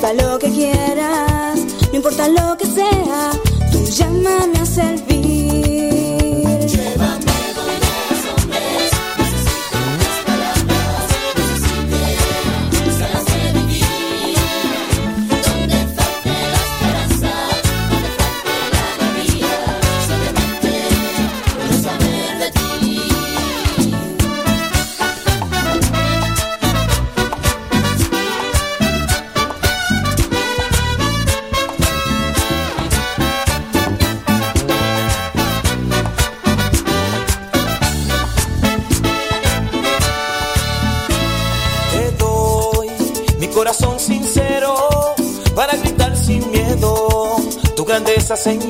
importa lo que quieras, no importa lo que sea, tú llámame a servir. Señor.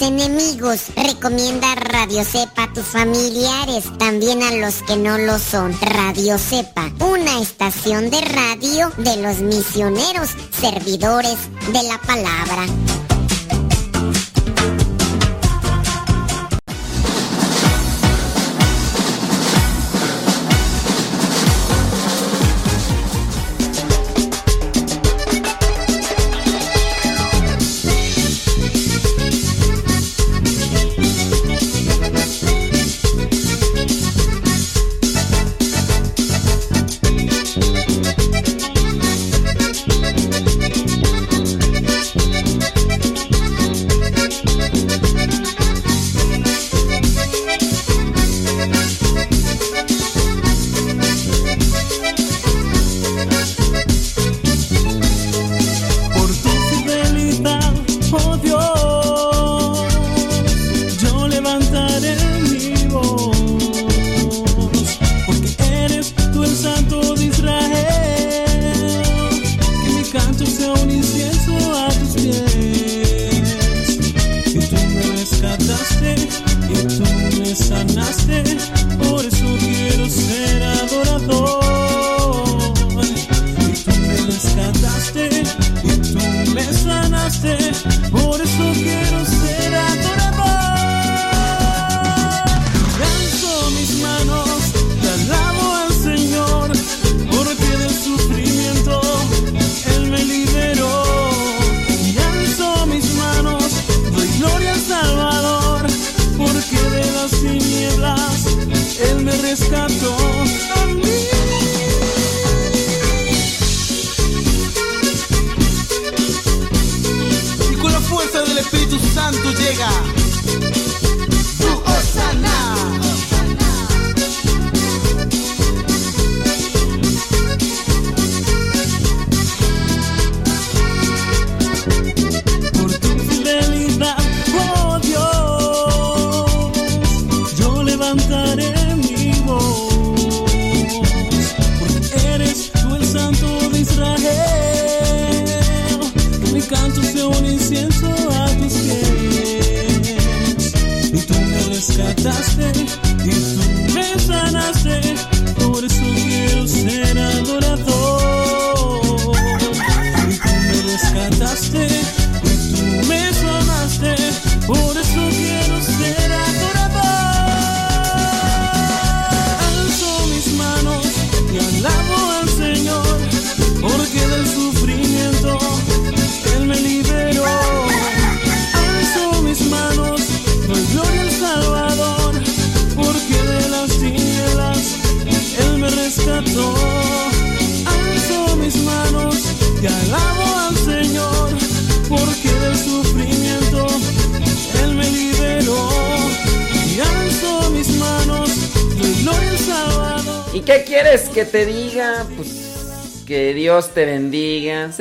Enemigos. Recomienda Radio Cepa a tus familiares, también a los que no lo son. Radio Cepa, una estación de radio de los misioneros, servidores de la palabra.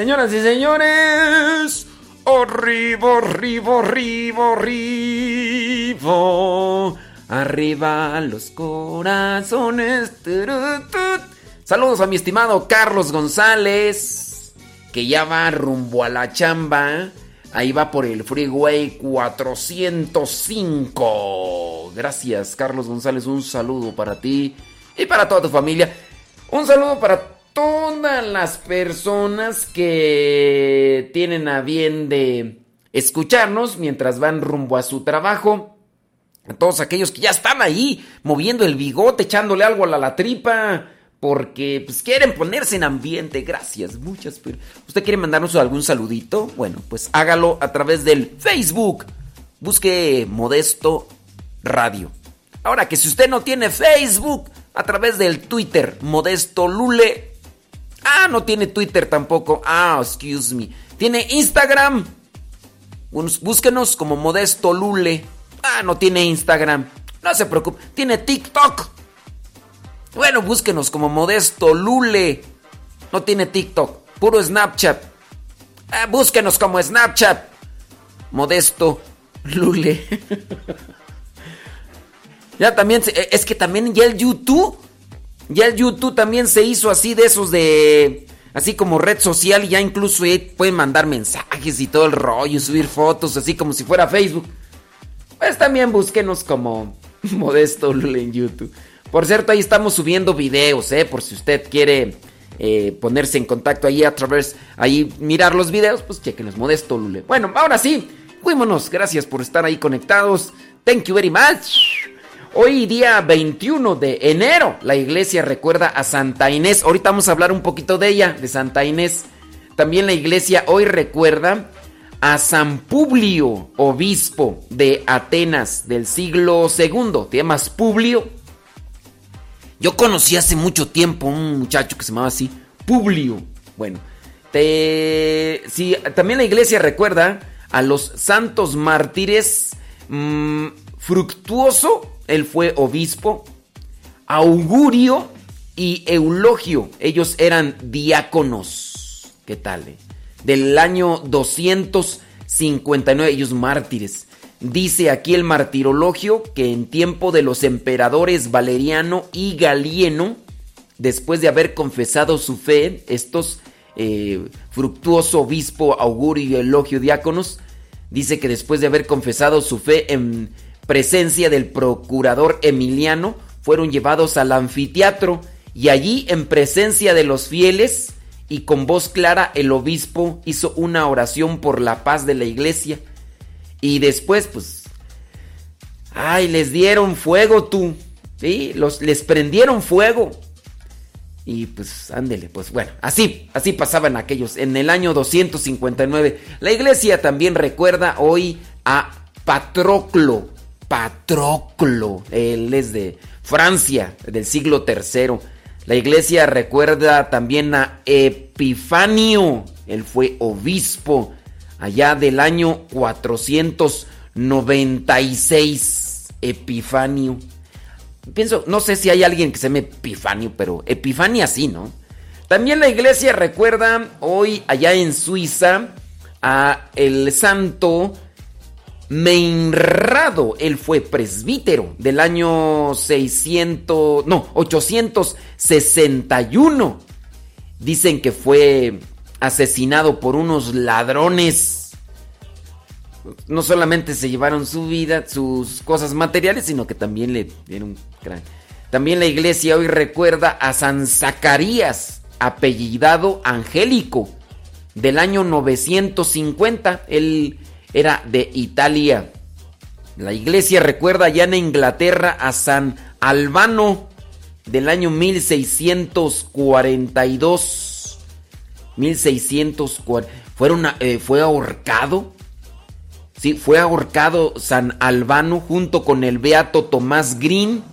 Señoras y señores, arriba, arriba, arriba, arriba. Arriba los corazones. Saludos a mi estimado Carlos González, que ya va rumbo a la chamba. Ahí va por el Freeway 405. Gracias, Carlos González. Un saludo para ti y para toda tu familia. Un saludo para las personas que tienen a bien de escucharnos mientras van rumbo a su trabajo. A todos aquellos que ya están ahí moviendo el bigote, echándole algo a la, tripa. Porque pues, quieren ponerse en ambiente. Gracias, muchas. ¿Usted quiere mandarnos algún saludito? Bueno, pues hágalo a través del Facebook. Busque Modesto Radio. Ahora que si usted no tiene Facebook, a través del Twitter, Modesto Lule Ah, no tiene Twitter tampoco. Ah, excuse me. Tiene Instagram. Búsquenos como Modesto Lule. Ah, no tiene Instagram. No se preocupe. Tiene TikTok. Bueno, búsquenos como Modesto Lule. No tiene TikTok. Puro Snapchat. Ah, búsquenos como Snapchat. Modesto Lule. ya también. Es que también ya el YouTube ya el YouTube también se hizo así de esos de. así como red social, ya incluso pueden mandar mensajes y todo el rollo, subir fotos, así como si fuera Facebook. Pues también búsquenos como Modesto Lule en YouTube. Por cierto, ahí estamos subiendo videos, ¿eh? Por si usted quiere eh, ponerse en contacto ahí a través, ahí mirar los videos, pues chequenos, Modesto Lule. Bueno, ahora sí, fuímonos. Gracias por estar ahí conectados. Thank you very much. Hoy día 21 de enero, la iglesia recuerda a Santa Inés. Ahorita vamos a hablar un poquito de ella, de Santa Inés. También la iglesia hoy recuerda a San Publio, obispo de Atenas del siglo II. ¿Te llamas Publio? Yo conocí hace mucho tiempo un muchacho que se llamaba así, Publio. Bueno, sí, también la iglesia recuerda a los santos mártires mm, Fructuoso él fue obispo. Augurio y Eulogio, ellos eran diáconos. ¿Qué tal? Eh? Del año 259, ellos mártires. Dice aquí el martirologio que en tiempo de los emperadores Valeriano y Galieno, después de haber confesado su fe, estos eh, fructuoso obispo Augurio y Eulogio diáconos, dice que después de haber confesado su fe en presencia del procurador Emiliano, fueron llevados al anfiteatro y allí en presencia de los fieles y con voz clara el obispo hizo una oración por la paz de la iglesia. Y después pues ay les dieron fuego tú. Sí los les prendieron fuego. Y pues ándele pues bueno así así pasaban aquellos. En el año 259 la iglesia también recuerda hoy a Patroclo Patroclo. Él es de Francia, del siglo III. La iglesia recuerda también a Epifanio. Él fue obispo allá del año 496. Epifanio. Pienso, no sé si hay alguien que se llame Epifanio, pero Epifania sí, ¿no? También la iglesia recuerda hoy allá en Suiza a el santo Meinrado, él fue presbítero del año 600, no, 861. Dicen que fue asesinado por unos ladrones. No solamente se llevaron su vida, sus cosas materiales, sino que también le dieron. También la iglesia hoy recuerda a San Zacarías, apellidado Angélico, del año 950. Él era de Italia. La iglesia recuerda ya en Inglaterra a San Albano del año 1642. 1640. Fueron, eh, fue ahorcado. Sí, fue ahorcado San Albano junto con el beato Tomás Green,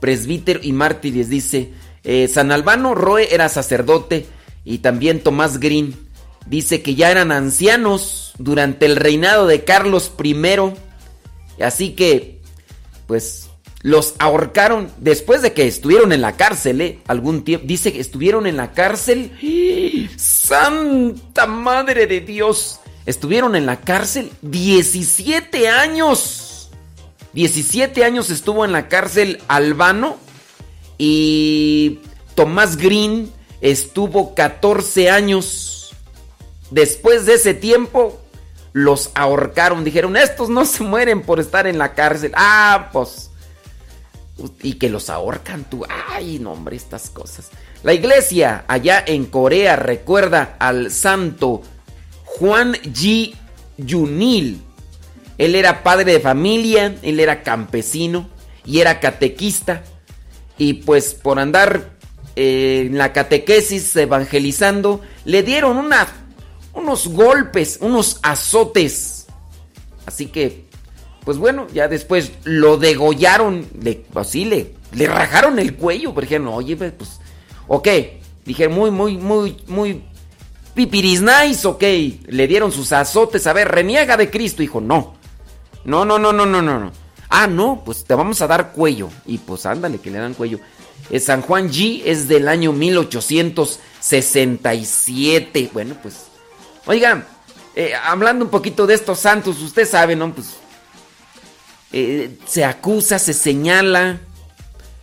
presbítero y mártires. Dice, eh, San Albano Roe era sacerdote y también Tomás Green. Dice que ya eran ancianos durante el reinado de Carlos I. Así que, pues, los ahorcaron después de que estuvieron en la cárcel, ¿eh? Algún tiempo. Dice que estuvieron en la cárcel. ¡Santa Madre de Dios! Estuvieron en la cárcel 17 años. 17 años estuvo en la cárcel Albano. Y Tomás Green estuvo 14 años. Después de ese tiempo, los ahorcaron. Dijeron, estos no se mueren por estar en la cárcel. Ah, pues. Y que los ahorcan tú. Ay, no, hombre, estas cosas. La iglesia allá en Corea recuerda al santo Juan Ji Yunil. Él era padre de familia, él era campesino y era catequista. Y pues por andar eh, en la catequesis evangelizando, le dieron una unos golpes, unos azotes. Así que, pues bueno, ya después lo degollaron, le, así le, le rajaron el cuello, por ejemplo, oye, pues, pues ok, dije, muy, muy, muy, muy pipiris nice, ok, le dieron sus azotes, a ver, reniega de Cristo, hijo, no, no, no, no, no, no, no, no. Ah, no, pues te vamos a dar cuello. Y pues ándale, que le dan cuello. San Juan G es del año 1867. Bueno, pues Oigan, eh, hablando un poquito de estos santos, usted sabe, ¿no? Pues eh, se acusa, se señala.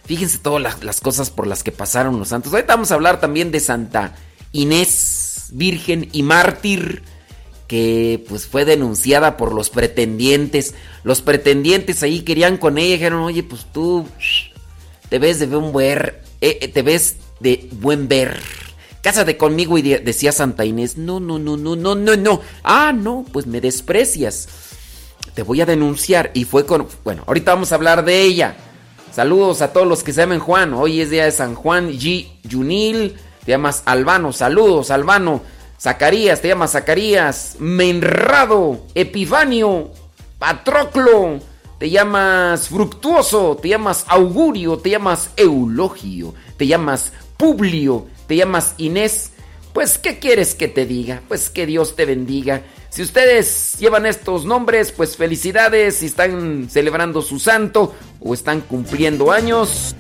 Fíjense todas las, cosas por las que pasaron los santos. Ahorita vamos a hablar también de Santa Inés, virgen y mártir, que pues fue denunciada por los pretendientes. Los pretendientes ahí querían con ella, dijeron, oye, pues tú te ves de buen eh, eh, te ves de buen ver. Cásate conmigo y decía Santa Inés, no, no, no, no, no, no, no. Ah, no, pues me desprecias. Te voy a denunciar. Y fue con... Bueno, ahorita vamos a hablar de ella. Saludos a todos los que se llaman Juan. Hoy es día de San Juan G. Junil. Te llamas Albano. Saludos, Albano. Zacarías, te llamas Zacarías. Menrado. Epifanio. Patroclo. Te llamas Fructuoso. Te llamas Augurio. Te llamas Eulogio. Te llamas Publio te llamas Inés, pues ¿qué quieres que te diga? Pues que Dios te bendiga. Si ustedes llevan estos nombres, pues felicidades si están celebrando su santo o están cumpliendo años.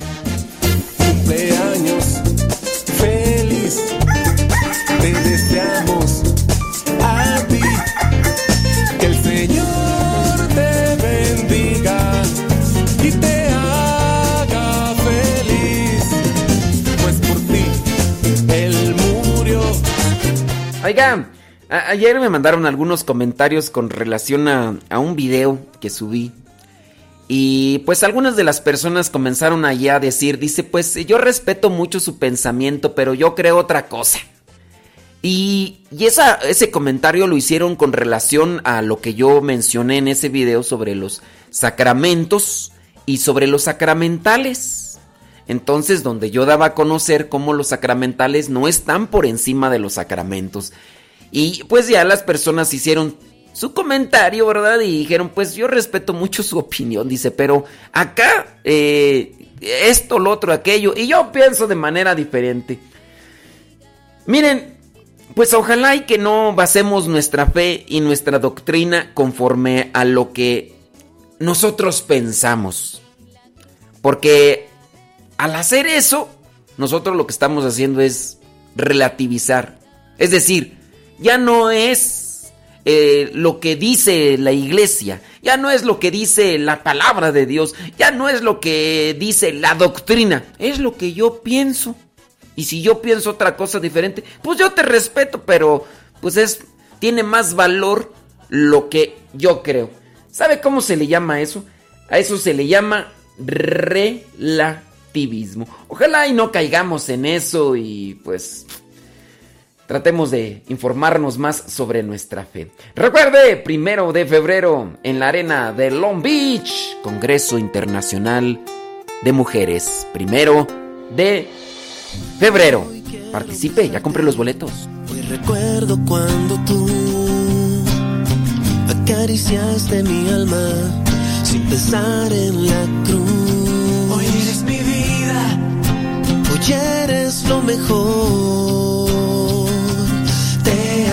Cumpleaños Oigan, ayer me mandaron algunos comentarios con relación a, un video que subí. Y pues algunas de las personas comenzaron allá a decir, dice, pues yo respeto mucho su pensamiento, pero yo creo otra cosa. Y, y esa, ese comentario lo hicieron con relación a lo que yo mencioné en ese video sobre los sacramentos y sobre los sacramentales. Entonces, donde yo daba a conocer cómo los sacramentales no están por encima de los sacramentos. Y pues ya las personas hicieron su comentario, ¿verdad? Y dijeron, pues yo respeto mucho su opinión, dice, pero acá, eh, esto, lo otro, aquello, y yo pienso de manera diferente. Miren, pues ojalá y que no basemos nuestra fe y nuestra doctrina conforme a lo que nosotros pensamos. Porque al hacer eso, nosotros lo que estamos haciendo es relativizar. Es decir, ya no es eh, lo que dice la iglesia, ya no es lo que dice la palabra de Dios, ya no es lo que dice la doctrina, es lo que yo pienso. Y si yo pienso otra cosa diferente, pues yo te respeto, pero pues es tiene más valor lo que yo creo. ¿Sabe cómo se le llama eso? A eso se le llama relativismo Ojalá y no caigamos en eso y pues tratemos de informarnos más sobre nuestra fe. Recuerde, primero de febrero en la arena de Long Beach, Congreso Internacional de Mujeres. Primero de febrero. Participe, ya compré los boletos. Hoy recuerdo cuando tú acariciaste mi alma sin pensar en la cruz eres lo mejor. Te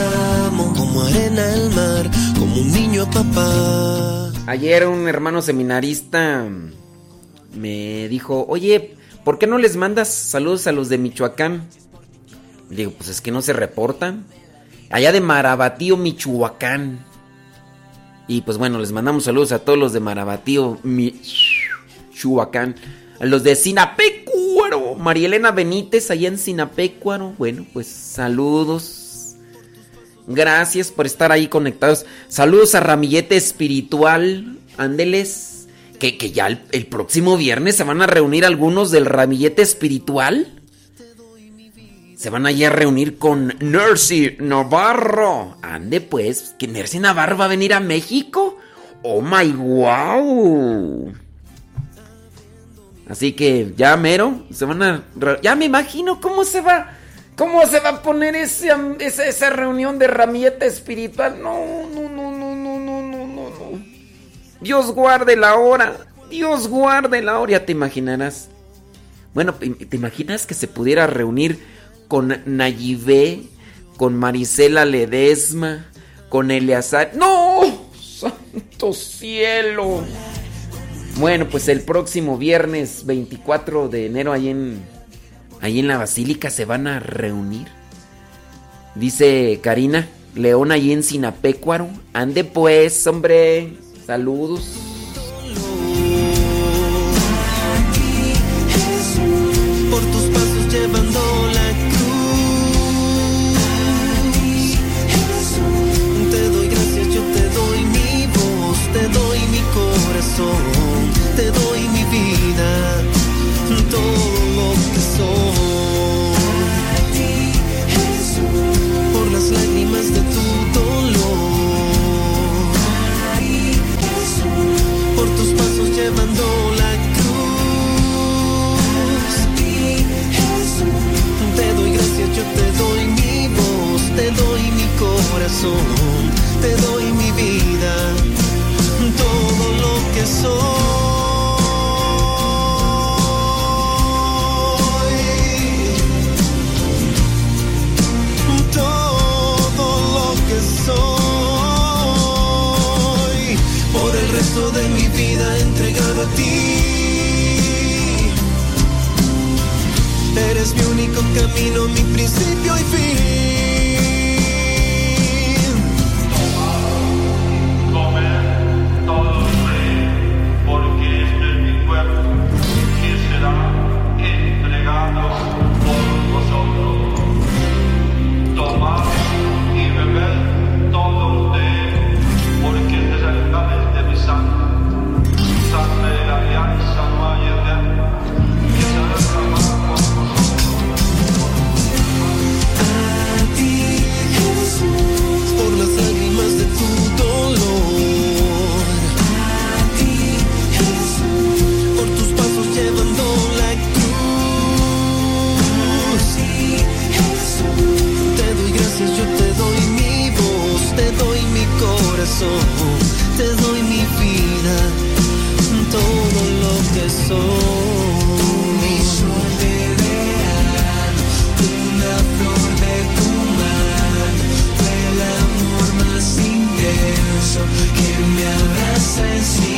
amo como arena al mar, como un niño papá. Ayer un hermano seminarista me dijo, oye, ¿por qué no les mandas saludos a los de Michoacán? digo, pues es que no se reportan. Allá de Marabatío, Michoacán. Y pues bueno, les mandamos saludos a todos los de Marabatío, Michoacán. A los de Sinapecuaro. María Elena Benítez, allá en Sinapecuaro. Bueno, pues saludos. Gracias por estar ahí conectados. Saludos a Ramillete Espiritual. Ándeles. Que, que ya el, próximo viernes se van a reunir algunos del Ramillete Espiritual. Se van allí a reunir con Nercy Navarro. Ande pues, que Nercy Navarro va a venir a México. Oh my wow. Así que ya mero, se van a... Ya me imagino cómo se va... ¿Cómo se va a poner ese, esa, reunión de ramilleta espiritual? No, no, no, no, no, no, no, no, no. Dios guarde la hora. Dios guarde la hora, ya te imaginarás. Bueno, ¿te imaginas que se pudiera reunir con Nayibé, con Marisela Ledesma, con Eleazar? ¡No! ¡Santo cielo! Bueno, pues el próximo viernes 24 de enero ahí en, ahí en la Basílica se van a reunir. Dice Karina, León ahí en Sinapecuaro. Ande pues, hombre. Saludos. Por tus pasos llevando la cruz. Te doy gracias, yo te doy mi voz, te doy mi corazón. Te doy mi vida, todo lo que soy. Todo lo que soy, por el resto de mi vida entregado a ti. Eres mi único camino, mi principio y fin. Te doy mi vida, todo lo que soy. Mi soledad, una flor de tu mano, el amor más intenso que me abraza en silencio.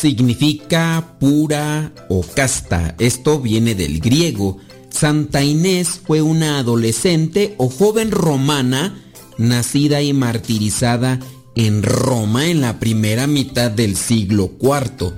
Significa pura o casta. Esto viene del griego. Santa Inés fue una adolescente o joven romana nacida y martirizada en Roma en la primera mitad del siglo IV.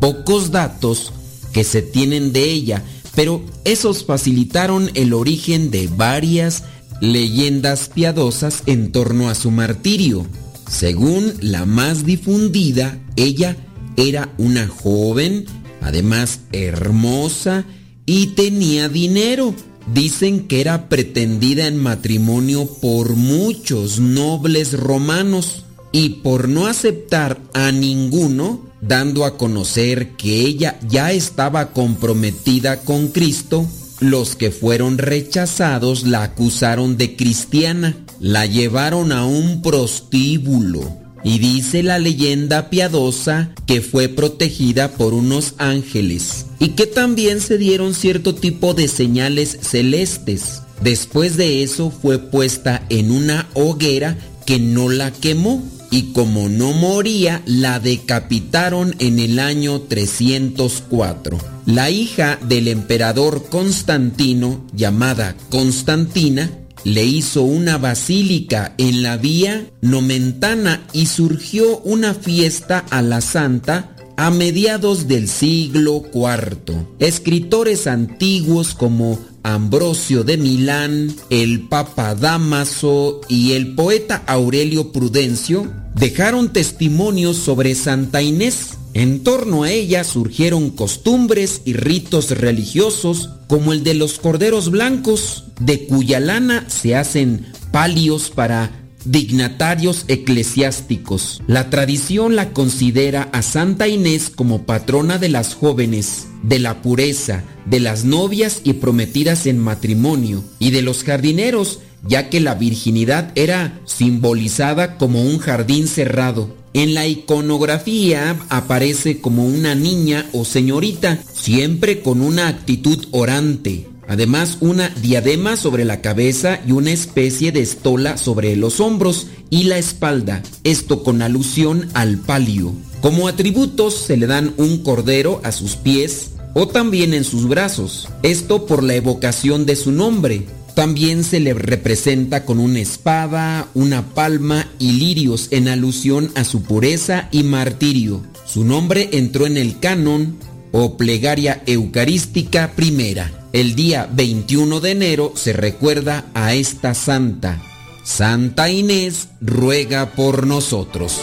Pocos datos que se tienen de ella, pero esos facilitaron el origen de varias leyendas piadosas en torno a su martirio. Según la más difundida, ella era una joven, además hermosa, y tenía dinero. Dicen que era pretendida en matrimonio por muchos nobles romanos y por no aceptar a ninguno, dando a conocer que ella ya estaba comprometida con Cristo, los que fueron rechazados la acusaron de cristiana, la llevaron a un prostíbulo y dice la leyenda piadosa que fue protegida por unos ángeles y que también se dieron cierto tipo de señales celestes. Después de eso fue puesta en una hoguera que no la quemó y como no moría, la decapitaron en el año 304. La hija del emperador Constantino, llamada Constantina, le hizo una basílica en la vía Nomentana y surgió una fiesta a la santa a mediados del siglo IV. Escritores antiguos como Ambrosio de Milán, el Papa Damaso y el poeta Aurelio Prudencio dejaron testimonios sobre Santa Inés. En torno a ella surgieron costumbres y ritos religiosos como el de los corderos blancos, de cuya lana se hacen palios para dignatarios eclesiásticos. La tradición la considera a Santa Inés como patrona de las jóvenes, de la pureza, de las novias y prometidas en matrimonio, y de los jardineros, ya que la virginidad era simbolizada como un jardín cerrado. En la iconografía aparece como una niña o señorita, siempre con una actitud orante. Además, una diadema sobre la cabeza y una especie de estola sobre los hombros y la espalda, esto con alusión al palio. Como atributos se le dan un cordero a sus pies o también en sus brazos, esto por la evocación de su nombre. También se le representa con una espada, una palma y lirios en alusión a su pureza y martirio. Su nombre entró en el canon o plegaria eucarística primera. El día 21 de enero se recuerda a esta santa. Santa Inés ruega por nosotros.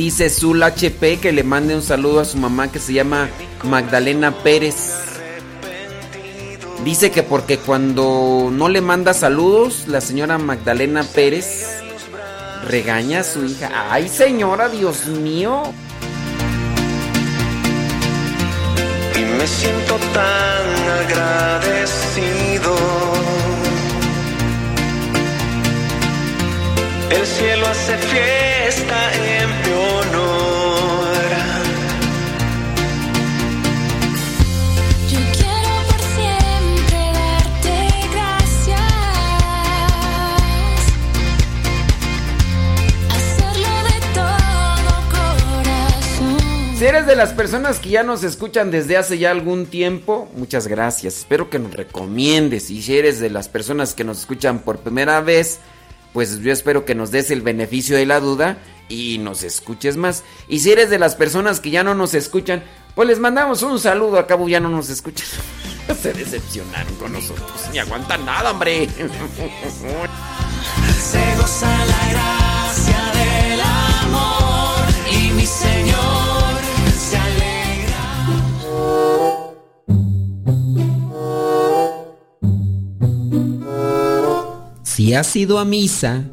Dice Zul HP que le mande un saludo a su mamá que se llama Magdalena Pérez. Dice que porque cuando no le manda saludos, la señora Magdalena Pérez regaña a su hija. Ay, señora, Dios mío. Y me siento tan agradecido. El cielo hace fiesta en mi honor. Yo quiero por siempre darte gracias, hacerlo de todo corazón. Si eres de las personas que ya nos escuchan desde hace ya algún tiempo, muchas gracias. Espero que nos recomiendes. Y si eres de las personas que nos escuchan por primera vez, pues yo espero que nos des el beneficio de la duda y nos escuches más. Y si eres de las personas que ya no nos escuchan, pues les mandamos un saludo. A ya no nos escuchan. Se decepcionaron con nosotros. Ni aguantan nada, hombre. Se goza la Si has ido a misa,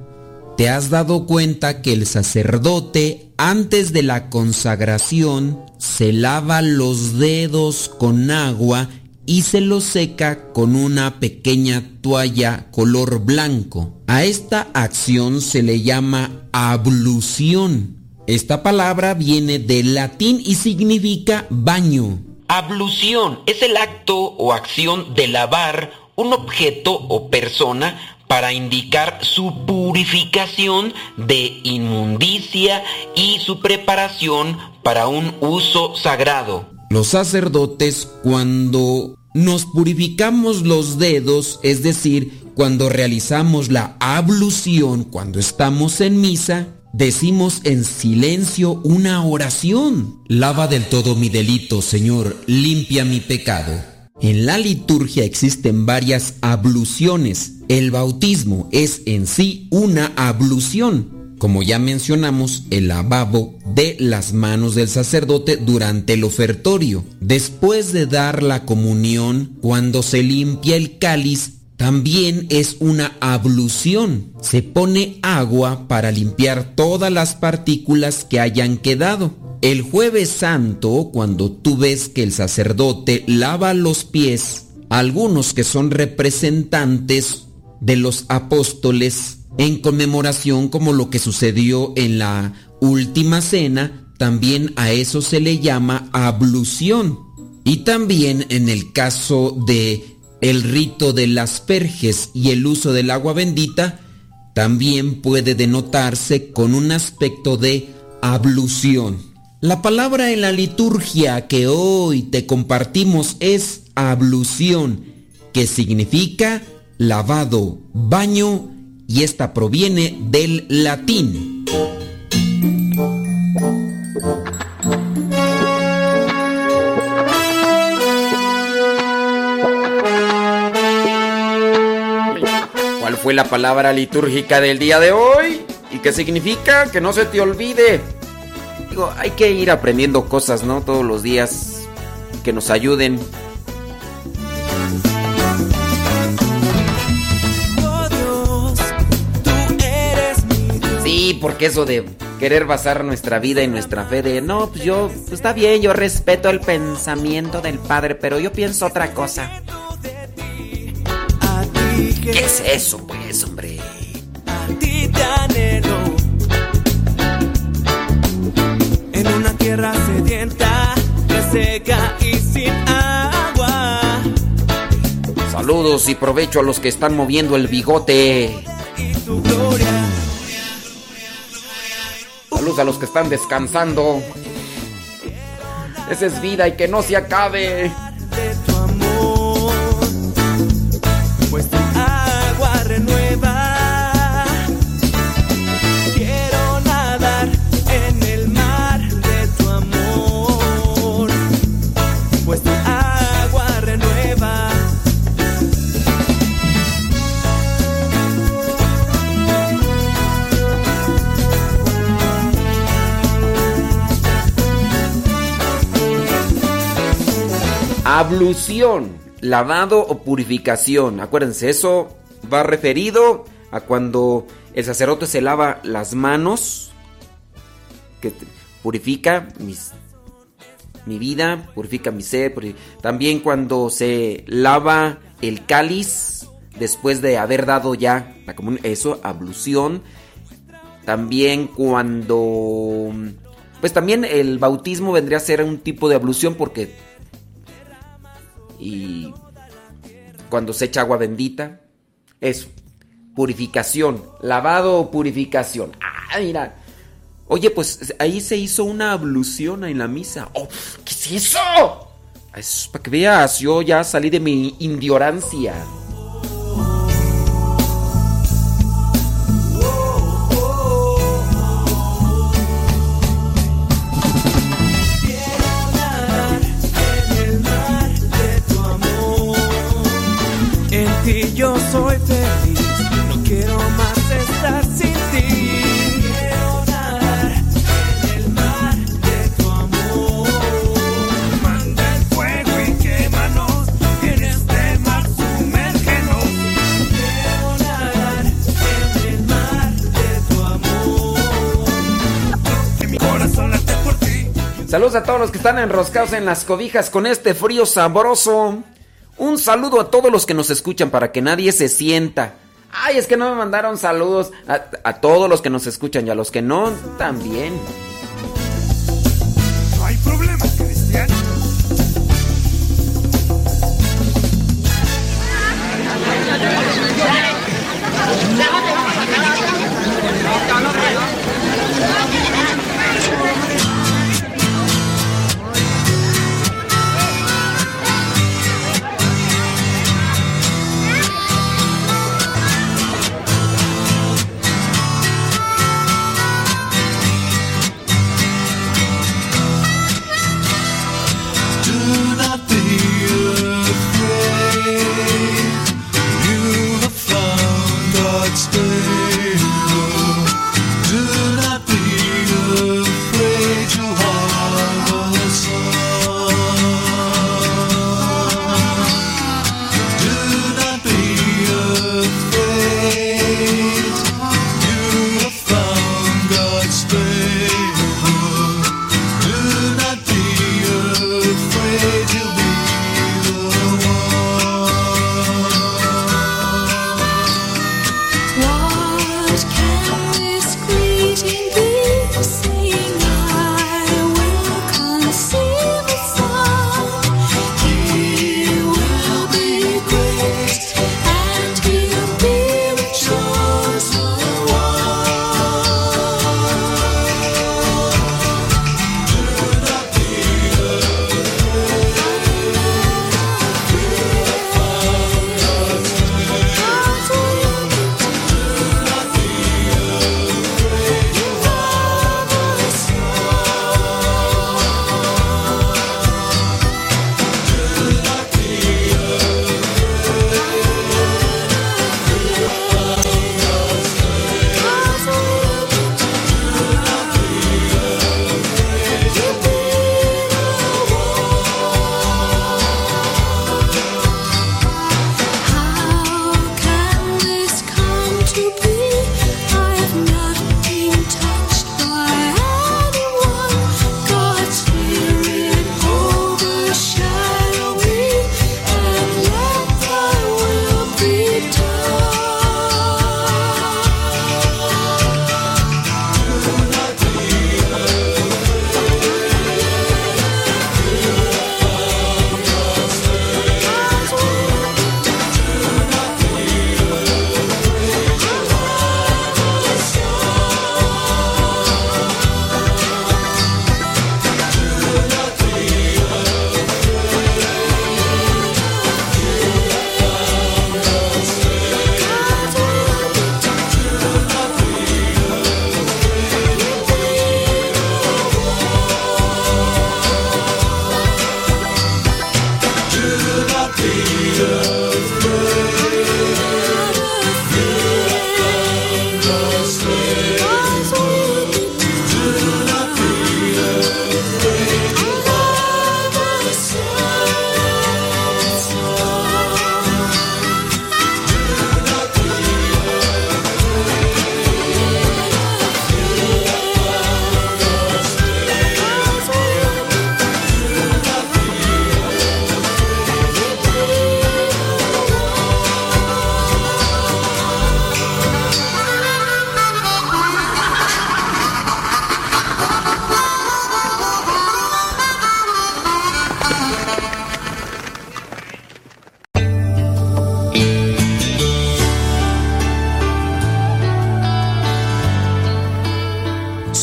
te has dado cuenta que el sacerdote antes de la consagración se lava los dedos con agua y se los seca con una pequeña toalla color blanco. A esta acción se le llama ablución. Esta palabra viene del latín y significa baño. Ablución es el acto o acción de lavar un objeto o persona para indicar su purificación de inmundicia y su preparación para un uso sagrado. Los sacerdotes cuando nos purificamos los dedos, es decir, cuando realizamos la ablución, cuando estamos en misa, decimos en silencio una oración. Lava del todo mi delito, Señor, limpia mi pecado. En la liturgia existen varias abluciones. El bautismo es en sí una ablución. Como ya mencionamos, el lavabo de las manos del sacerdote durante el ofertorio. Después de dar la comunión, cuando se limpia el cáliz, también es una ablución. Se pone agua para limpiar todas las partículas que hayan quedado. El jueves santo, cuando tú ves que el sacerdote lava los pies, algunos que son representantes de los apóstoles en conmemoración como lo que sucedió en la última cena, también a eso se le llama ablución. Y también en el caso de el rito de las perjes y el uso del agua bendita, también puede denotarse con un aspecto de ablución. La palabra en la liturgia que hoy te compartimos es ablución, que significa lavado, baño, y esta proviene del latín. ¿Cuál fue la palabra litúrgica del día de hoy? ¿Y qué significa? Que no se te olvide. Hay que ir aprendiendo cosas, ¿no? Todos los días que nos ayuden. Sí, porque eso de querer basar nuestra vida y nuestra fe de, no, pues yo, pues está bien, yo respeto el pensamiento del Padre, pero yo pienso otra cosa. ¿Qué es eso, pues, hombre? A ti te anhelo tierra sedienta, seca y sin agua. Saludos y provecho a los que están moviendo el bigote. Saludos a los que están descansando. Esa es vida y que no se acabe. de tu amor, pues Ablución, lavado o purificación. Acuérdense, eso va referido a cuando el sacerdote se lava las manos, que purifica mis- mi vida, purifica mi sed. También cuando se lava el cáliz después de haber dado ya la comunión, eso, ablución. También cuando... Pues también el bautismo vendría a ser un tipo de ablución porque y cuando se echa agua bendita. Eso. Purificación. Lavado o purificación. Ah, mira. Oye, pues ahí se hizo una ablución en la misa. Oh, ¿Qué es eso? Es para que veas, yo ya salí de mi ignorancia. Saludos a todos los que están enroscados en las cobijas con este frío sabroso. Un saludo a todos los que nos escuchan para que nadie se sienta. Ay, es que no me mandaron saludos a, a todos los que nos escuchan y a los que no también.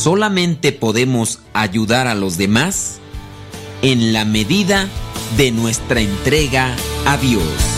Solamente podemos ayudar a los demás en la medida de nuestra entrega a Dios.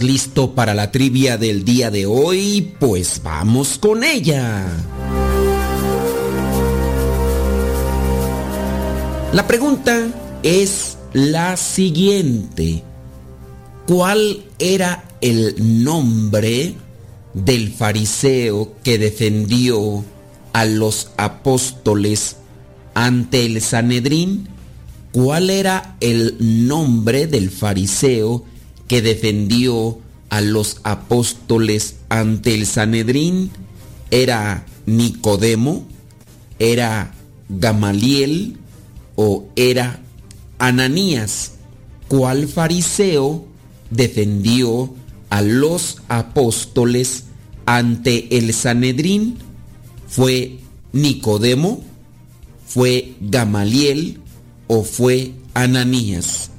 Listo para la trivia del día de hoy? Pues vamos con ella. La pregunta es la siguiente. ¿Cuál era el nombre del fariseo que defendió a los apóstoles ante el Sanedrín? ¿Cuál era el nombre del fariseo que defendió a los apóstoles ante el Sanedrín? ¿Era Nicodemo? ¿Era Gamaliel? ¿O era Ananías? ¿Cuál fariseo defendió a los apóstoles ante el Sanedrín? ¿Fue Nicodemo? ¿Fue Gamaliel? ¿O fue Ananías?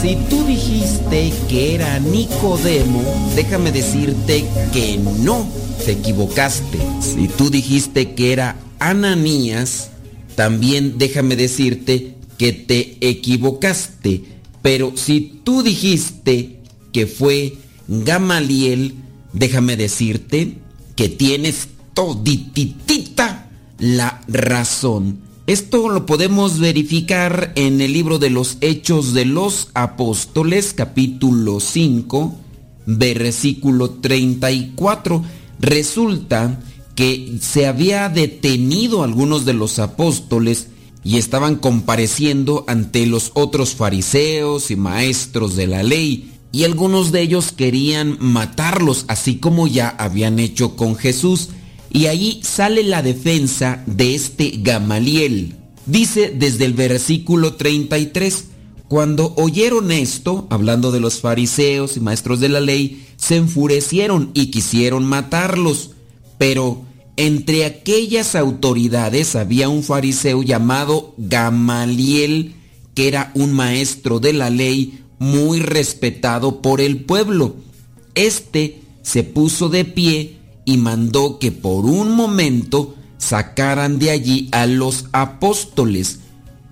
Si tú dijiste que era Nicodemo, déjame decirte que no, te equivocaste. Si tú dijiste que era Ananías, también déjame decirte que te equivocaste. Pero si tú dijiste que fue Gamaliel, déjame decirte que tienes todititita la razón. Esto lo podemos verificar en el libro de los Hechos de los Apóstoles, capítulo 5, versículo 34. Resulta que se había detenido algunos de los apóstoles y estaban compareciendo ante los otros fariseos y maestros de la ley, y algunos de ellos querían matarlos, así como ya habían hecho con Jesús. Y ahí sale la defensa de este Gamaliel. Dice desde el versículo 33, cuando oyeron esto, hablando de los fariseos y maestros de la ley, se enfurecieron y quisieron matarlos. Pero entre aquellas autoridades había un fariseo llamado Gamaliel, que era un maestro de la ley muy respetado por el pueblo. Este se puso de pie y mandó que por un momento sacaran de allí a los apóstoles.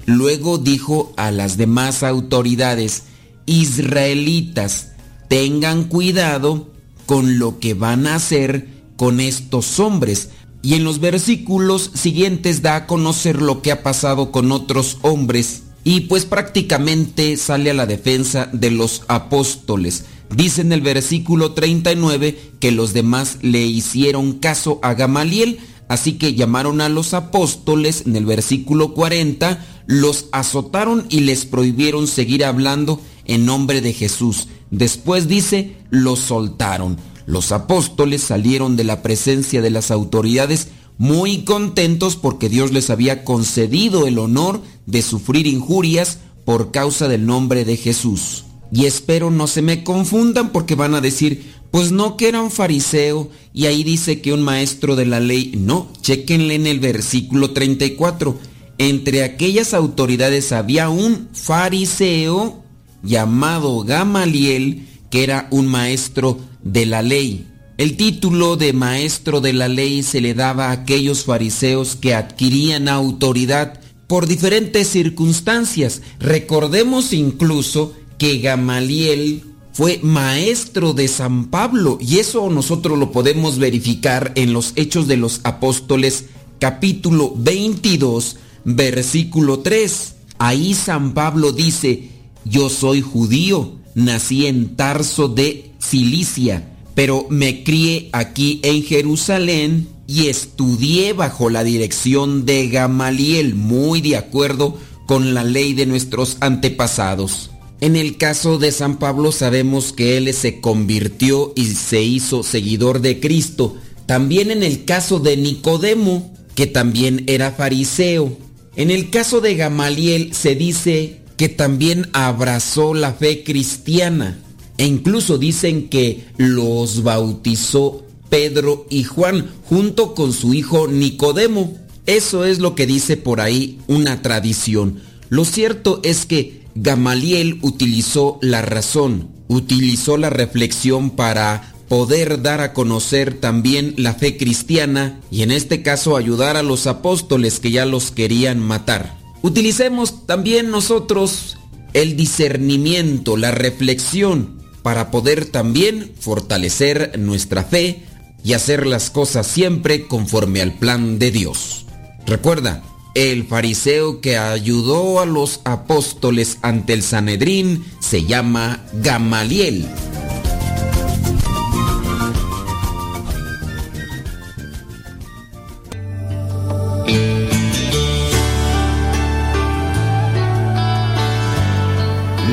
Luego dijo a las demás autoridades, israelitas, tengan cuidado con lo que van a hacer con estos hombres. Y en los versículos siguientes da a conocer lo que ha pasado con otros hombres. Y pues prácticamente sale a la defensa de los apóstoles. Dice en el versículo 39 que los demás le hicieron caso a Gamaliel, así que llamaron a los apóstoles en el versículo 40, los azotaron y les prohibieron seguir hablando en nombre de Jesús. Después dice, los soltaron. Los apóstoles salieron de la presencia de las autoridades muy contentos porque Dios les había concedido el honor de sufrir injurias por causa del nombre de Jesús. Y espero no se me confundan porque van a decir, pues no que era un fariseo y ahí dice que un maestro de la ley. No, chequenle en el versículo 34. Entre aquellas autoridades había un fariseo llamado Gamaliel que era un maestro de la ley. El título de maestro de la ley se le daba a aquellos fariseos que adquirían autoridad por diferentes circunstancias. Recordemos incluso que Gamaliel fue maestro de San Pablo y eso nosotros lo podemos verificar en los Hechos de los Apóstoles capítulo 22 versículo 3. Ahí San Pablo dice, yo soy judío, nací en Tarso de Cilicia pero me crié aquí en Jerusalén y estudié bajo la dirección de Gamaliel, muy de acuerdo con la ley de nuestros antepasados. En el caso de San Pablo sabemos que él se convirtió y se hizo seguidor de Cristo. También en el caso de Nicodemo, que también era fariseo. En el caso de Gamaliel se dice que también abrazó la fe cristiana. E incluso dicen que los bautizó Pedro y Juan junto con su hijo Nicodemo. Eso es lo que dice por ahí una tradición. Lo cierto es que Gamaliel utilizó la razón, utilizó la reflexión para poder dar a conocer también la fe cristiana y en este caso ayudar a los apóstoles que ya los querían matar. Utilicemos también nosotros el discernimiento, la reflexión, para poder también fortalecer nuestra fe y hacer las cosas siempre conforme al plan de Dios. Recuerda, el fariseo que ayudó a los apóstoles ante el Sanedrín se llama Gamaliel.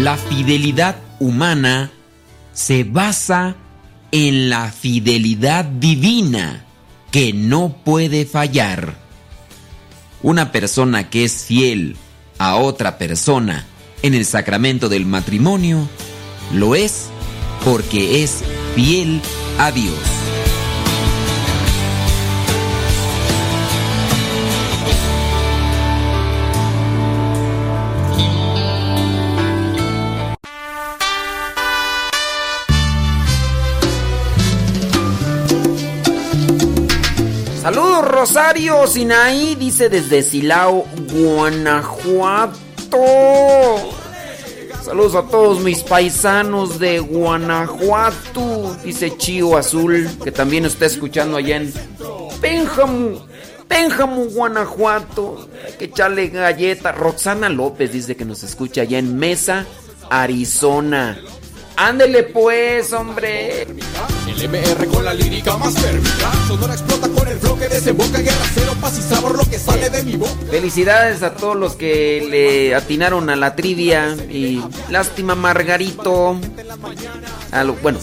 La fidelidad humana se basa en la fidelidad divina que no puede fallar. Una persona que es fiel a otra persona en el sacramento del matrimonio lo es porque es fiel a Dios. Rosario Sinaí, dice desde Silao, Guanajuato. Saludos a todos mis paisanos de Guanajuato, dice Chío Azul, que también está escuchando allá en Pénjamo, Pénjamo, Guanajuato. Hay que echarle galleta. Roxana López dice que nos escucha allá en Mesa, Arizona. Ándele pues, hombre. El MR con la lírica más térmica. Sonora explota con el flow que desemboca guerra cero, paz y sabor lo que sale de mi boca. Felicidades a todos los que le atinaron a la trivia y lástima Margarito. A lo- bueno,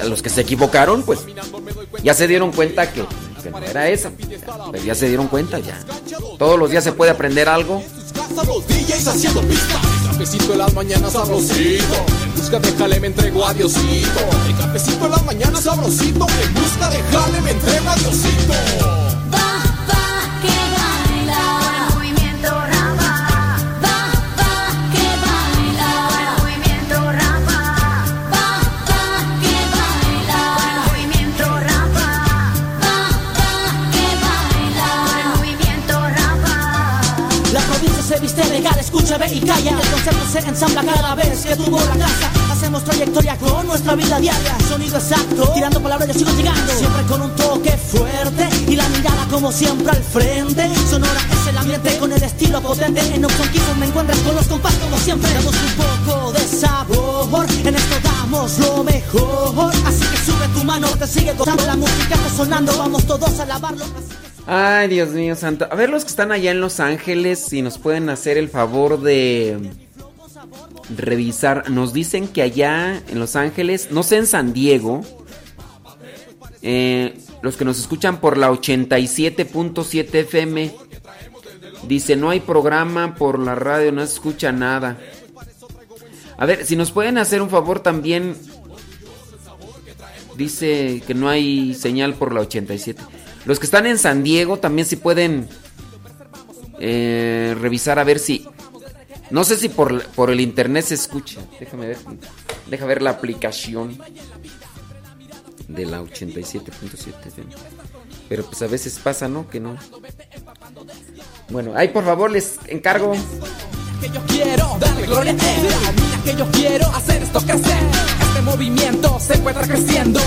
a los que se equivocaron, pues ya se dieron cuenta que, que no era esa. Pero ya se dieron cuenta ya. Todos los días se puede aprender algo. Casa los DJs haciendo pistas. Cafecito en las mañanas sabrosito. En busca de jale me entrego a Diosito. El cafecito en las mañanas sabrosito. En busca de jale me entrego a Diosito. Escucha, ve y calla. El concepto se ensambla cada vez que tuvo la casa. Hacemos trayectoria con nuestra vida diaria. Sonido exacto, tirando palabras yo sigo llegando. Siempre con un toque fuerte y la mirada como siempre al frente. Sonora es el ambiente con el estilo potente. En Quizos me encuentras con los compás como siempre. Damos un poco de sabor, en esto damos lo mejor. Así que sube tu mano, te sigue gozando. La música está sonando, vamos todos a lavarlo. Ay, Dios mío santo. A ver los que están allá en Los Ángeles, si nos pueden hacer el favor de revisar. Nos dicen que allá en Los Ángeles, no sé en San Diego, eh, los que nos escuchan por la 87.7 FM, Dice, no hay programa por la radio, no se escucha nada. A ver, si nos pueden hacer un favor también. Dice que no hay señal por la 87. Los que están en San Diego también si pueden eh, revisar a ver si... No sé si por, por el internet se escucha. Déjame ver. Deja ver la aplicación de la 87.7 Pero pues a veces pasa, ¿no? Que no. Bueno, ahí por favor les encargo. Que yo quiero darle gloria a él. que yo quiero hacer esto crecer. Este movimiento se encuentra creciendo.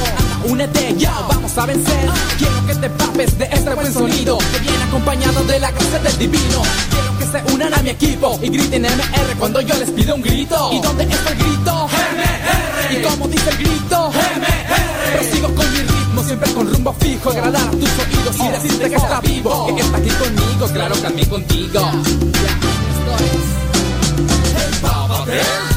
únete ya, vamos a vencer. Quiero que te papes de este buen sonido que viene acompañado de la gracia del divino. Quiero que se unan a mi equipo y griten MR cuando yo les pido un grito. ¿Y dónde está el grito? MR. ¿Y cómo dice el grito? MR. Prosigo con mi ritmo, siempre con rumbo fijo, agradar a tus oídos y decirte que está vivo. Que está aquí conmigo, claro, también contigo. esto es.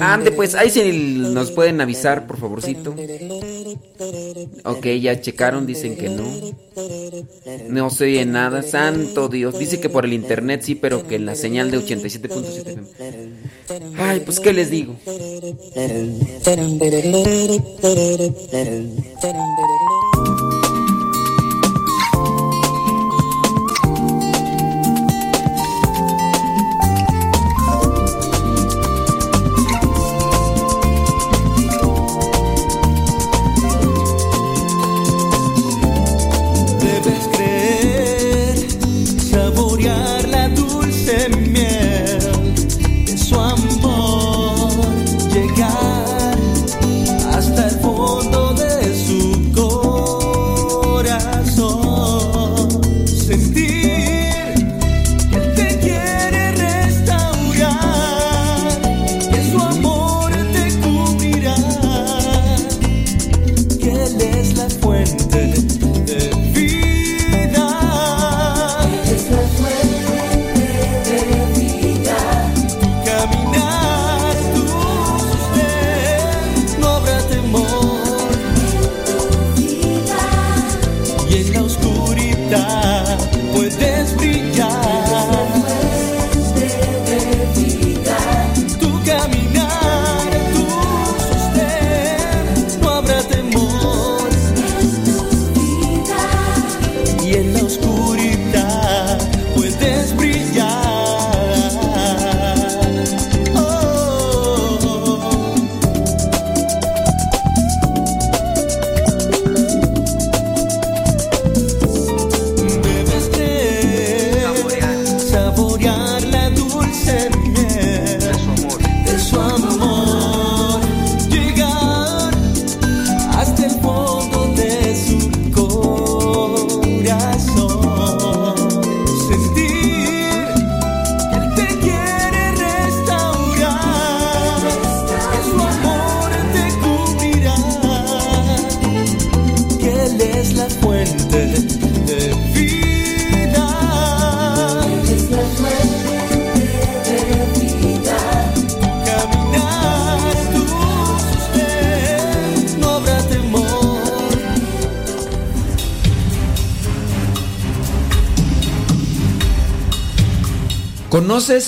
Ande, pues ahí sí nos pueden avisar, por favorcito. Ok, ya checaron, dicen que no. No se oye nada, santo Dios. Dice que por el internet sí, pero que la señal de 87.7 Ay, pues qué les digo.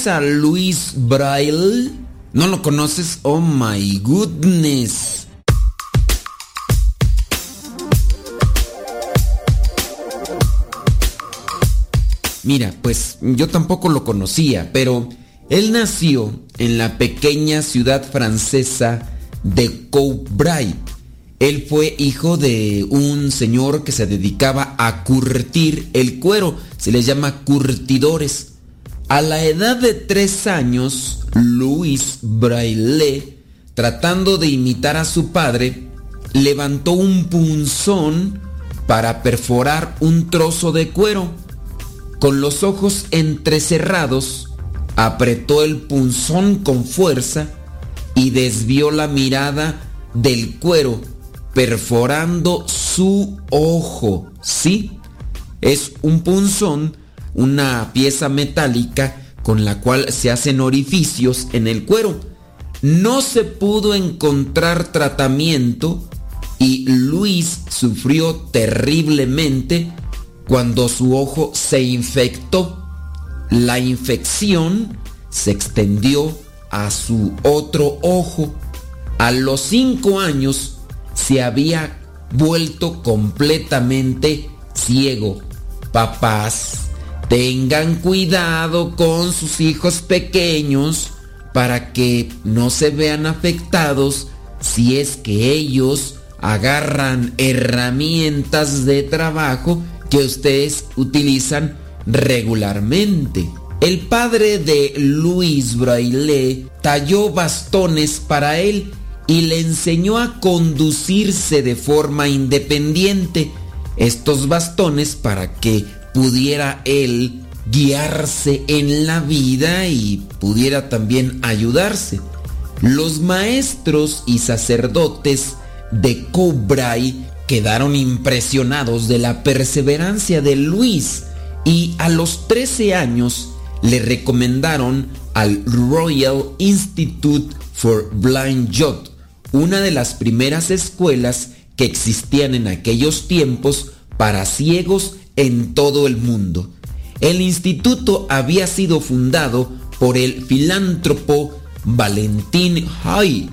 ¿Conoces a Luis Braille? ¿No lo conoces? Oh my goodness. Mira, pues yo tampoco lo conocía, pero él nació en la pequeña ciudad francesa de Courtrai. Él fue hijo de un señor que se dedicaba a curtir el cuero, se les llama curtidores. A la edad de tres años, Luis Braille, tratando de imitar a su padre, levantó un punzón para perforar un trozo de cuero. Con los ojos entrecerrados, apretó el punzón con fuerza y desvió la mirada del cuero, perforando su ojo. Sí, es un punzón, una pieza metálica con la cual se hacen orificios en el cuero. No se pudo encontrar tratamiento y Luis sufrió terriblemente cuando su ojo se infectó. La infección se extendió a su otro ojo. A los cinco años se había vuelto completamente ciego. Papás, tengan cuidado con sus hijos pequeños para que no se vean afectados si es que ellos agarran herramientas de trabajo que ustedes utilizan regularmente. El padre de Luis Braille talló bastones para él y le enseñó a conducirse de forma independiente estos bastones para que pudiera él guiarse en la vida y pudiera también ayudarse. Los maestros y sacerdotes de Cobray quedaron impresionados de la perseverancia de Luis y a los 13 años le recomendaron al Royal Institute for Blind Youth, una de las primeras escuelas que existían en aquellos tiempos para ciegos en todo el mundo. El instituto había sido fundado por el filántropo Valentín Hay,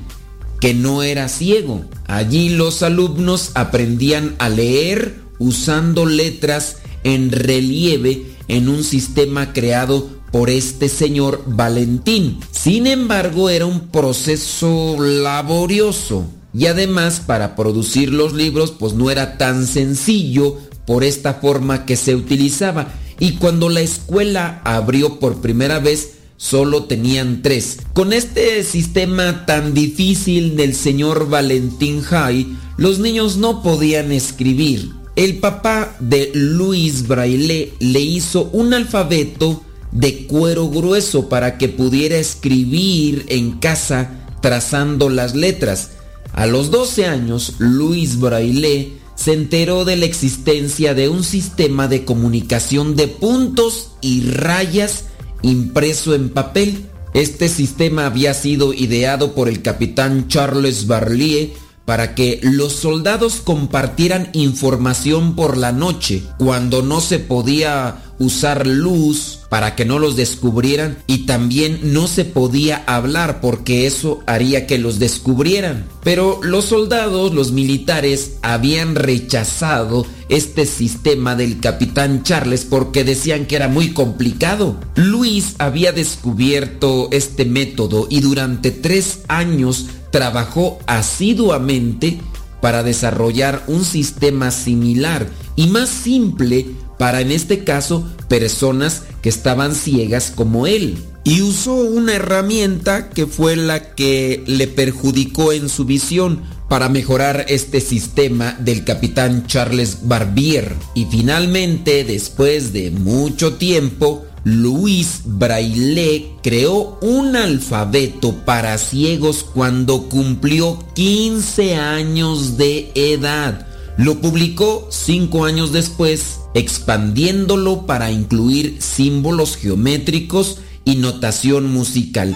que no era ciego. Allí los alumnos aprendían a leer usando letras en relieve en un sistema creado por este señor Valentín. Sin embargo, era un proceso laborioso y además para producir los libros pues no era tan sencillo por esta forma que se utilizaba. Y cuando la escuela abrió por primera vez, solo tenían tres. Con este sistema tan difícil del señor Valentín Hay, los niños no podían escribir. El papá de Luis Braille le hizo un alfabeto de cuero grueso para que pudiera escribir en casa trazando las letras. A los 12 años, Luis Braille se enteró de la existencia de un sistema de comunicación de puntos y rayas impreso en papel. Este sistema había sido ideado por el capitán Charles Barlier para que los soldados compartieran información por la noche cuando no se podía usar luz para que no los descubrieran y también no se podía hablar porque eso haría que los descubrieran. Pero los soldados, los militares, habían rechazado este sistema del capitán Charles porque decían que era muy complicado. Luis había descubierto este método y durante tres años trabajó asiduamente para desarrollar un sistema similar y más simple para en este caso personas que estaban ciegas como él. Y usó una herramienta que fue la que le perjudicó en su visión para mejorar este sistema del capitán Charles Barbier. Y finalmente, después de mucho tiempo, Luis Braille creó un alfabeto para ciegos cuando cumplió 15 años de edad. Lo publicó cinco años después, expandiéndolo para incluir símbolos geométricos y notación musical.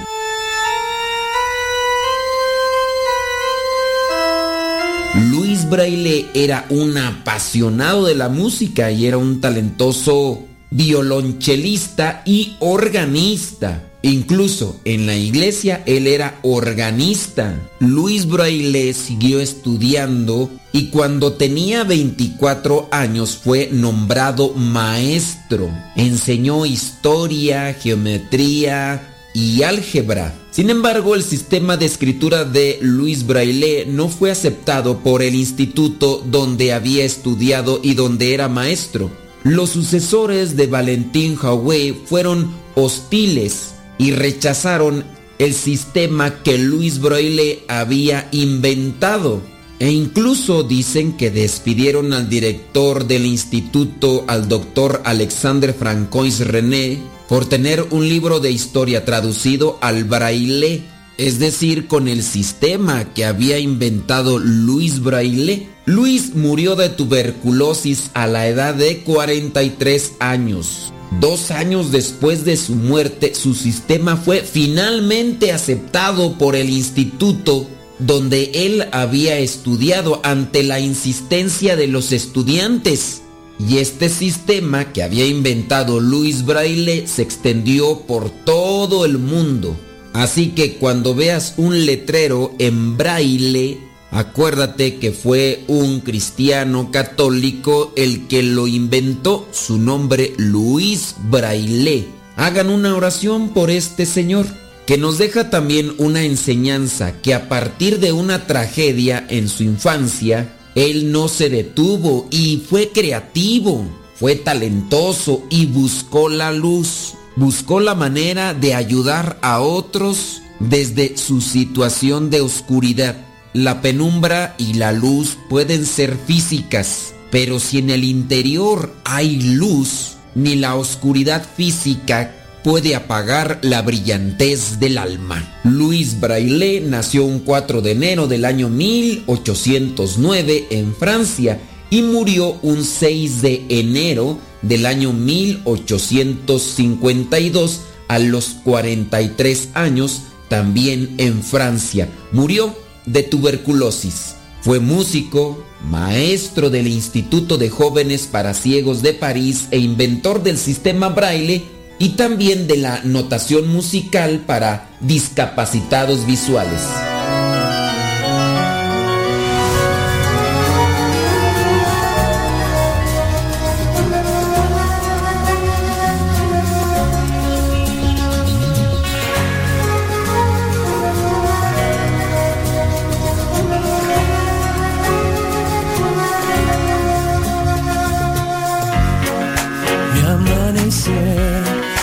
Luis Braille era un apasionado de la música y era un talentoso violonchelista y organista. Incluso en la iglesia él era organista. Luis Braille siguió estudiando y cuando tenía 24 años fue nombrado maestro. Enseñó historia, geometría y álgebra. Sin embargo, el sistema de escritura de Luis Braille no fue aceptado por el instituto donde había estudiado y donde era maestro. Los sucesores de Valentín Haué fueron hostiles y rechazaron el sistema que Luis Braille había inventado. E incluso dicen que despidieron al director del instituto, al doctor Alexander Francois René, por tener un libro de historia traducido al braille. es decir, con el sistema que había inventado Luis Braille. Luis murió de tuberculosis a la edad de 43 años. Dos años después de su muerte, su sistema fue finalmente aceptado por el instituto donde él había estudiado ante la insistencia de los estudiantes. Y este sistema que había inventado Luis Braille se extendió por todo el mundo. Así que cuando veas un letrero en braille, acuérdate que fue un cristiano católico el que lo inventó, su nombre Luis Braille. Hagan una oración por este señor, que nos deja también una enseñanza que a partir de una tragedia en su infancia, él no se detuvo y fue creativo, fue talentoso y buscó la luz. Buscó la manera de ayudar a otros desde su situación de oscuridad. La penumbra y la luz pueden ser físicas, pero si en el interior hay luz, ni la oscuridad física puede apagar la brillantez del alma. Luis Braille nació un 4 de enero del año 1809 en Francia y murió un 6 de enero del año 1852 a los 43 años también en Francia. Murió de tuberculosis. Fue músico, maestro del Instituto de Jóvenes para Ciegos de París e inventor del sistema braille y también de la notación musical para discapacitados visuales.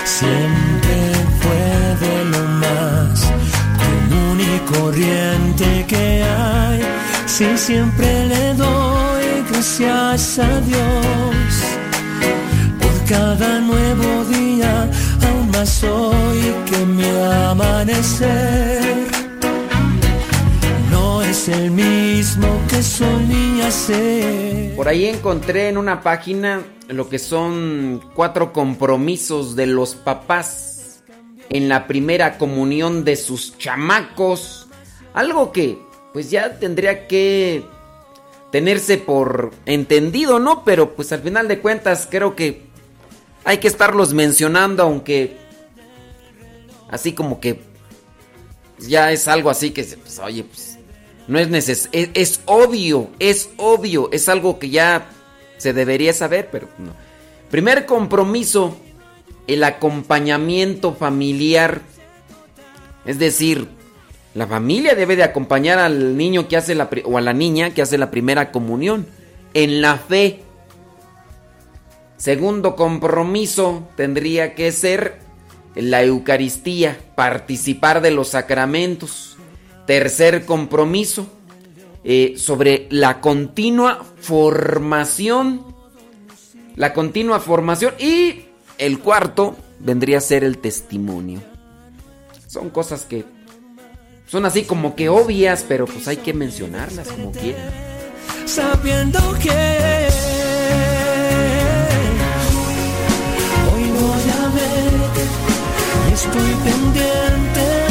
Siempre fue de lo más común y corriente que hay. Sí, siempre le doy gracias a Dios por cada nuevo día, aún más hoy que mi amanecer es el mismo que solía ser. Por ahí encontré en una página lo que son cuatro compromisos de los papás en la primera comunión de sus chamacos. Algo que pues ya tendría que tenerse por entendido, ¿no? Pero pues al final de cuentas creo que hay que estarlos mencionando, aunque así como que ya es algo así que, pues, oye, pues no es necesario, es, es obvio, es obvio, es algo que ya se debería saber, pero no. Primer compromiso, el acompañamiento familiar. Es decir, la familia debe de acompañar al niño que hace la o a la niña que hace la primera comunión en la fe. Segundo compromiso tendría que ser la Eucaristía, participar de los sacramentos. Tercer compromiso, eh, sobre la continua formación. La continua formación. Y el cuarto vendría a ser el testimonio. Son cosas que son así como que obvias, pero pues hay que mencionarlas como quieran. sabiendo que hoy voy a ver y estoy pendiente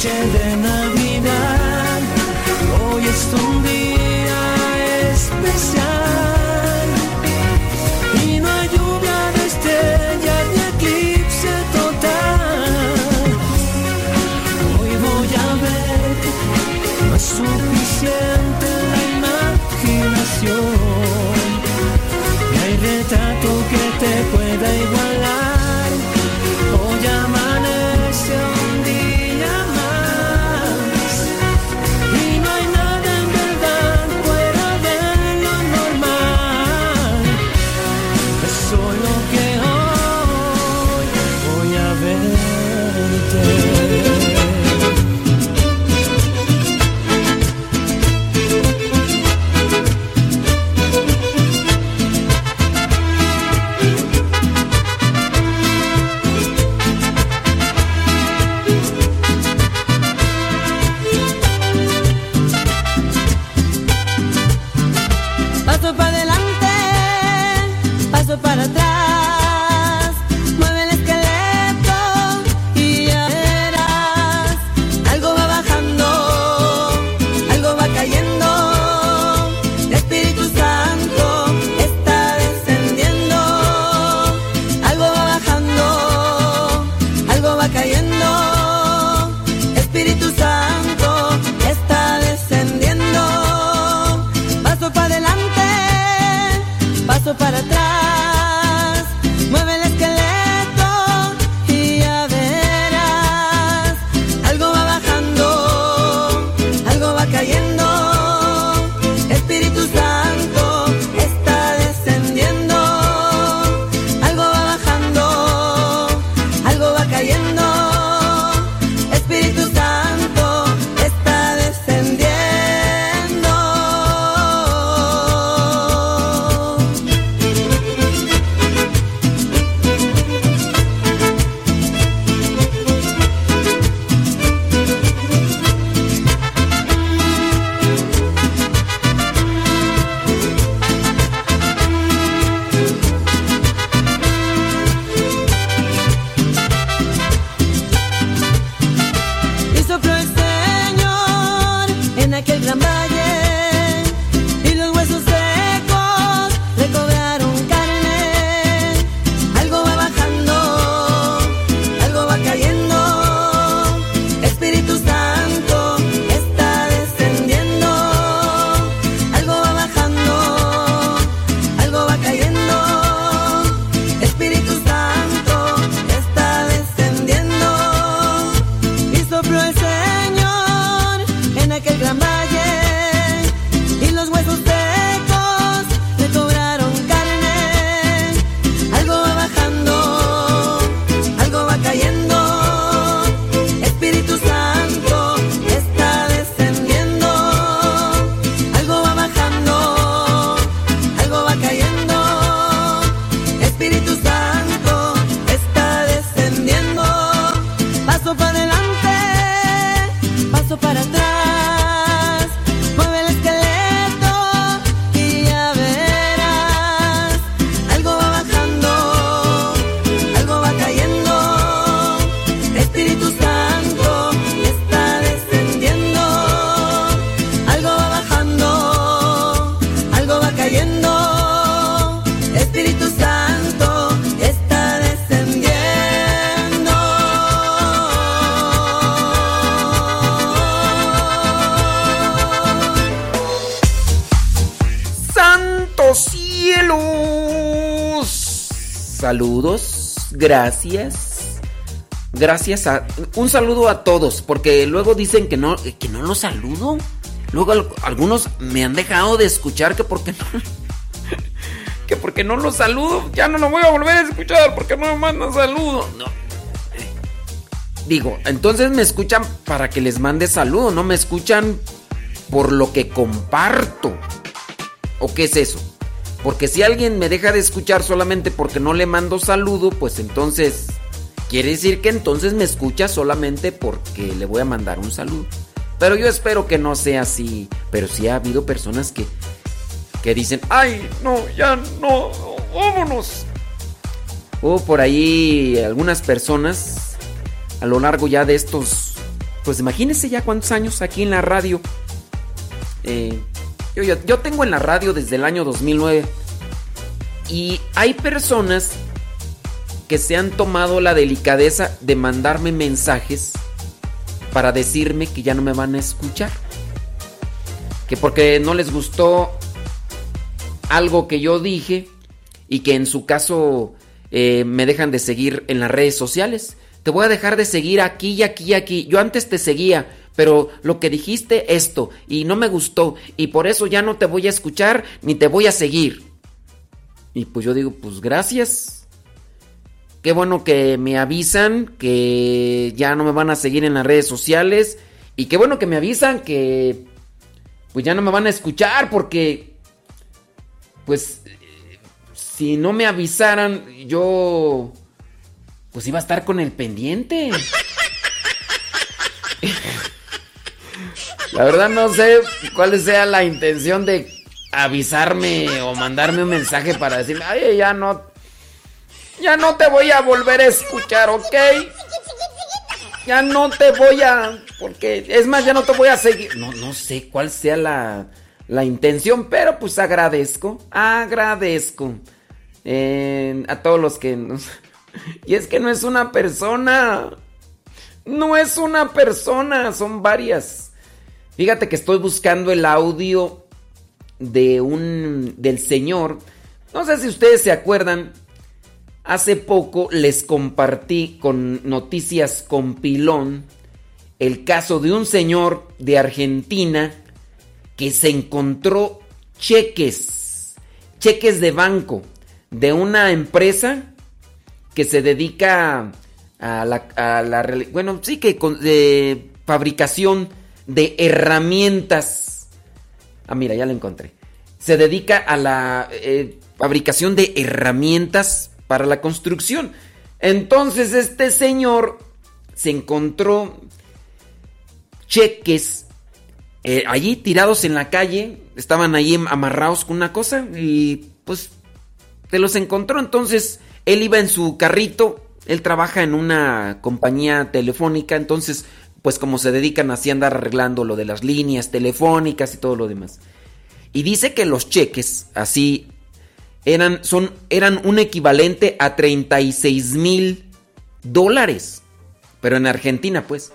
noche de Navidad. Hoy es un día especial. Y no hay lluvia de estrellas ni eclipse total. Hoy voy a ver, no es suficiente la imaginación. No hay retrato que te pueda saludos, gracias. Gracias a un saludo a todos, porque luego dicen que no que no los saludo. Luego algunos me han dejado de escuchar que porque no que porque no los saludo, ya no lo voy a volver a escuchar porque no me mandan saludos. No. Digo, entonces me escuchan para que les mande saludo, no me escuchan por lo que comparto. ¿O qué es eso? Porque si alguien me deja de escuchar solamente porque no le mando saludo, pues entonces quiere decir que entonces me escucha solamente porque le voy a mandar un saludo. Pero yo espero que no sea así. Pero sí ha habido personas que, que dicen, ay, no, ya no, vámonos. Hubo por ahí algunas personas a lo largo ya de estos, pues imagínense ya cuántos años aquí en la radio. Eh, yo, tengo en la radio desde el año 2009 y hay personas que se han tomado la delicadeza de mandarme mensajes para decirme que ya no me van a escuchar. Que porque no les gustó algo que yo dije y que en su caso eh, me dejan de seguir en las redes sociales. Te voy a dejar de seguir aquí y aquí y aquí. Yo antes te seguía, pero lo que dijiste esto y no me gustó y por eso ya no te voy a escuchar ni te voy a seguir. Y pues yo digo, pues gracias. Qué bueno que me avisan que ya no me van a seguir en las redes sociales y qué bueno que me avisan que pues ya no me van a escuchar porque pues si no me avisaran yo pues iba a estar con el pendiente. La verdad no sé cuál sea la intención de avisarme o mandarme un mensaje para decirme, ay, ya no, ya no te voy a volver a escuchar, ¿ok? Ya no te voy a, porque es más, ya no te voy a seguir. No, no sé cuál sea la, la intención, pero pues agradezco, agradezco eh, a todos los que. Y es que no es una persona, no es una persona, son varias. Fíjate que estoy buscando el audio de un del señor. No sé si ustedes se acuerdan. Hace poco les compartí con noticias con pilón el caso de un señor de Argentina que se encontró cheques, cheques de banco de una empresa que se dedica a la, a la bueno, sí que de fabricación de herramientas. Ah, mira, ya lo encontré. Se dedica a la eh, fabricación de herramientas para la construcción. Entonces este señor se encontró cheques eh, allí tirados en la calle. Estaban ahí amarrados con una cosa y pues te los encontró. Entonces él iba en su carrito. Él trabaja en una compañía telefónica. Entonces pues como se dedican así a andar arreglando lo de las líneas telefónicas y todo lo demás. Y dice que los cheques así eran, son, eran un equivalente a 36 mil dólares. Pero en Argentina, pues.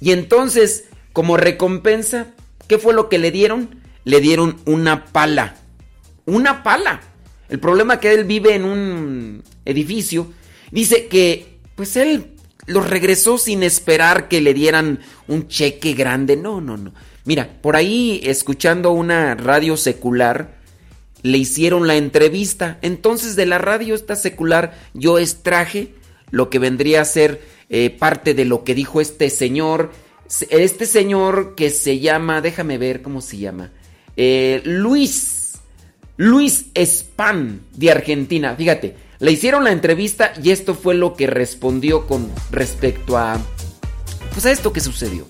Y entonces, como recompensa, ¿qué fue lo que le dieron? Le dieron una pala. Una pala. El problema es que él vive en un edificio. Dice que, pues él los regresó sin esperar que le dieran un cheque grande. No, no, no. Mira, por ahí escuchando una radio secular, le hicieron la entrevista. Entonces de la radio esta secular yo extraje lo que vendría a ser eh, parte de lo que dijo este señor. Este señor que se llama, déjame ver cómo se llama. Eh, Luis. Luis Span de Argentina. Fíjate, le hicieron la entrevista y esto fue lo que respondió con respecto a pues a esto que sucedió.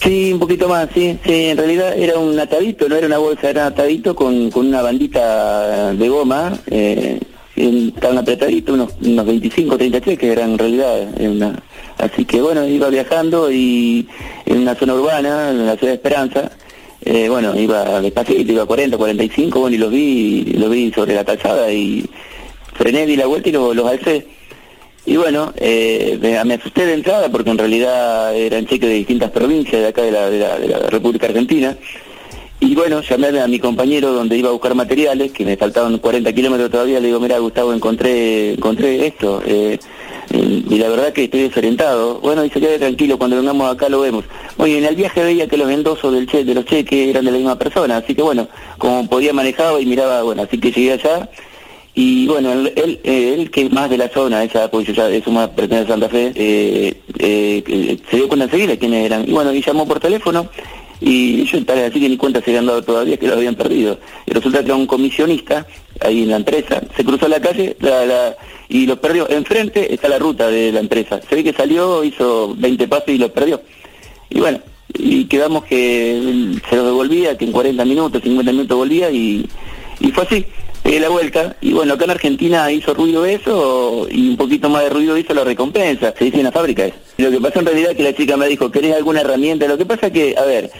Sí, un poquito más, sí, sí, en realidad era un atadito, no era una bolsa, era un atadito con, con una bandita de goma, eh, estaban apretaditos, unos, unos 25, 30 cheques eran en realidad, una, Así que bueno, iba viajando y en una zona urbana, en la ciudad de Esperanza, eh, bueno, iba despacito, iba a 40, 45, bueno, y los vi, lo vi sobre la calzada y frené, di la vuelta y los, alcé. Y bueno, eh, me asusté de entrada porque en realidad eran cheques de distintas provincias de acá de la, de la- de la República Argentina. Y bueno, llamé a mi compañero donde iba a buscar materiales, que me faltaban 40 kilómetros todavía, le digo, mira Gustavo, encontré, encontré esto. eh, y la verdad que estoy desorientado. Bueno, dice, quede tranquilo, cuando vengamos acá lo vemos. Oye, en el viaje veía que los endosos del che, de los cheques eran de la misma persona, así que bueno, como podía manejaba y miraba, bueno, así que llegué allá. Y bueno, él, él, eh, él que es más de la zona, esa, porque yo ya eso más pertenece a Santa Fe, eh, eh, se dio cuenta enseguida quiénes eran. Y bueno, y llamó por teléfono y yo tal así que ni cuenta se habían dado todavía que lo habían perdido. Y resulta que era un comisionista ahí en la empresa, se cruzó la calle la, la- y lo perdió. Enfrente está la ruta de la empresa. Se ve que salió, hizo 20 pasos y lo perdió. Y bueno, y quedamos que se lo devolvía, que en 40 minutos, 50 minutos volvía y, y fue así. Pegué la vuelta y bueno, acá en Argentina hizo ruido eso y un poquito más de ruido hizo la recompensa, se dice en la fábrica eso. Lo que pasó en realidad es que la chica me dijo, ¿querés alguna herramienta? Lo que pasa es que, a ver,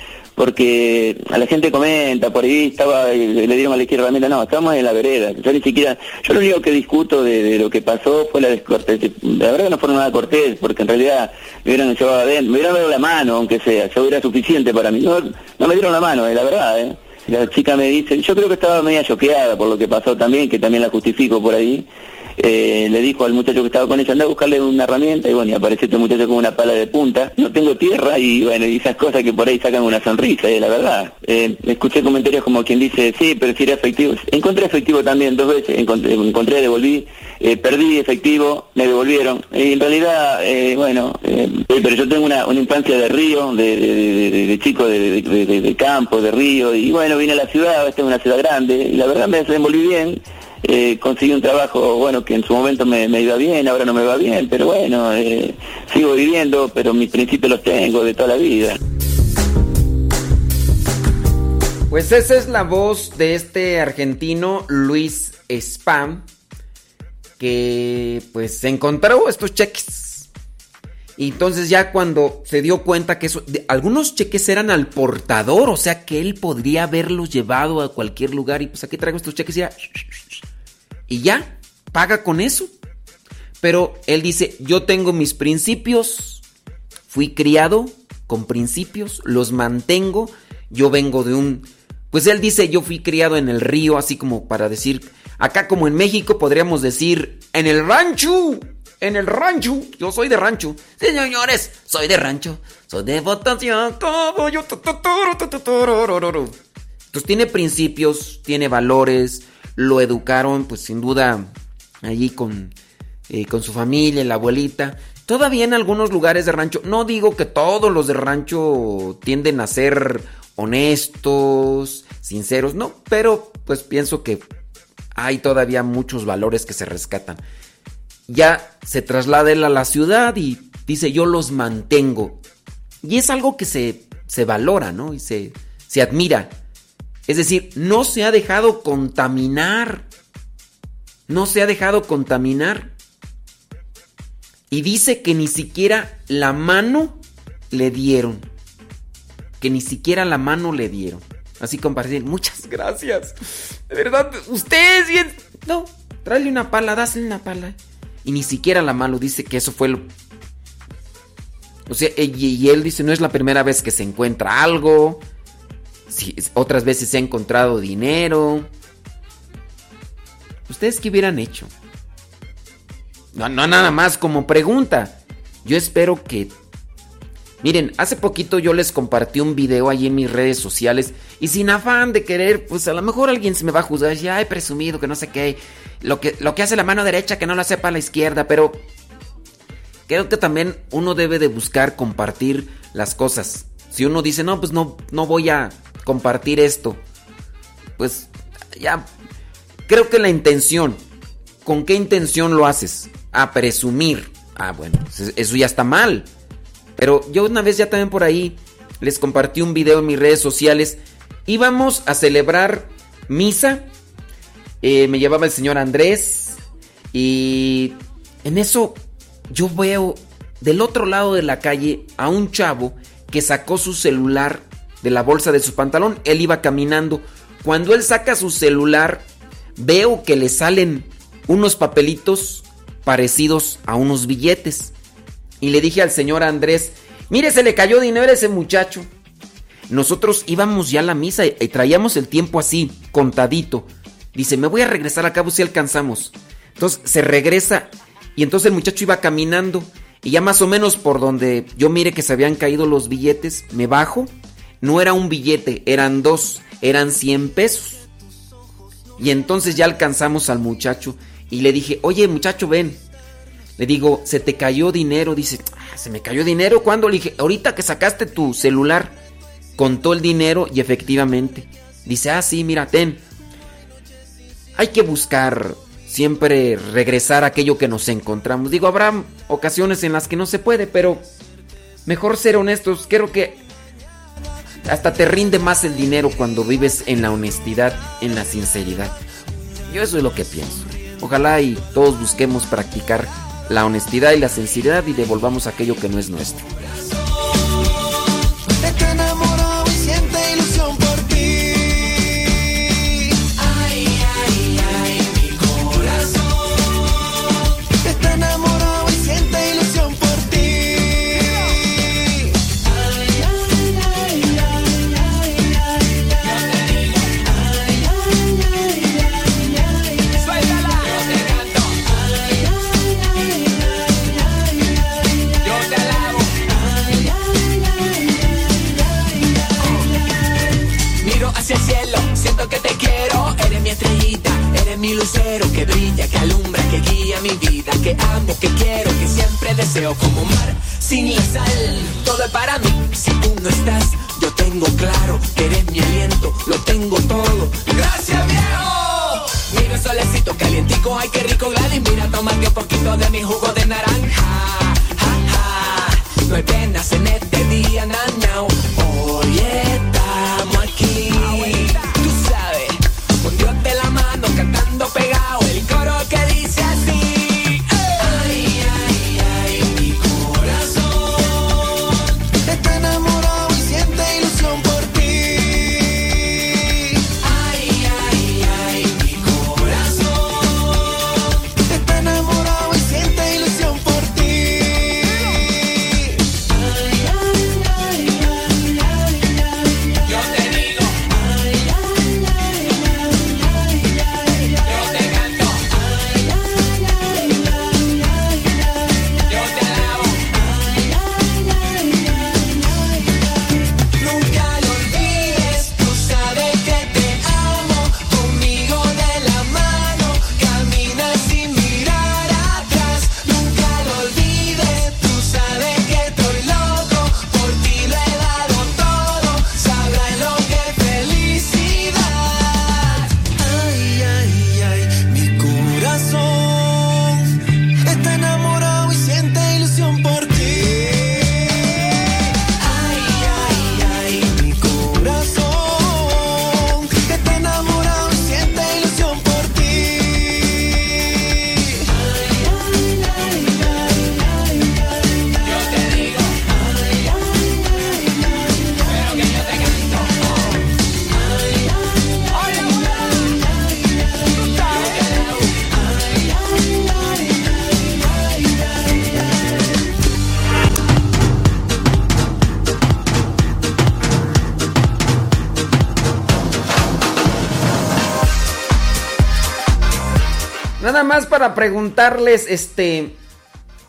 porque a la gente comenta, por ahí estaba, eh, le dieron a la izquierda herramienta, no, estamos en la vereda, yo ni siquiera, yo lo único que discuto de, de lo que pasó fue la descortés, la verdad no fue nada cortés, porque en realidad me hubieran llevado adentro, me hubieran dado la mano, aunque sea, eso hubiera suficiente para mí, no, no me dieron la mano, eh, la verdad, eh. La chica me dice, yo creo que estaba media choqueada por lo que pasó también, que también la justifico por ahí. Eh, le dijo al muchacho que estaba con ella, anda a buscarle una herramienta y bueno, y apareció este muchacho con una pala de punta. No tengo tierra y bueno, y esas cosas que por ahí sacan una sonrisa, eh, la verdad. Eh, escuché comentarios como quien dice, sí, pero si era efectivo. Encontré efectivo también dos veces, encontré, encontré devolví, eh, perdí efectivo, me devolvieron. Y en realidad, eh, bueno, pero yo tengo una, una infancia de río, de, de, de- de- chico de campo, de río, y bueno, vine a la ciudad, esta es una ciudad grande, y la verdad me desenvolví bien. Eh, un trabajo, bueno, que en su momento me, iba bien, ahora no me va bien, pero bueno, eh, sigo viviendo, pero mis principios los tengo de toda la vida. Pues esa es la voz de este argentino Luis Spam, que pues encontró estos cheques. Y entonces ya cuando se dio cuenta que eso, algunos cheques eran al portador, o sea que él podría haberlos llevado a cualquier lugar y pues aquí traigo estos cheques y ya, y ya, paga con eso. Pero él dice, yo tengo mis principios, fui criado con principios, los mantengo, yo vengo de un... Pues él dice, yo fui criado en el río, así como para decir, acá como en México podríamos decir, en el rancho, en el rancho, yo soy de rancho. Sí, señores, soy de rancho, soy de votación, como yo. Entonces tiene principios, tiene valores, lo educaron, pues sin duda, allí con, eh, con su familia, la abuelita. Todavía en algunos lugares de rancho, no digo que todos los de rancho tienden a ser honestos, sinceros, no, pero pues pienso que hay todavía muchos valores que se rescatan. Ya se traslada él a la ciudad y dice yo los mantengo. Y es algo que se, se valora, ¿no? Y se, se admira. Es decir, no se ha dejado contaminar. No se ha dejado contaminar. Y dice que ni siquiera la mano le dieron. Que ni siquiera la mano le dieron. Así compartir. Muchas gracias. De verdad, ustedes bien. No, tráele una pala, dásle una pala. Y ni siquiera la mano dice que eso fue lo. O sea, y, y él dice, no es la primera vez que se encuentra algo. Es- otras veces se ha encontrado dinero. ¿Ustedes qué hubieran hecho? No, no, nada más como pregunta. Yo espero que... Miren, hace poquito yo les compartí un video ahí en mis redes sociales y sin afán de querer, pues a lo mejor alguien se me va a juzgar, ya ay, presumido, que no sé qué, lo que, lo que hace la mano derecha que no lo sepa la izquierda, pero creo que también uno debe de buscar compartir las cosas. Si uno dice, no, pues no, no voy a compartir esto, pues ya, creo que la intención, ¿con qué intención lo haces? A presumir. Ah, bueno, eso- eso ya está mal. Pero yo una vez ya también por ahí les compartí un video en mis redes sociales. Íbamos a celebrar misa. Eh, me llevaba el señor Andrés. Y en eso yo veo del otro lado de la calle a un chavo que sacó su celular de la bolsa de su pantalón. Él iba caminando. Cuando él saca su celular, veo que le salen unos papelitos parecidos a unos billetes. Y le dije al señor Andrés, mire, se le cayó dinero a ese muchacho. Nosotros íbamos ya a la misa y traíamos el tiempo así, contadito. Dice, me voy a regresar a cabo si alcanzamos. Entonces se regresa y entonces el muchacho iba caminando y ya más o menos por donde yo mire que se habían caído los billetes, me bajo. No era un billete, eran dos, eran 100 pesos. Y entonces ya alcanzamos al muchacho y le dije, oye muchacho, ven. Le digo, se te cayó dinero. Dice, ah, se me cayó dinero. ¿Cuándo? Le dije, ahorita que sacaste tu celular. Contó el dinero y efectivamente. Dice, ah, sí, mira, ten. Hay que buscar siempre regresar a aquello que nos encontramos. Digo, habrá ocasiones en las que no se puede, pero mejor ser honestos. Creo que hasta te rinde más el dinero cuando vives en la honestidad, en la sinceridad. Yo eso es lo que pienso. Ojalá y todos busquemos practicar la honestidad y la sinceridad y devolvamos aquello que no es nuestro. Que brilla, que alumbra, que guía mi vida, que amo, que quiero, que siempre deseo como mar sin la sal. Todo es para mí, si tú no estás, yo tengo claro que eres mi aliento, lo tengo todo. Gracias viejo. Mira el solecito calientico, ay qué rico Gladys, mira tomate un poquito de mi jugo de naranja. No hay penas en este día, now. Para preguntarles, este,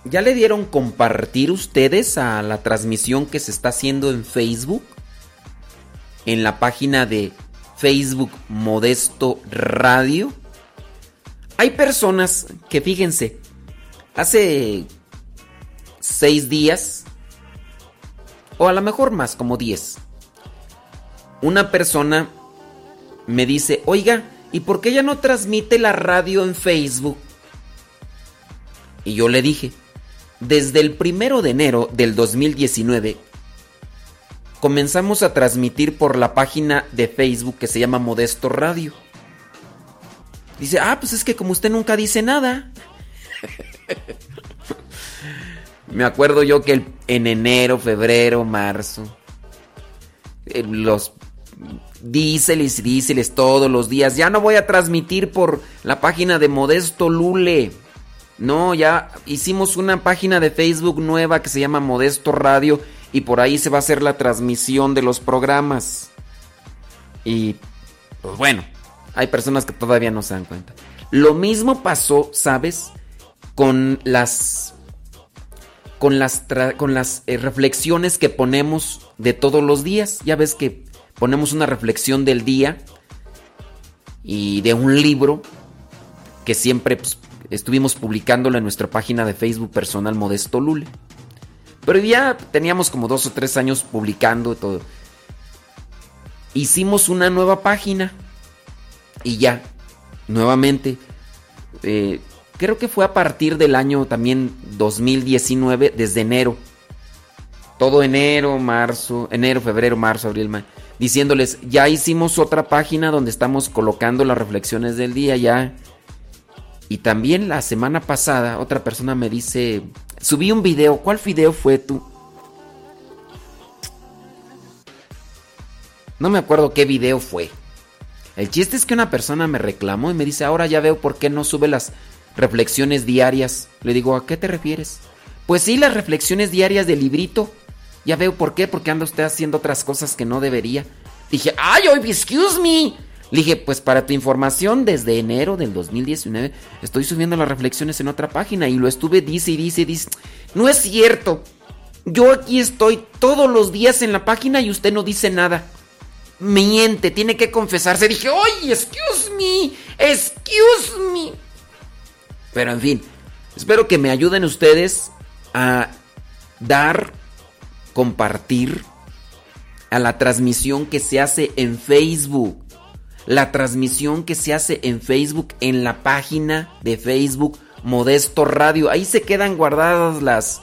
¿ya le dieron compartir ustedes a la transmisión que se está haciendo en Facebook? En la página de Facebook Modesto Radio. Hay personas que, fíjense, hace seis días, o a lo mejor más, como diez, una persona me dice, oiga, ¿y por qué ya no transmite la radio en Facebook? Y yo le dije, desde el primero de enero del 2019, comenzamos a transmitir por la página de Facebook que se llama Modesto Radio. Dice, ah, pues es que como usted nunca dice nada. Me acuerdo yo que en enero, febrero, marzo, eh, los díseles, díseles todos los días, ya no voy a transmitir por la página de Modesto Lule No, ya hicimos una página de Facebook nueva que se llama Modesto Radio y por ahí se va a hacer la transmisión de los programas. Y pues bueno, hay personas que todavía no se dan cuenta. Lo mismo pasó, ¿sabes? Con las con las con las eh, reflexiones que ponemos de todos los días. Ya ves que ponemos una reflexión del día y de un libro que siempre pues, estuvimos publicándolo en nuestra página de Facebook personal Modesto Lule. Pero ya teníamos como dos o tres años publicando todo. Hicimos una nueva página y ya, nuevamente, eh, creo que fue a partir del año también 2019, desde enero. Todo enero, marzo, enero, febrero, marzo, abril. Diciéndoles, ya hicimos otra página donde estamos colocando las reflexiones del día, ya y también la semana pasada otra persona me dice, subí un video, ¿cuál video fue tú? No me acuerdo qué video fue. El chiste es que una persona me reclamó y me dice, ahora ya veo por qué no sube las reflexiones diarias. Le digo, ¿a qué te refieres? Pues sí, las reflexiones diarias del librito. Ya veo por qué, porque anda usted haciendo otras cosas que no debería. Dije, ay, excuse me. Le dije, pues para tu información, desde enero del 2019 estoy subiendo las reflexiones en otra página y lo estuve, dice y dice y dice. No es cierto. Yo aquí estoy todos los días en la página y usted no dice nada. Miente, tiene que confesarse. Dije, oye, excuse me, excuse me. Pero en fin, espero que me ayuden ustedes a dar, compartir a la transmisión que se hace en Facebook la transmisión que se hace en Facebook, en la página de Facebook Modesto Radio. Ahí se quedan guardadas las,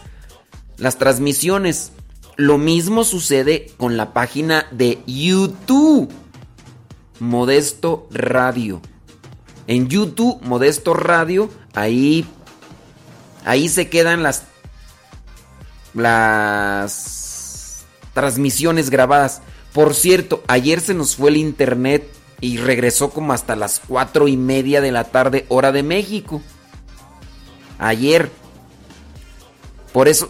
las transmisiones. Lo mismo sucede con la página de YouTube Modesto Radio. En YouTube Modesto Radio, ahí ahí se quedan las las transmisiones grabadas. Por cierto, ayer se nos fue el internet y regresó como hasta las cuatro y media de la tarde, hora de México. Ayer. Por eso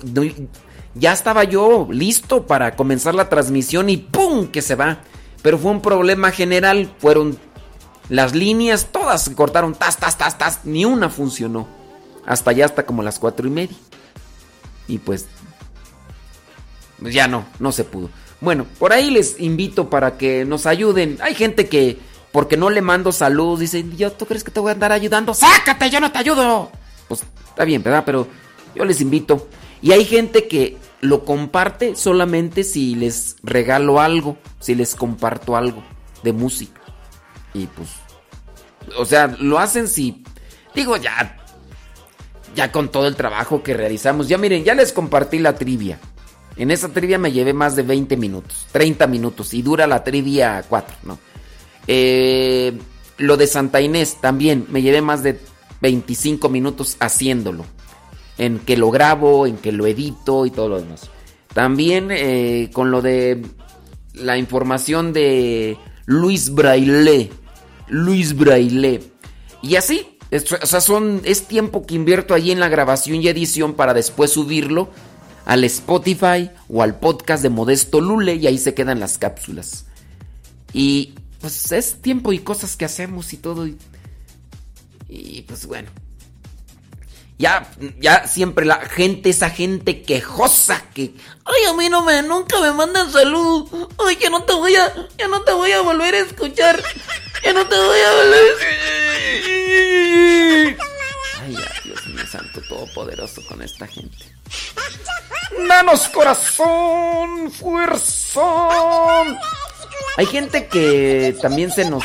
ya estaba yo listo para comenzar la transmisión y ¡pum! que se va. Pero fue un problema general. Fueron las líneas, todas se cortaron, tas, tas, tas, tas. Ni una funcionó. Hasta ya hasta como las cuatro y media. Y pues ya no, no se pudo. Bueno, por ahí les invito para que nos ayuden. Hay gente que, porque no le mando salud, dice, yo, ¿tú crees que te voy a andar ayudando? ¡Sácate, yo no te ayudo! Pues está bien, ¿verdad? Pero yo les invito. Y hay gente que lo comparte solamente si les regalo algo, si les comparto algo de música. Y pues, o sea, lo hacen si, digo, ya, ya con todo el trabajo que realizamos. Ya miren, ya les compartí la trivia. En esa trivia me llevé más de 20 minutos, 30 minutos y dura la trivia 4, ¿no? Eh, lo de Santa Inés también me llevé más de 25 minutos haciéndolo. En que lo grabo, en que lo edito y todo lo demás. También eh, con lo de la información de Luis Braille. Luis Braille. Y así, o sea, son, es tiempo que invierto allí en la grabación y edición para después subirlo al Spotify o al podcast de Modesto Lule y ahí se quedan las cápsulas. Y pues es tiempo y cosas que hacemos y todo. Y, pues bueno. Ya, ya siempre la gente, esa gente quejosa que, ay, a mí no me, nunca me mandan salud. Ay, que no te voy a, ya no te voy a volver a escuchar. Ya no te voy a volver a escuchar. Ay, Dios mío santo todopoderoso con esta gente. Danos corazón, fuerza. Hay gente que también se nos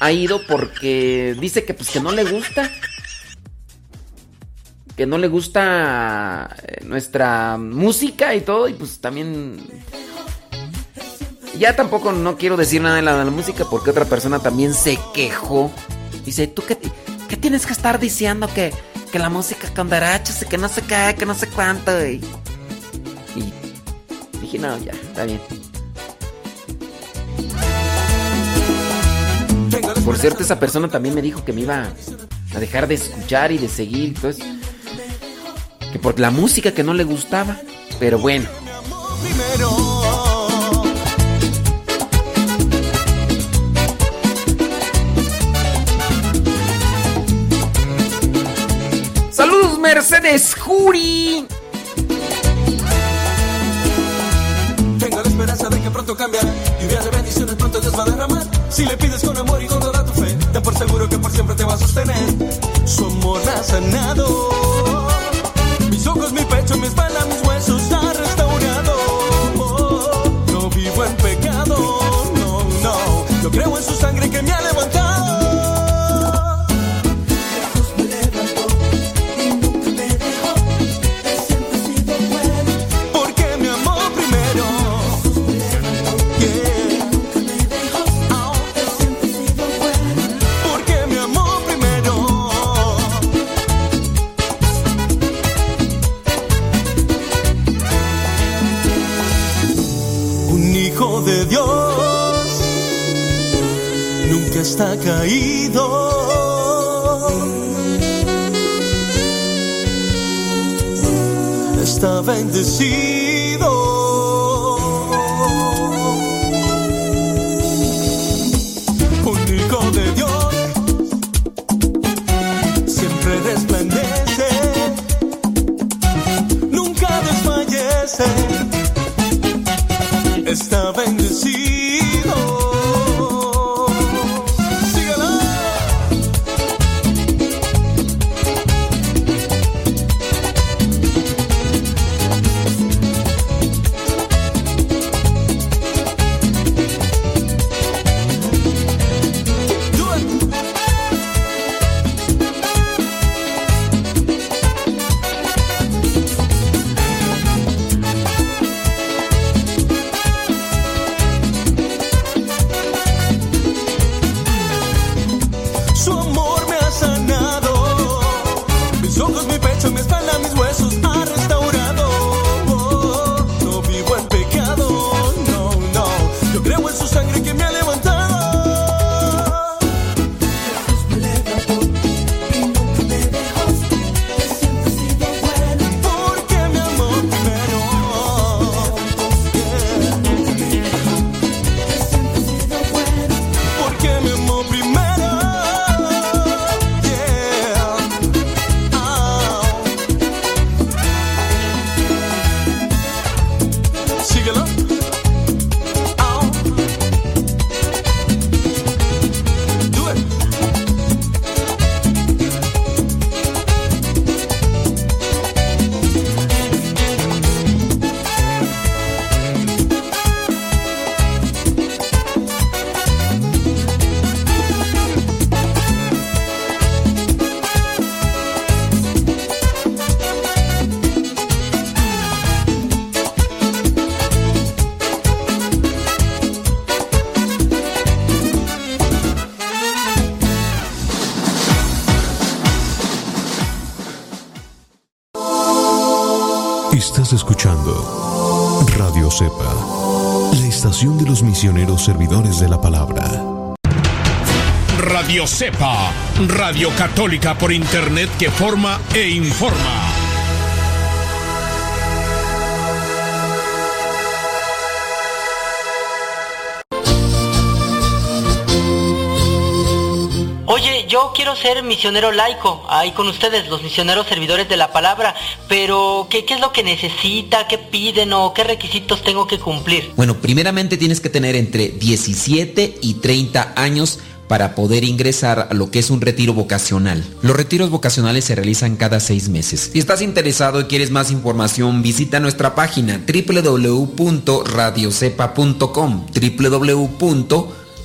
ha ido porque dice que pues que no le gusta. Que no le gusta eh, nuestra música y todo y pues también ya tampoco no quiero decir nada de la, de la música porque otra persona también se quejó. Dice, ¿tú qué, qué tienes que estar diciendo que que la música con derechos y que no sé qué, que no sé cuánto. Y, y dije, no, ya, está bien. Por cierto, esa persona también me dijo que me iba a dejar de escuchar y de seguir. Entonces, que por la música que no le gustaba. Pero bueno. Mercedes Juri. Tengo la esperanza de que pronto cambiará. Lluvia de bendiciones pronto Dios va a derramar. Si le pides con amor y con toda tu fe, ten por seguro que por siempre te va a sostener. Su amor ha sanado. Mis ojos, mi pecho, mi espalda, mis huesos ha restaurado. No vivo en pecado, no, no. Yo creo en su sangre que me caído. Está bendecido. Misioneros servidores de la palabra. Radio Cepa, Radio Católica por Internet que forma e informa. Oye, yo quiero ser misionero laico, ahí con ustedes, los misioneros servidores de la palabra, pero ¿qué, qué es lo que necesita? ¿Qué piden o qué requisitos tengo que cumplir? Bueno, primeramente tienes que tener entre 17 y 30 años para poder ingresar a lo que es un retiro vocacional. Los retiros vocacionales se realizan cada seis meses. Si estás interesado y quieres más información, visita nuestra página www.radiocepa.com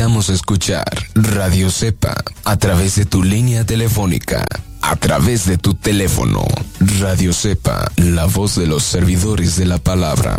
Invitamos a escuchar Radio Cepa a través de tu línea telefónica. a través de tu teléfono. Radio Cepa, la voz de los servidores de la palabra.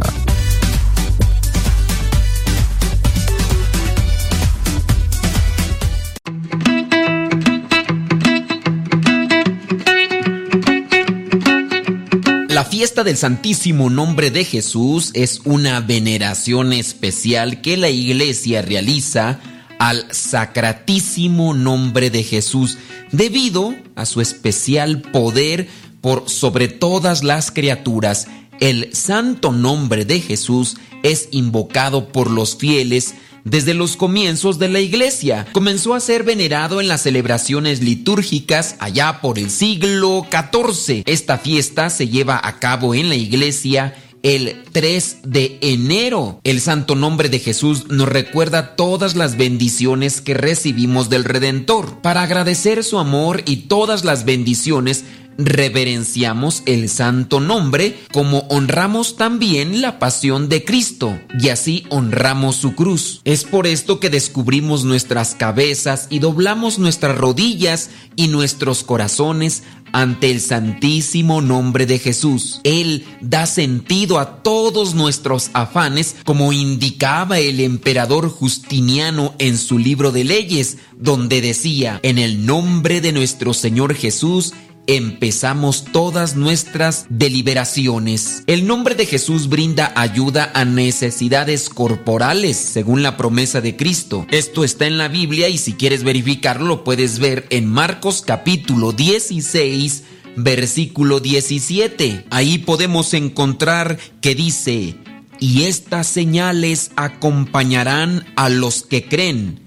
La fiesta del Santísimo Nombre de Jesús es una veneración especial que la iglesia realiza al Sacratísimo Nombre de Jesús debido a su especial poder por sobre todas las criaturas. El santo nombre de Jesús es invocado por los fieles desde los comienzos de la iglesia. Comenzó a ser venerado en las celebraciones litúrgicas allá por el siglo XIV. Esta fiesta se lleva a cabo en la iglesia el 3 de enero. El santo nombre de Jesús nos recuerda todas las bendiciones que recibimos del Redentor. Para agradecer su amor y todas las bendiciones, reverenciamos el santo nombre como honramos también la pasión de Cristo y así honramos su cruz. Es por esto que descubrimos nuestras cabezas y doblamos nuestras rodillas y nuestros corazones ante el santísimo nombre de Jesús. Él da sentido a todos nuestros afanes como indicaba el emperador Justiniano en su libro de leyes, donde decía, en el nombre de nuestro Señor Jesús, empezamos todas nuestras deliberaciones. El nombre de Jesús brinda ayuda a necesidades corporales, según la promesa de Cristo. Esto está en la Biblia y si quieres verificarlo lo puedes ver en Marcos capítulo 16, versículo 17. Ahí podemos encontrar que dice, y estas señales acompañarán a los que creen.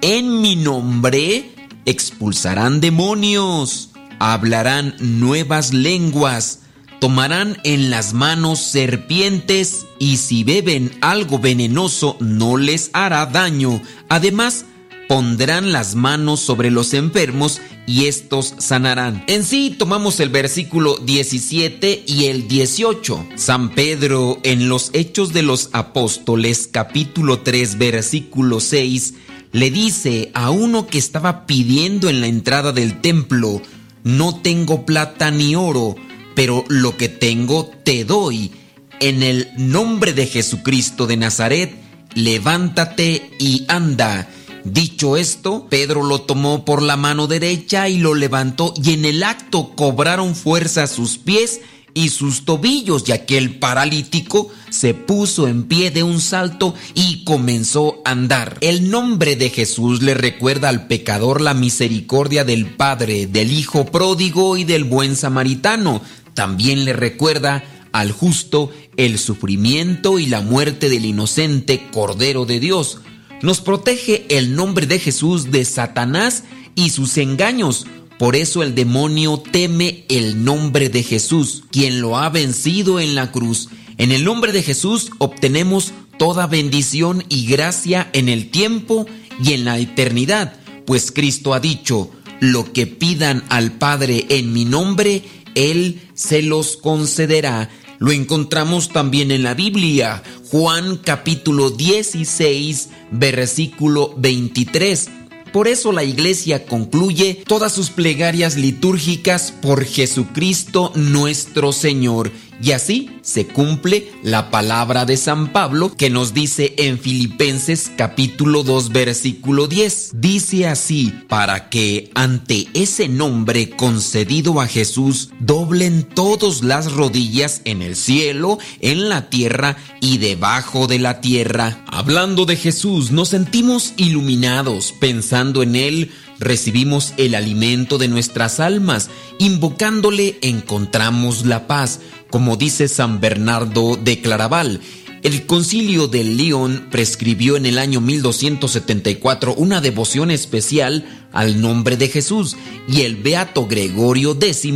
En mi nombre expulsarán demonios hablarán nuevas lenguas, tomarán en las manos serpientes y si beben algo venenoso no les hará daño. Además, pondrán las manos sobre los enfermos y estos sanarán. En sí tomamos el versículo 17 y el 18. San Pedro en los Hechos de los Apóstoles capítulo 3 versículo 6 le dice a uno que estaba pidiendo en la entrada del templo, no tengo plata ni oro, pero lo que tengo te doy. En el nombre de Jesucristo de Nazaret, levántate y anda. Dicho esto, Pedro lo tomó por la mano derecha y lo levantó y en el acto cobraron fuerza sus pies y sus tobillos, ya que el paralítico se puso en pie de un salto y comenzó a andar. El nombre de Jesús le recuerda al pecador la misericordia del Padre, del Hijo pródigo y del buen samaritano. También le recuerda al justo el sufrimiento y la muerte del inocente Cordero de Dios. Nos protege el nombre de Jesús de Satanás y sus engaños por eso el demonio teme el nombre de Jesús, quien lo ha vencido en la cruz. En el nombre de Jesús obtenemos toda bendición y gracia en el tiempo y en la eternidad, pues Cristo ha dicho, lo que pidan al Padre en mi nombre, Él se los concederá. Lo encontramos también en la Biblia, Juan capítulo 16, versículo 23 por eso la iglesia concluye todas sus plegarias litúrgicas por Jesucristo nuestro Señor. Y así se cumple la palabra de San Pablo que nos dice en Filipenses capítulo 2 versículo 10. Dice así, para que ante ese nombre concedido a Jesús doblen todos las rodillas en el cielo, en la tierra y debajo de la tierra. Hablando de Jesús, nos sentimos iluminados pensando en Él recibimos el alimento de nuestras almas, invocándole encontramos la paz, como dice San Bernardo de Claraval. El concilio de León prescribió en el año 1274 una devoción especial al nombre de Jesús y el beato Gregorio X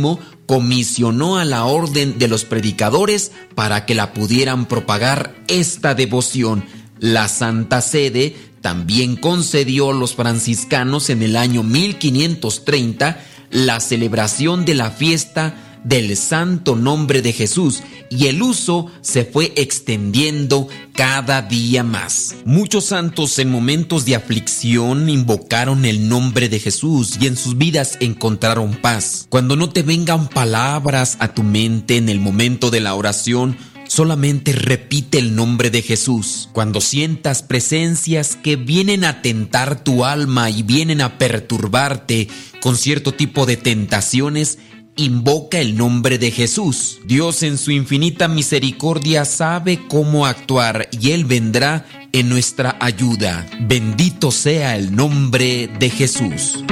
comisionó a la orden de los predicadores para que la pudieran propagar esta devoción. La Santa Sede también concedió a los franciscanos en el año 1530 la celebración de la fiesta del santo nombre de Jesús y el uso se fue extendiendo cada día más. Muchos santos en momentos de aflicción invocaron el nombre de Jesús y en sus vidas encontraron paz. Cuando no te vengan palabras a tu mente en el momento de la oración, solamente repite el nombre de Jesús. Cuando sientas presencias que vienen a tentar tu alma y vienen a perturbarte con cierto tipo de tentaciones, invoca el nombre de Jesús. Dios en su infinita misericordia sabe cómo actuar y Él vendrá en nuestra ayuda. Bendito sea el nombre de Jesús.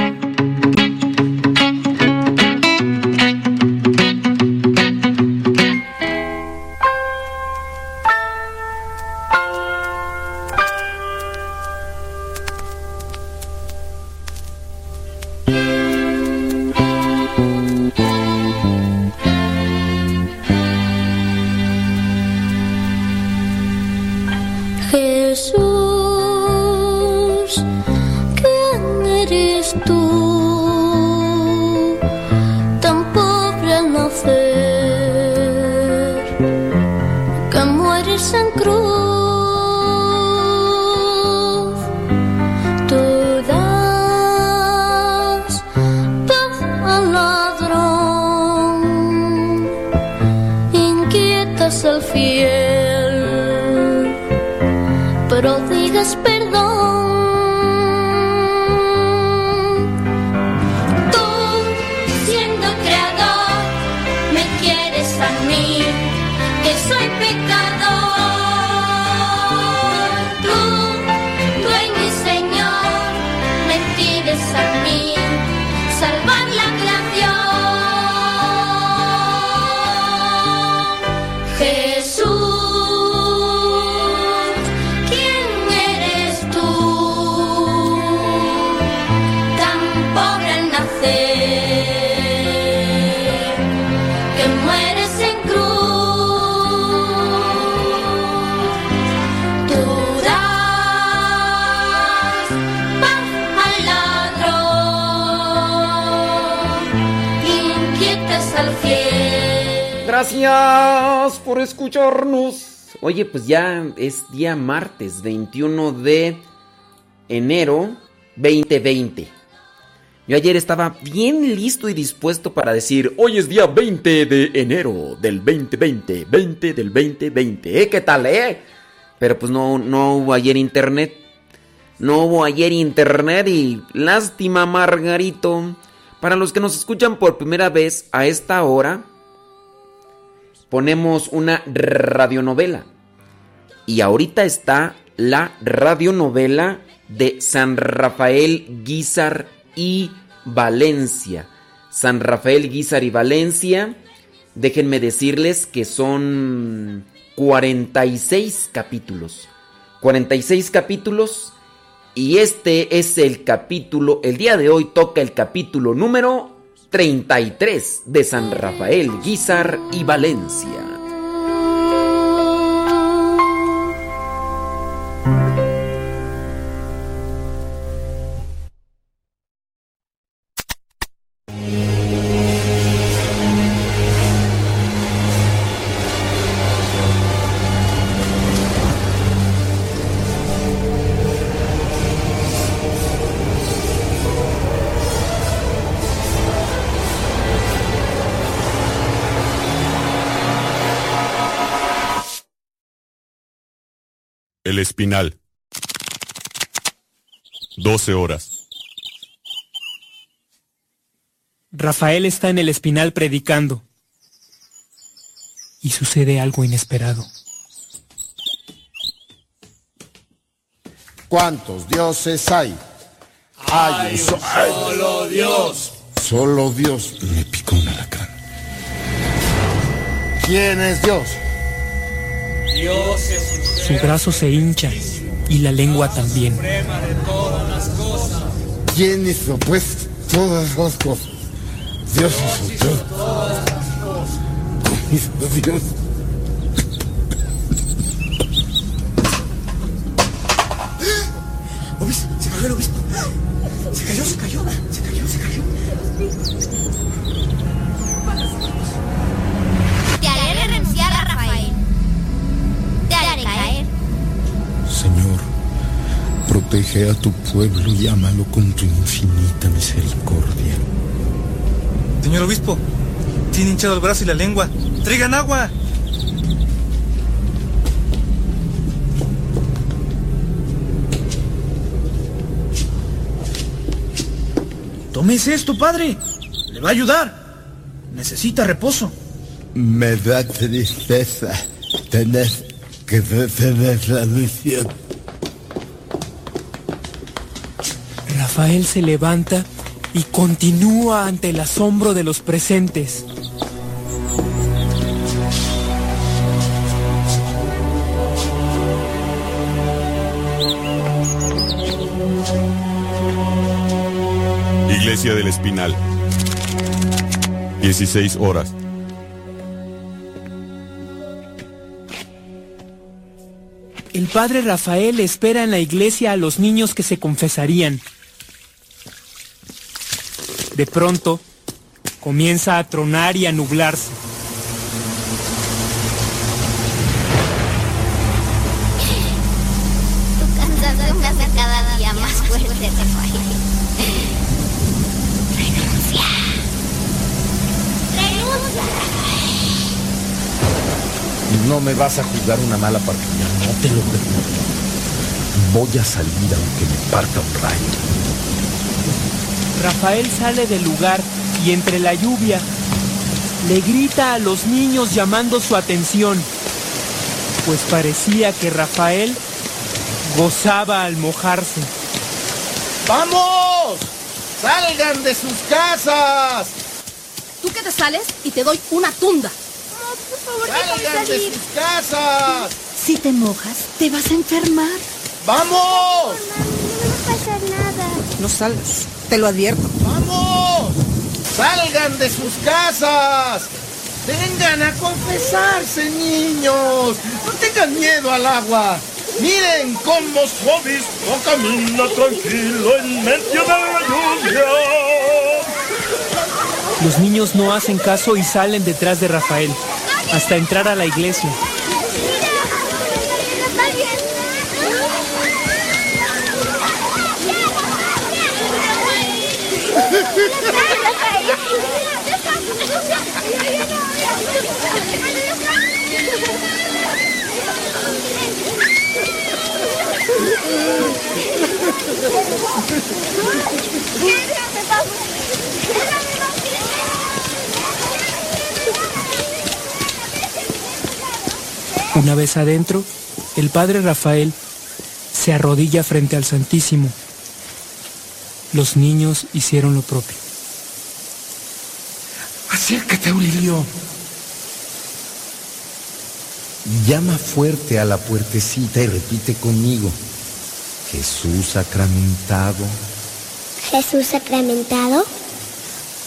Pues ya es día martes 21 de enero 2020. Yo ayer estaba bien listo y dispuesto para decir, hoy es día 20 de enero del 2020, 20 del 2020. ¿Eh? ¿Qué tal, eh? Pero pues no, no hubo ayer internet. No hubo ayer internet y lástima, Margarito. Para los que nos escuchan por primera vez a esta hora, ponemos una radionovela. Y ahorita está la radionovela de San Rafael Guizar y Valencia. San Rafael Guizar y Valencia. Déjenme decirles que son 46 capítulos. 46 capítulos. Y este es el capítulo, el día de hoy toca el capítulo número 33 de San Rafael Guizar y Valencia. El Espinal. 12 horas. Rafael está en el espinal predicando. Y sucede algo inesperado. ¿Cuántos dioses hay? Hay un so- solo Dios. Solo Dios. Me picó un alacrán. ¿Quién es Dios? Dios es Su brazo se hincha y la lengua también. suprema de todas las cosas. ¿Quién hizo pues todas las cosas? Dios hizo. Todas las cosas. Hizo Dios. Obispo, se cayó el obispo. Se cayó, se cayó, se cayó, se cayó. Protege a tu pueblo y ámalo con tu infinita misericordia. Señor obispo, tiene hinchado el brazo y la lengua. ¡Traigan agua! Tómese esto, padre. Le va a ayudar. Necesita reposo. Me da tristeza tener que detener la misión. Rafael se levanta y continúa ante el asombro de los presentes. Iglesia del Espinal. 16 horas. El padre Rafael espera en la iglesia a los niños que se confesarían. De pronto, comienza a tronar y a nublarse. No me vas a juzgar una mala partida, no te lo permito. Voy a salir aunque me parta un rayo. Rafael sale del lugar y entre la lluvia le grita a los niños llamando su atención, pues parecía que Rafael gozaba al mojarse. ¡Vamos! ¡Salgan de sus casas! Tú que te sales y te doy una tunda. Por favor, ¡Salgan de sus casas! Si te mojas, te vas a enfermar. ¡Vamos! No pasa nada. No salgas, te lo advierto. ¡Vamos! ¡Salgan de sus casas! ¡Vengan a confesarse, niños! ¡No tengan miedo al agua! ¡Miren cómo su obispo camina tranquilo en medio de la lluvia! Los niños no hacen caso y salen detrás de Rafael, hasta entrar a la iglesia. Una vez adentro, el padre Rafael se arrodilla frente al Santísimo. Los niños hicieron lo propio. Acércate, Aurelio. Llama fuerte a la puertecita y repite conmigo. Jesús sacramentado. Jesús sacramentado.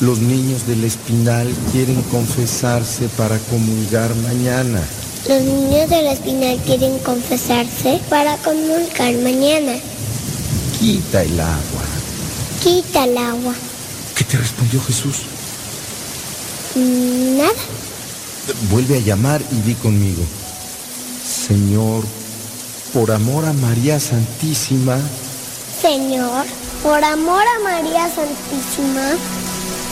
Los niños del espinal quieren confesarse para comulgar mañana. Los niños del espinal quieren confesarse para comulgar mañana. Quita el agua. Quita el agua. ¿Qué te respondió Jesús? Mm, Nada. Vuelve a llamar y di conmigo. Señor, por amor a María Santísima, Señor, por amor a María Santísima,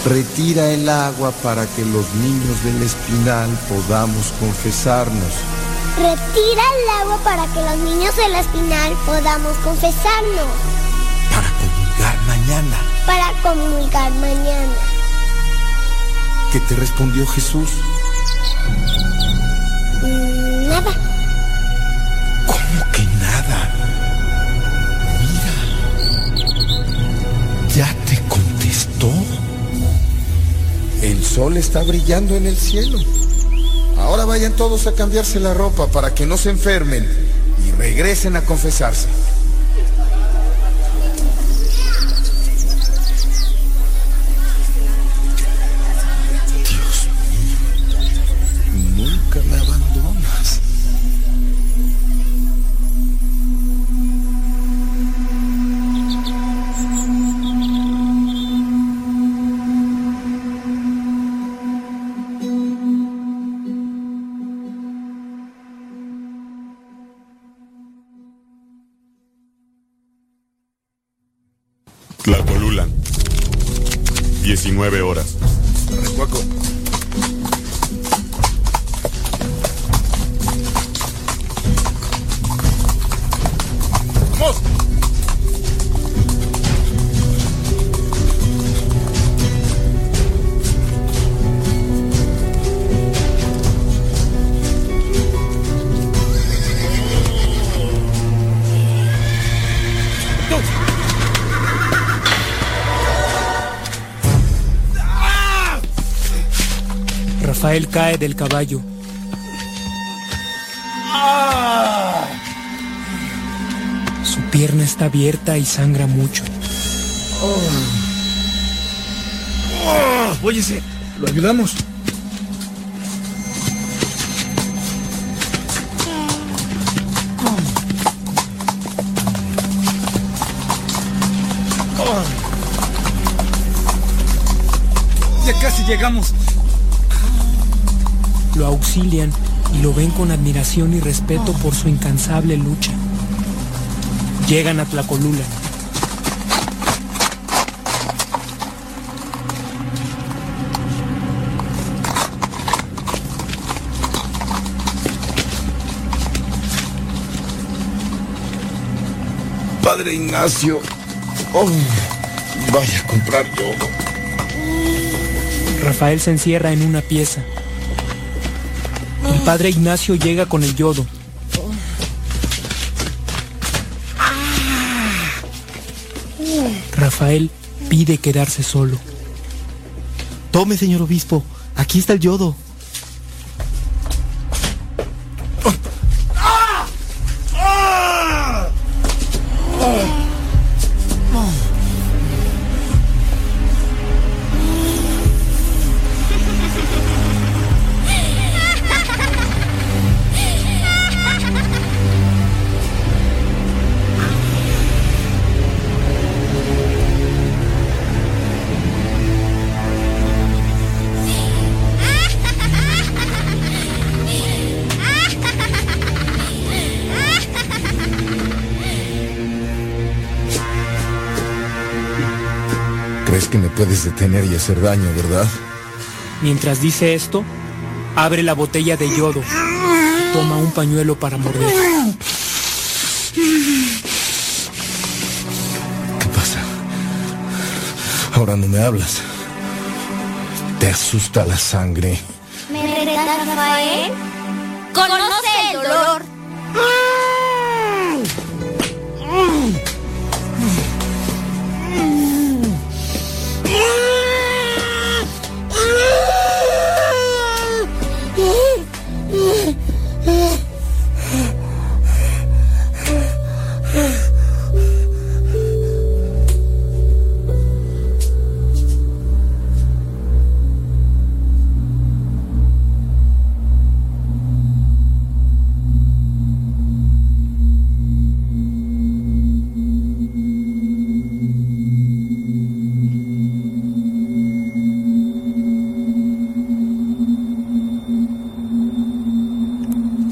retira el agua para que los niños del espinal podamos confesarnos. retira el agua para que los niños del espinal podamos confesarnos. Para comulgar mañana. Para comulgar mañana. ¿Qué te respondió Jesús? Mm, Nada. El sol está brillando en el cielo. Ahora vayan todos a cambiarse la ropa para que no se enfermen y regresen a confesarse. Rafael cae del caballo. Su pierna está abierta y sangra mucho. Óyese, lo ayudamos. Auxilian y lo ven con admiración y respeto por su incansable lucha. Llegan a Tlacolula. Padre Ignacio. Oh, vaya a comprar yo. Rafael se encierra en una pieza. Padre Ignacio llega con el yodo. Rafael pide quedarse solo. Tome, señor obispo. Aquí está el yodo. Puedes detener y hacer daño, ¿verdad? Mientras dice esto, abre la botella de yodo. Toma un pañuelo para morder. ¿Qué pasa? Ahora no me hablas. Te asusta la sangre. ¿Me retas, Rafael? Conoce el dolor.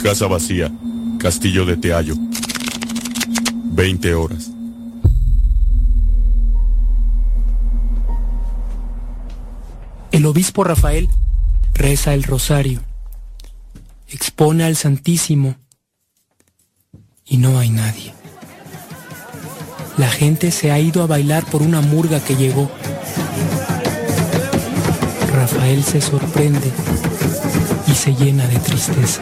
Casa vacía. Castillo de Teayo. 20 horas. El obispo Rafael reza el rosario, expone al Santísimo y no hay nadie. La gente se ha ido a bailar por una murga que llegó. Rafael se sorprende y se llena de tristeza.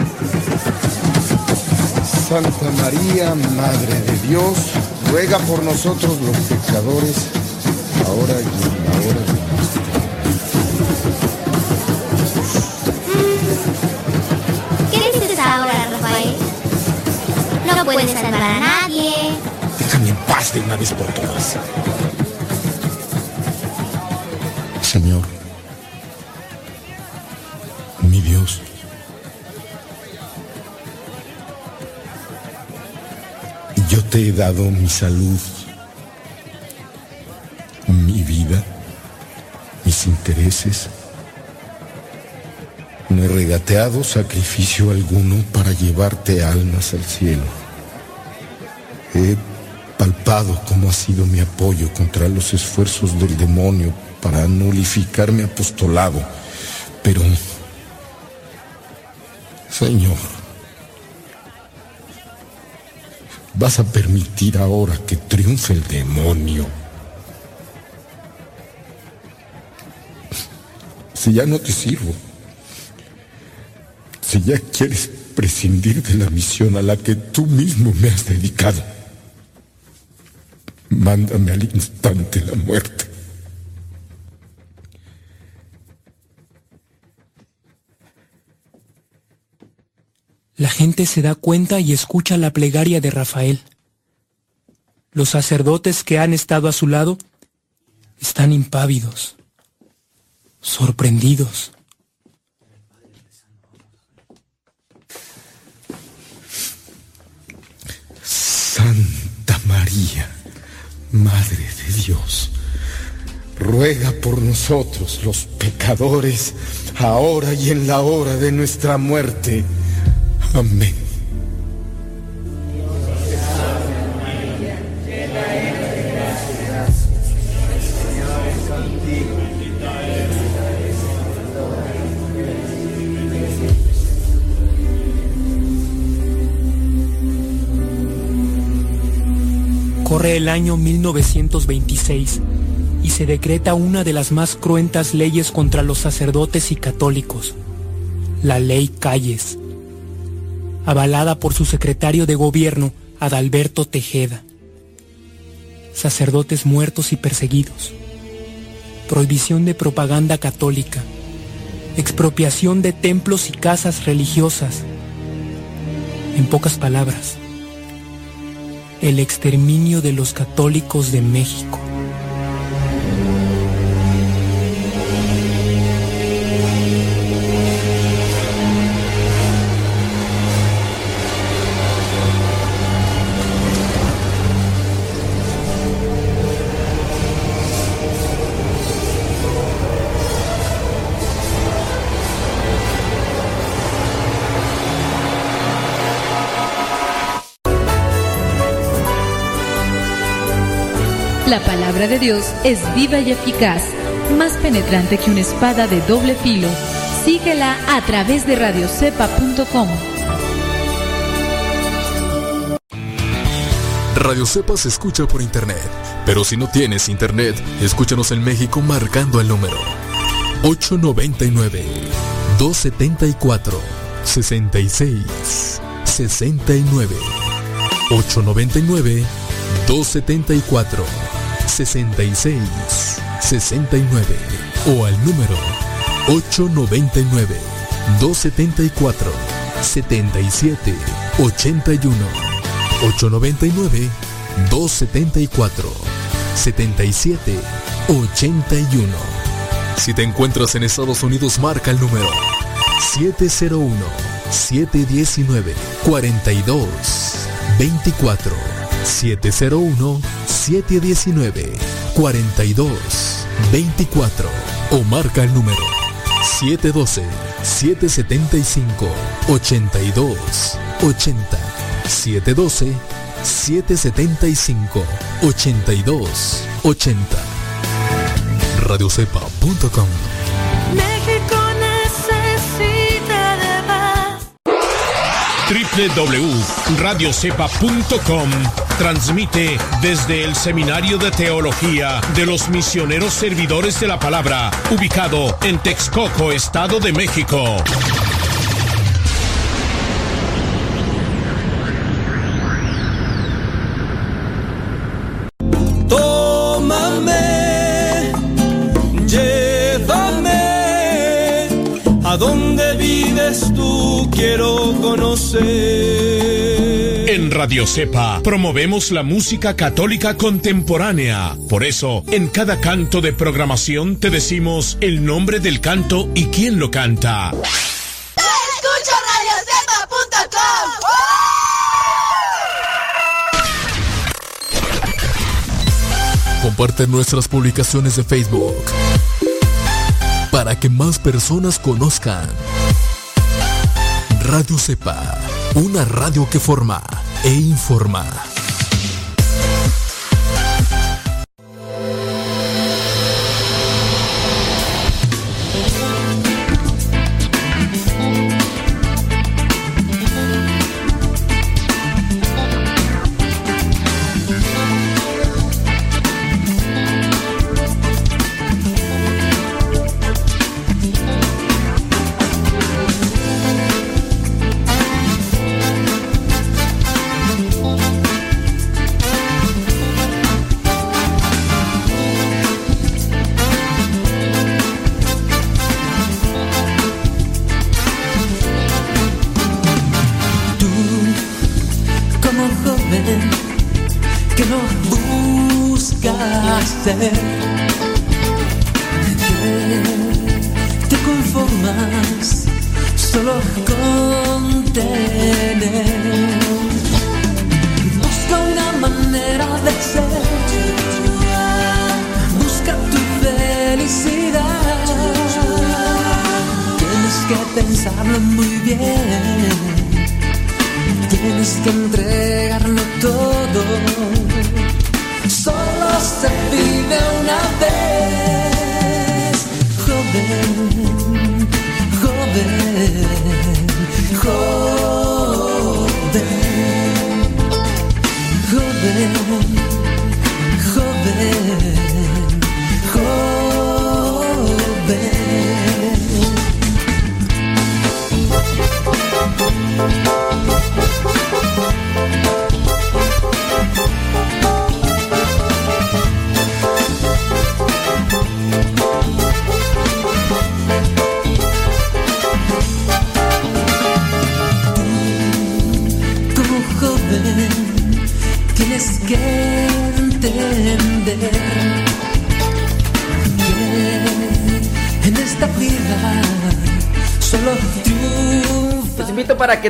Santa María, Madre de Dios, ruega por nosotros los pecadores, ahora y en la hora de ¿Qué dices ahora, Rafael? No puedes salvar a nadie. Déjame en paz de una vez por todas. Te he dado mi salud, mi vida, mis intereses. No he regateado sacrificio alguno para llevarte almas al cielo. He palpado cómo ha sido mi apoyo contra los esfuerzos del demonio para nulificar mi apostolado, pero, Señor, vas a permitir ahora que triunfe el demonio. Si ya no te sirvo, si ya quieres prescindir de la misión a la que tú mismo me has dedicado, mándame al instante la muerte. La gente se da cuenta y escucha la plegaria de Rafael. Los sacerdotes que han estado a su lado están impávidos, sorprendidos. Santa María, Madre de Dios, ruega por nosotros los pecadores, ahora y en la hora de nuestra muerte. Amén. Corre el año 1926 y se decreta una de las más cruentas leyes contra los sacerdotes y católicos, la ley Calles, avalada por su secretario de gobierno, Adalberto Tejeda. Sacerdotes muertos y perseguidos, prohibición de propaganda católica, expropiación de templos y casas religiosas. En pocas palabras, el exterminio de los católicos de México. La palabra de Dios es viva y eficaz, más penetrante que una espada de doble filo. Síguela a través de radiocepa.com. Radio Cepa se escucha por internet, pero si no tienes internet, escúchanos en México marcando el número 899 274 66 69 899 274 66 69 o al número 899 274 77 81 899 274 77 81 Si te encuentras en Estados Unidos marca el número 701 719 42 24 701 719 42 24 o marca el número 712 775 82 80 712 775 82 80 radiocepa.com México necesita de más. www.radiocepa.com transmite desde el Seminario de Teología de los Misioneros Servidores de la Palabra, ubicado en Texcoco, Estado de México. Tómame, llévame a donde vives tú, quiero conocer. Radio Cepa promovemos la música católica contemporánea. Por eso, en cada canto de programación te decimos el nombre del canto y quién lo canta. Comparte nuestras publicaciones de Facebook para que más personas conozcan Radio Cepa, una radio que forma e informa.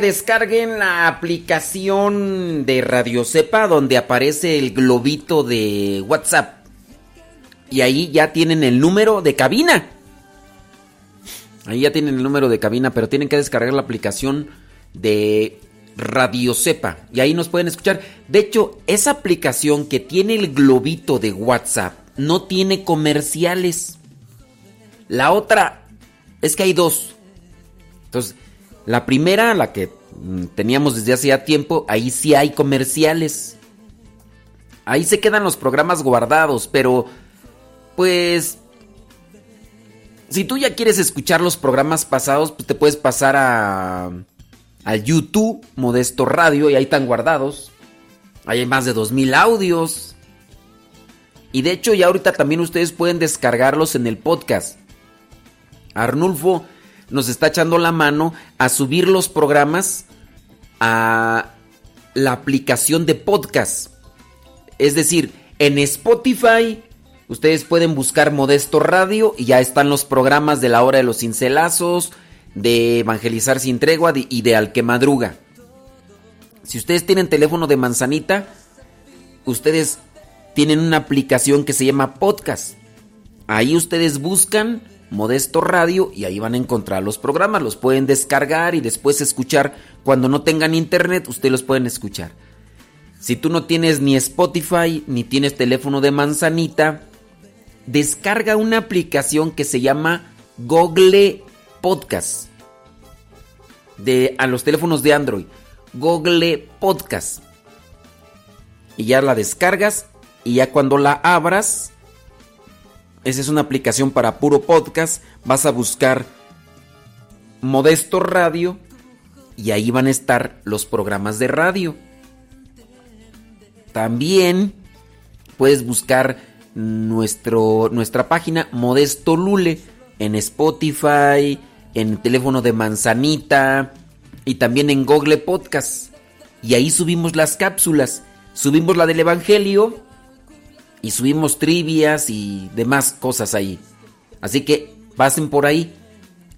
Descarguen la aplicación de Radio Cepa donde aparece el globito de WhatsApp. Y ahí ya tienen el número de cabina. Ahí ya tienen el número de cabina, pero tienen que descargar la aplicación de Radio Cepa. Y ahí nos pueden escuchar. De hecho, esa aplicación que tiene el globito de WhatsApp no tiene comerciales. La otra es que hay dos. Entonces, la primera, la que mm, teníamos desde hace ya tiempo, ahí sí hay comerciales. Ahí se quedan los programas guardados, pero pues si tú ya quieres escuchar los programas pasados, pues te puedes pasar a al YouTube Modesto Radio y ahí están guardados. Ahí hay más de 2000 audios. Y de hecho ya ahorita también ustedes pueden descargarlos en el podcast. Arnulfo nos está echando la mano a subir los programas a la aplicación de podcast. Es decir, en Spotify ustedes pueden buscar Modesto Radio y ya están los programas de la hora de los cincelazos, de Evangelizar sin tregua y de Al que madruga. Si ustedes tienen teléfono de manzanita, ustedes tienen una aplicación que se llama podcast. Ahí ustedes buscan Modesto Radio y ahí van a encontrar los programas. Los pueden descargar y después escuchar. Cuando no tengan internet, ustedes los pueden escuchar. Si tú no tienes ni Spotify ni tienes teléfono de manzanita, descarga una aplicación que se llama Google Podcast. De, a los teléfonos de Android. Google Podcast. Y ya la descargas y ya cuando la abras, esa es una aplicación para puro podcast, vas a buscar Modesto Radio y ahí van a estar los programas de radio. También puedes buscar nuestro, nuestra página Modesto Lule en Spotify, en el teléfono de Manzanita y también en Google Podcast. Y ahí subimos las cápsulas. Subimos la del Evangelio y subimos trivias y demás cosas ahí. Así que pasen por ahí.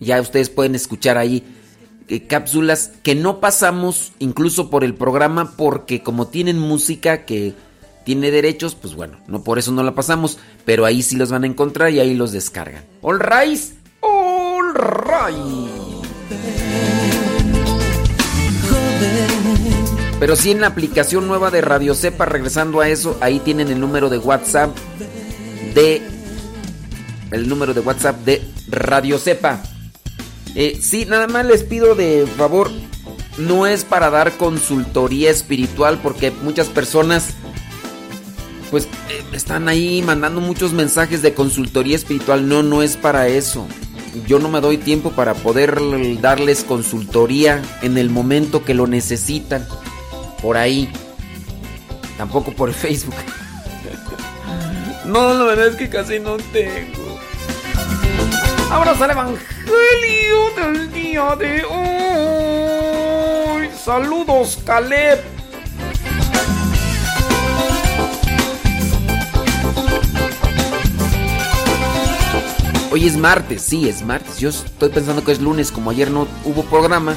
Ya ustedes pueden escuchar ahí eh, cápsulas que no pasamos incluso por el programa porque como tienen música que tiene derechos, pues bueno, no por eso no la pasamos, pero ahí sí los van a encontrar y ahí los descargan. All right. All. Pero sí en la aplicación nueva de Radio Cepa, regresando a eso, ahí tienen el número de WhatsApp de el número de WhatsApp de Radio Cepa. Eh, sí, nada más les pido de favor, no es para dar consultoría espiritual porque muchas personas pues eh, están ahí mandando muchos mensajes de consultoría espiritual. No, no es para eso. Yo no me doy tiempo para poder darles consultoría en el momento que lo necesitan por ahí. Tampoco por Facebook. No, la verdad es que casi no tengo. Vamos al Evangelio del día de hoy. Saludos, Caleb. Hoy es martes, sí, es martes. Yo estoy pensando que es lunes, como ayer no hubo programa.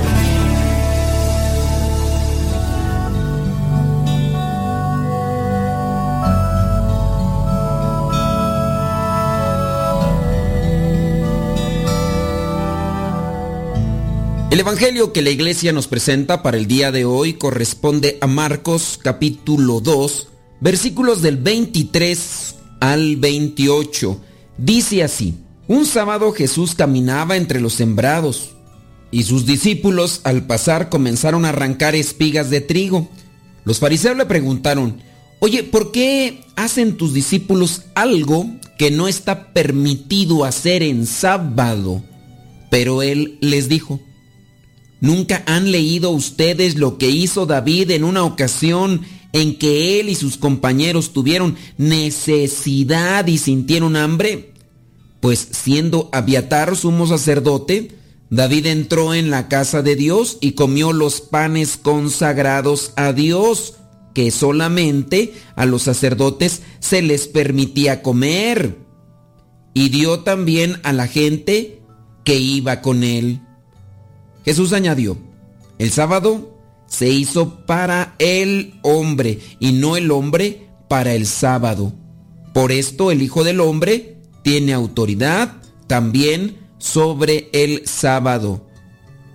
El Evangelio que la iglesia nos presenta para el día de hoy corresponde a Marcos capítulo 2, versículos del 23 al 28. Dice así, un sábado Jesús caminaba entre los sembrados y sus discípulos al pasar comenzaron a arrancar espigas de trigo. Los fariseos le preguntaron, oye, ¿por qué hacen tus discípulos algo que no está permitido hacer en sábado? Pero él les dijo, ¿Nunca han leído ustedes lo que hizo David en una ocasión en que él y sus compañeros tuvieron necesidad y sintieron hambre? Pues siendo Abiatar sumo sacerdote, David entró en la casa de Dios y comió los panes consagrados a Dios, que solamente a los sacerdotes se les permitía comer. Y dio también a la gente que iba con él. Jesús añadió, el sábado se hizo para el hombre y no el hombre para el sábado. Por esto el Hijo del Hombre tiene autoridad también sobre el sábado.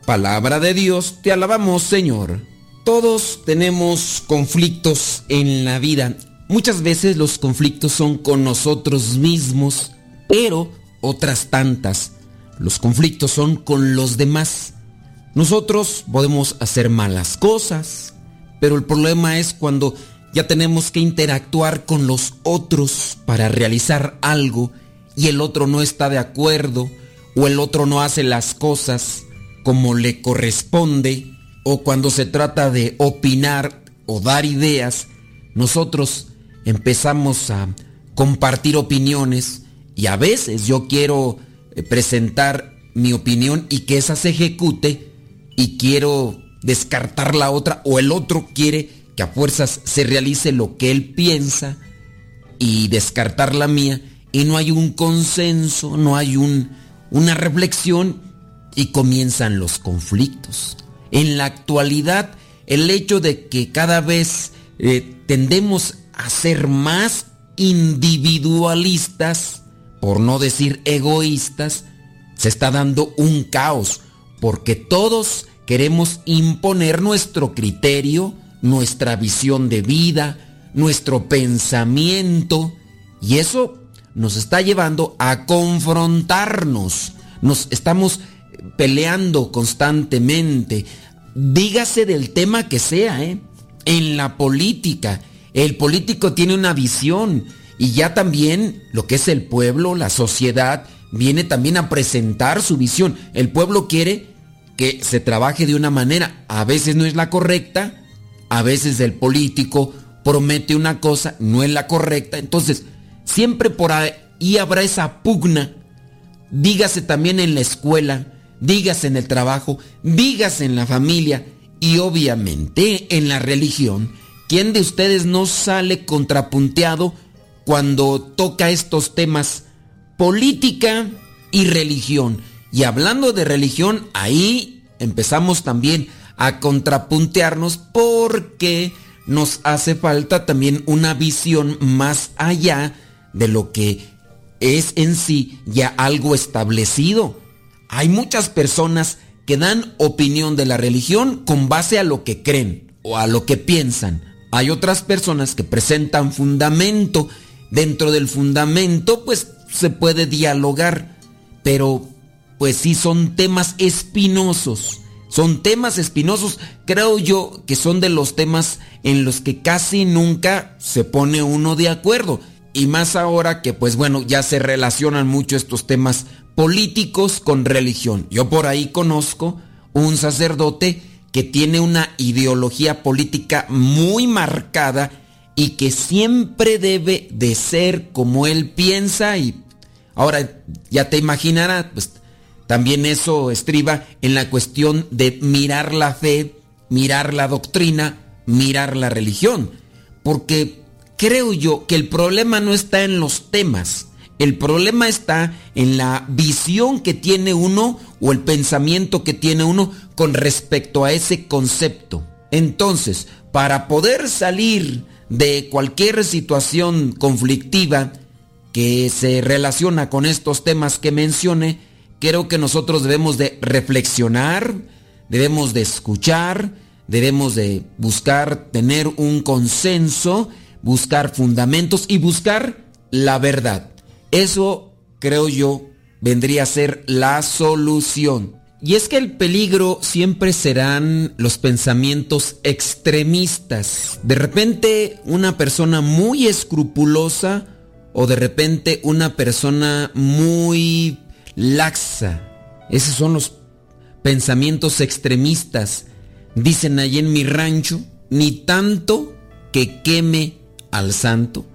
Palabra de Dios, te alabamos Señor. Todos tenemos conflictos en la vida. Muchas veces los conflictos son con nosotros mismos, pero otras tantas. Los conflictos son con los demás. Nosotros podemos hacer malas cosas, pero el problema es cuando ya tenemos que interactuar con los otros para realizar algo y el otro no está de acuerdo o el otro no hace las cosas como le corresponde o cuando se trata de opinar o dar ideas, nosotros empezamos a compartir opiniones y a veces yo quiero eh, presentar mi opinión y que esa se ejecute y quiero descartar la otra o el otro quiere que a fuerzas se realice lo que él piensa y descartar la mía y no hay un consenso, no hay un, una reflexión y comienzan los conflictos. En la actualidad, el hecho de que cada vez eh, tendemos a ser más individualistas, por no decir egoístas, se está dando un caos, porque todos queremos imponer nuestro criterio, nuestra visión de vida, nuestro pensamiento, y eso nos está llevando a confrontarnos. Nos estamos peleando constantemente. Dígase del tema que sea, ¿eh? En la política, el político tiene una visión y ya también lo que es el pueblo, la sociedad, viene también a presentar su visión. El pueblo quiere que se trabaje de una manera, a veces no es la correcta, a veces el político promete una cosa, no es la correcta, entonces siempre por ahí habrá esa pugna, dígase también en la escuela, dígase en el trabajo, dígase en la familia y obviamente en la religión. ¿Quién de ustedes no sale contrapunteado cuando toca estos temas política y religión? Y hablando de religión, ahí empezamos también a contrapuntearnos porque nos hace falta también una visión más allá de lo que es en sí ya algo establecido. Hay muchas personas que dan opinión de la religión con base a lo que creen o a lo que piensan. Hay otras personas que presentan fundamento. Dentro del fundamento pues se puede dialogar, pero pues sí son temas espinosos. Son temas espinosos, creo yo que son de los temas en los que casi nunca se pone uno de acuerdo. Y más ahora que pues bueno, ya se relacionan mucho estos temas políticos con religión. Yo por ahí conozco un sacerdote que tiene una ideología política muy marcada y que siempre debe de ser como él piensa y ahora ya te imaginarás, pues también eso estriba en la cuestión de mirar la fe, mirar la doctrina, mirar la religión, porque creo yo que el problema no está en los temas, el problema está en la visión que tiene uno o el pensamiento que tiene uno con respecto a ese concepto. Entonces, para poder salir de cualquier situación conflictiva que se relaciona con estos temas que mencioné, creo que nosotros debemos de reflexionar, debemos de escuchar, debemos de buscar tener un consenso, buscar fundamentos y buscar la verdad. Eso, creo yo, vendría a ser la solución. Y es que el peligro siempre serán los pensamientos extremistas. De repente una persona muy escrupulosa o de repente una persona muy laxa. Esos son los pensamientos extremistas. Dicen allí en mi rancho, ni tanto que queme al santo,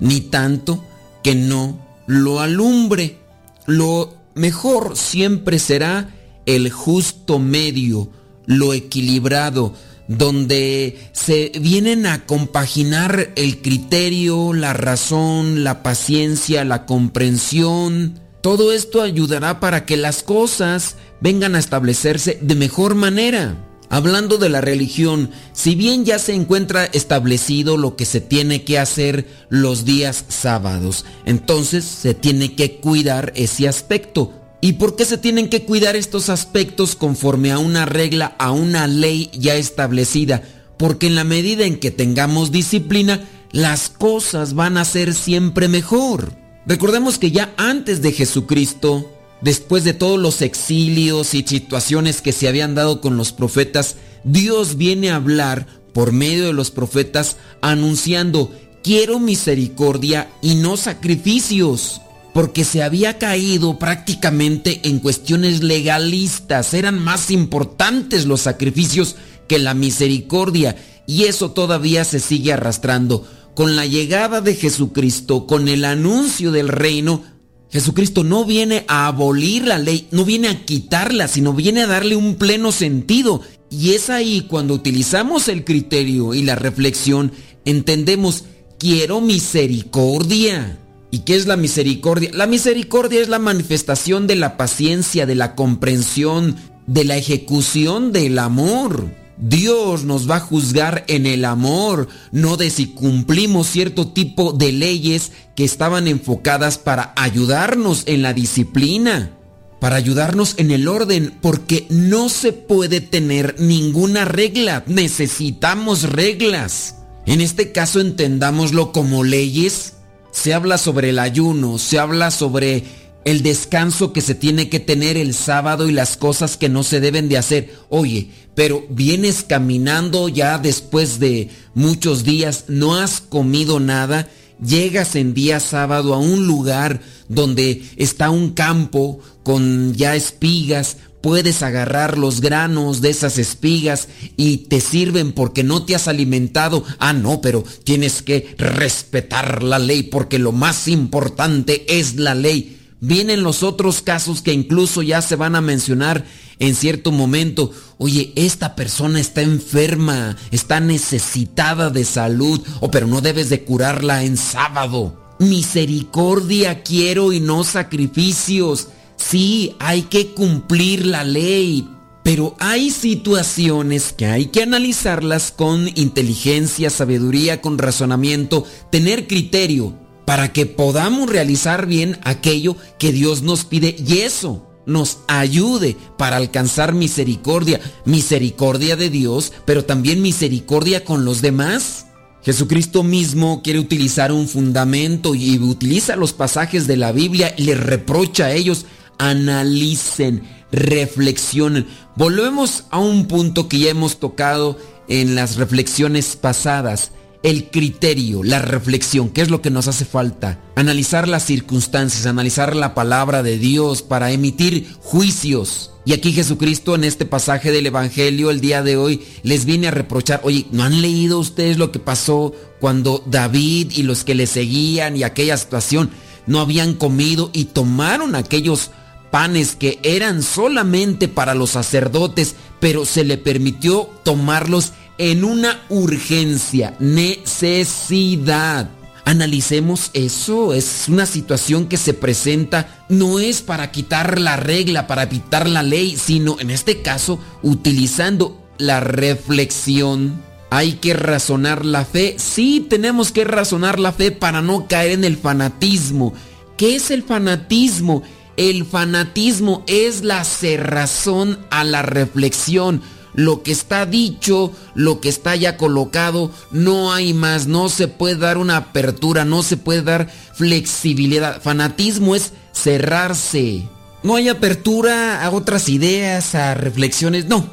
ni tanto que no lo alumbre. Lo mejor siempre será el justo medio, lo equilibrado, donde se vienen a compaginar el criterio, la razón, la paciencia, la comprensión. Todo esto ayudará para que las cosas vengan a establecerse de mejor manera. Hablando de la religión, si bien ya se encuentra establecido lo que se tiene que hacer los días sábados, entonces se tiene que cuidar ese aspecto. ¿Y por qué se tienen que cuidar estos aspectos conforme a una regla, a una ley ya establecida? Porque en la medida en que tengamos disciplina, las cosas van a ser siempre mejor. Recordemos que ya antes de Jesucristo, después de todos los exilios y situaciones que se habían dado con los profetas, Dios viene a hablar por medio de los profetas anunciando, quiero misericordia y no sacrificios, porque se había caído prácticamente en cuestiones legalistas, eran más importantes los sacrificios que la misericordia, y eso todavía se sigue arrastrando. Con la llegada de Jesucristo, con el anuncio del reino, Jesucristo no viene a abolir la ley, no viene a quitarla, sino viene a darle un pleno sentido. Y es ahí cuando utilizamos el criterio y la reflexión, entendemos, quiero misericordia. ¿Y qué es la misericordia? La misericordia es la manifestación de la paciencia, de la comprensión, de la ejecución del amor. Dios nos va a juzgar en el amor, no de si cumplimos cierto tipo de leyes que estaban enfocadas para ayudarnos en la disciplina, para ayudarnos en el orden, porque no se puede tener ninguna regla, necesitamos reglas. En este caso entendámoslo como leyes. Se habla sobre el ayuno, se habla sobre el descanso que se tiene que tener el sábado y las cosas que no se deben de hacer. Oye, pero vienes caminando ya después de muchos días, no has comido nada, llegas en día sábado a un lugar donde está un campo con ya espigas, puedes agarrar los granos de esas espigas y te sirven porque no te has alimentado. Ah, no, pero tienes que respetar la ley porque lo más importante es la ley. Vienen los otros casos que incluso ya se van a mencionar en cierto momento. Oye, esta persona está enferma, está necesitada de salud, o pero no debes de curarla en sábado. Misericordia quiero y no sacrificios. Sí, hay que cumplir la ley, pero hay situaciones que hay que analizarlas con inteligencia, sabiduría, con razonamiento, tener criterio para que podamos realizar bien aquello que Dios nos pide y eso nos ayude para alcanzar misericordia, misericordia de Dios, pero también misericordia con los demás. Jesucristo mismo quiere utilizar un fundamento y utiliza los pasajes de la Biblia y le reprocha a ellos, analicen, reflexionen. Volvemos a un punto que ya hemos tocado en las reflexiones pasadas el criterio, la reflexión, qué es lo que nos hace falta. Analizar las circunstancias, analizar la palabra de Dios para emitir juicios. Y aquí Jesucristo en este pasaje del Evangelio el día de hoy les viene a reprochar, oye, ¿no han leído ustedes lo que pasó cuando David y los que le seguían y aquella situación no habían comido y tomaron aquellos panes que eran solamente para los sacerdotes, pero se le permitió tomarlos en una urgencia, necesidad? Analicemos eso, es una situación que se presenta, no es para quitar la regla, para evitar la ley, sino en este caso utilizando la reflexión. Hay que razonar la fe, sí tenemos que razonar la fe para no caer en el fanatismo. ¿Qué es el fanatismo? El fanatismo es la cerrazón a la reflexión lo que está dicho, lo que está ya colocado, no hay más, no se puede dar una apertura, no se puede dar flexibilidad. Fanatismo es cerrarse. No hay apertura a otras ideas, a reflexiones, no.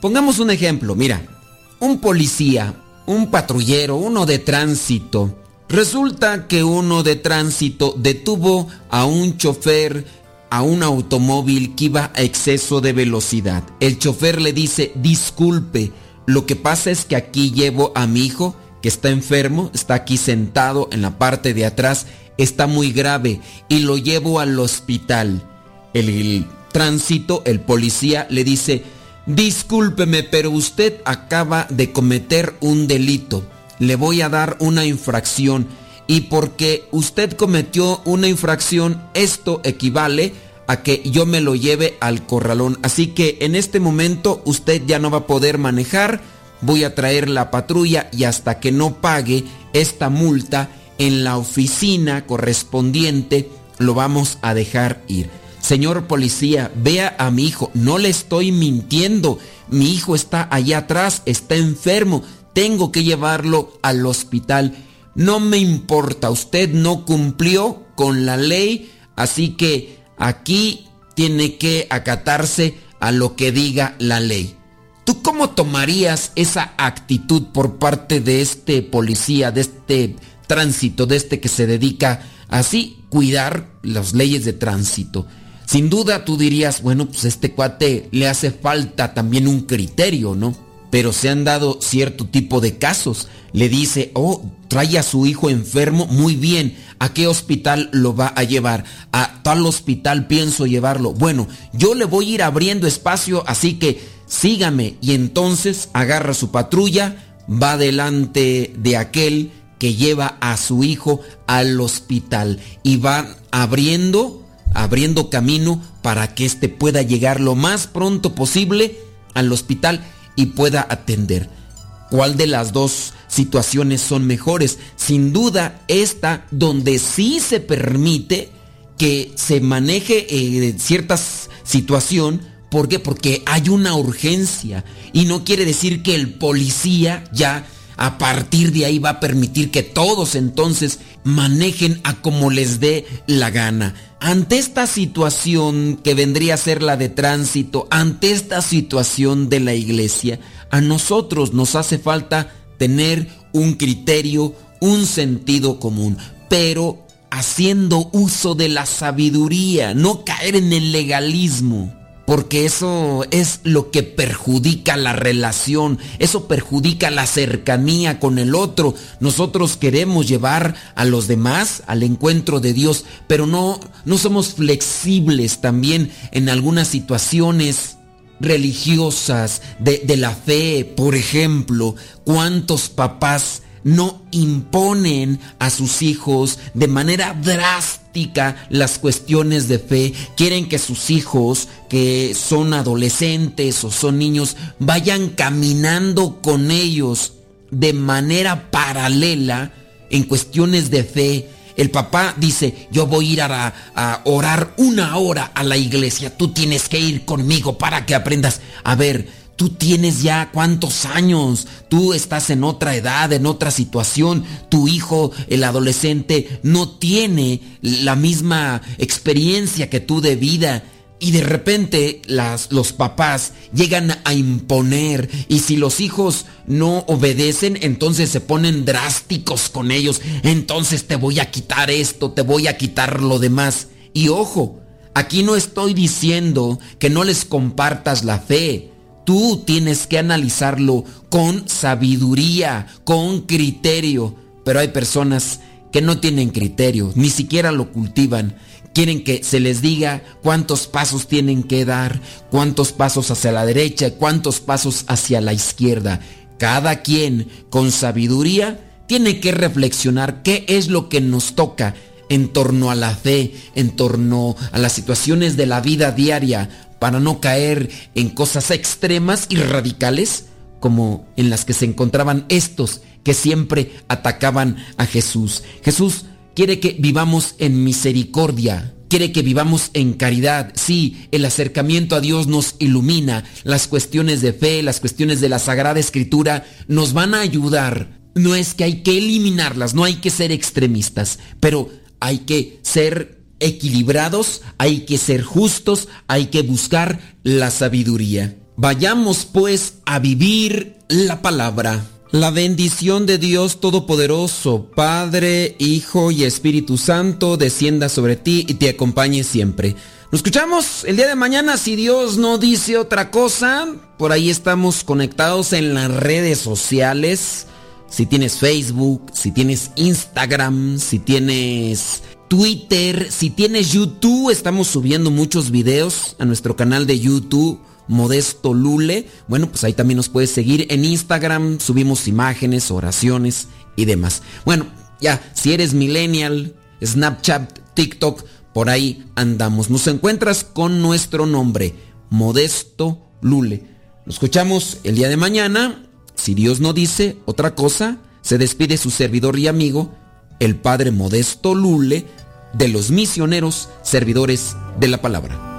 Pongamos un ejemplo, mira, un policía, un patrullero, uno de tránsito. Resulta que uno de tránsito detuvo a un chofer a un automóvil que iba a exceso de velocidad. El chofer le dice, disculpe, lo que pasa es que aquí llevo a mi hijo que está enfermo, está aquí sentado en la parte de atrás, está muy grave y lo llevo al hospital. El, tránsito, el policía le dice, discúlpeme, pero usted acaba de cometer un delito. Le voy a dar una infracción y porque usted cometió una infracción, esto equivale a que yo me lo lleve al corralón. Así que en este momento usted ya no va a poder manejar, voy a traer la patrulla y hasta que no pague esta multa en la oficina correspondiente lo vamos a dejar ir. Señor policía, vea a mi hijo, no le estoy mintiendo, mi hijo está allá atrás, está enfermo, tengo que llevarlo al hospital. No me importa, usted no cumplió con la ley, así que aquí tiene que acatarse a lo que diga la ley. ¿Tú cómo tomarías esa actitud por parte de este policía, de este tránsito, de este que se dedica así cuidar las leyes de tránsito? Sin duda tú dirías, bueno, pues este cuate le hace falta también un criterio, ¿no? Pero se han dado cierto tipo de casos. Le dice, oh, trae a su hijo enfermo, muy bien, ¿a qué hospital lo va a llevar? A tal hospital pienso llevarlo. Bueno, yo le voy a ir abriendo espacio, así que sígame. Y entonces agarra su patrulla, va delante de aquel que lleva a su hijo al hospital y va abriendo abriendo camino para que éste pueda llegar lo más pronto posible al hospital y pueda atender. ¿Cuál de las dos situaciones son mejores? Sin duda, esta donde sí se permite que se maneje eh, cierta situación. ¿Por qué? Porque hay una urgencia. Y no quiere decir que el policía ya a partir de ahí va a permitir que todos entonces manejen a como les dé la gana. Ante esta situación que vendría a ser la de tránsito, ante esta situación de la iglesia, a nosotros nos hace falta tener un criterio, un sentido común, pero haciendo uso de la sabiduría, no caer en el legalismo porque eso es lo que perjudica la relación, eso perjudica la cercanía con el otro. Nosotros queremos llevar a los demás al encuentro de Dios, pero no, no somos flexibles también en algunas situaciones religiosas de, de la fe. Por ejemplo, ¿cuántos papás no imponen a sus hijos de manera drástica las cuestiones de fe. Quieren que sus hijos, que son adolescentes o son niños, vayan caminando con ellos de manera paralela en cuestiones de fe. El papá dice, yo voy a ir a, orar una hora a la iglesia, tú tienes que ir conmigo para que aprendas. A ver, Tú tienes ya cuántos años, tú estás en otra edad, en otra situación, tu hijo, el adolescente, no tiene la misma experiencia que tú de vida. Y de repente los papás llegan a imponer y si los hijos no obedecen, entonces se ponen drásticos con ellos. Entonces te voy a quitar esto, te voy a quitar lo demás. Y ojo, Aquí no estoy diciendo que no les compartas la fe. Tú tienes que analizarlo con sabiduría, con criterio. Pero hay personas que no tienen criterio, ni siquiera lo cultivan. Quieren que se les diga cuántos pasos tienen que dar, cuántos pasos hacia la derecha, cuántos pasos hacia la izquierda. Cada quien con sabiduría tiene que reflexionar qué es lo que nos toca en torno a la fe, en torno a las situaciones de la vida diaria, para no caer en cosas extremas y radicales como en las que se encontraban estos que siempre atacaban a Jesús. Jesús quiere que vivamos en misericordia, quiere que vivamos en caridad. Sí, el acercamiento a Dios nos ilumina. Las cuestiones de fe, las cuestiones de la Sagrada Escritura nos van a ayudar. No es que hay que eliminarlas, no hay que ser extremistas, pero hay que ser equilibrados, hay que ser justos, hay que buscar la sabiduría. Vayamos pues a vivir la palabra. La bendición de Dios Todopoderoso, Padre, Hijo y Espíritu Santo, descienda sobre ti y te acompañe siempre. Nos escuchamos el día de mañana si Dios no dice otra cosa. Por ahí estamos conectados en las redes sociales. Si tienes Facebook, si tienes Instagram, si tienes Twitter, si tienes YouTube, estamos subiendo muchos videos a nuestro canal de YouTube. Modesto Lule. Bueno, pues ahí también nos puedes seguir en Instagram. Subimos imágenes, oraciones y demás. Bueno, ya, si eres millennial, Snapchat, TikTok, por ahí andamos. Nos encuentras con nuestro nombre, Modesto Lule. Nos escuchamos el día de mañana. Si Dios no dice otra cosa, se despide su servidor y amigo, el Padre Modesto Lule, de los misioneros servidores de la palabra.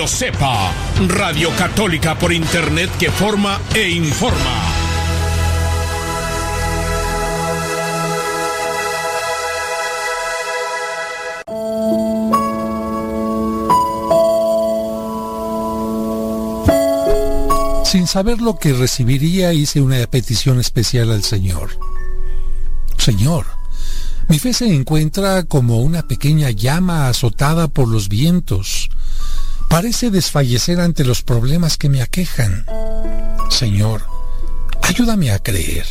Radio Radio Católica por Internet que forma e informa. Sin saber lo que recibiría, hice una petición especial al Señor. Señor, mi fe se encuentra como una pequeña llama azotada por los vientos. Parece desfallecer ante los problemas que me aquejan. Señor, ayúdame a creer.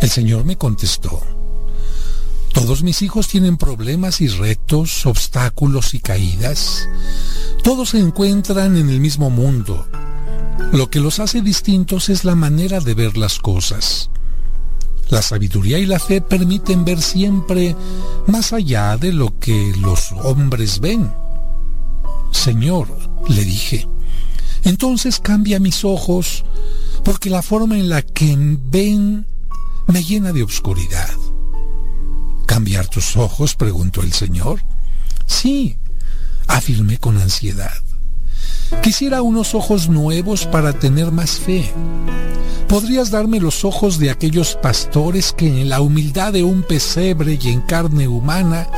El Señor me contestó. Todos mis hijos tienen problemas y retos, obstáculos y caídas. Todos se encuentran en el mismo mundo lo que los hace distintos es la manera de ver las cosas. La sabiduría y la fe permiten ver siempre más allá de lo que los hombres ven. Señor, le dije, entonces cambia mis ojos, porque la forma en la que ven me llena de obscuridad. ¿Cambiar tus ojos? preguntó el Señor. Sí, afirmé con ansiedad. Quisiera unos ojos nuevos para tener más fe. ¿Podrías darme los ojos de aquellos pastores que en la humildad de un pesebre y en carne humana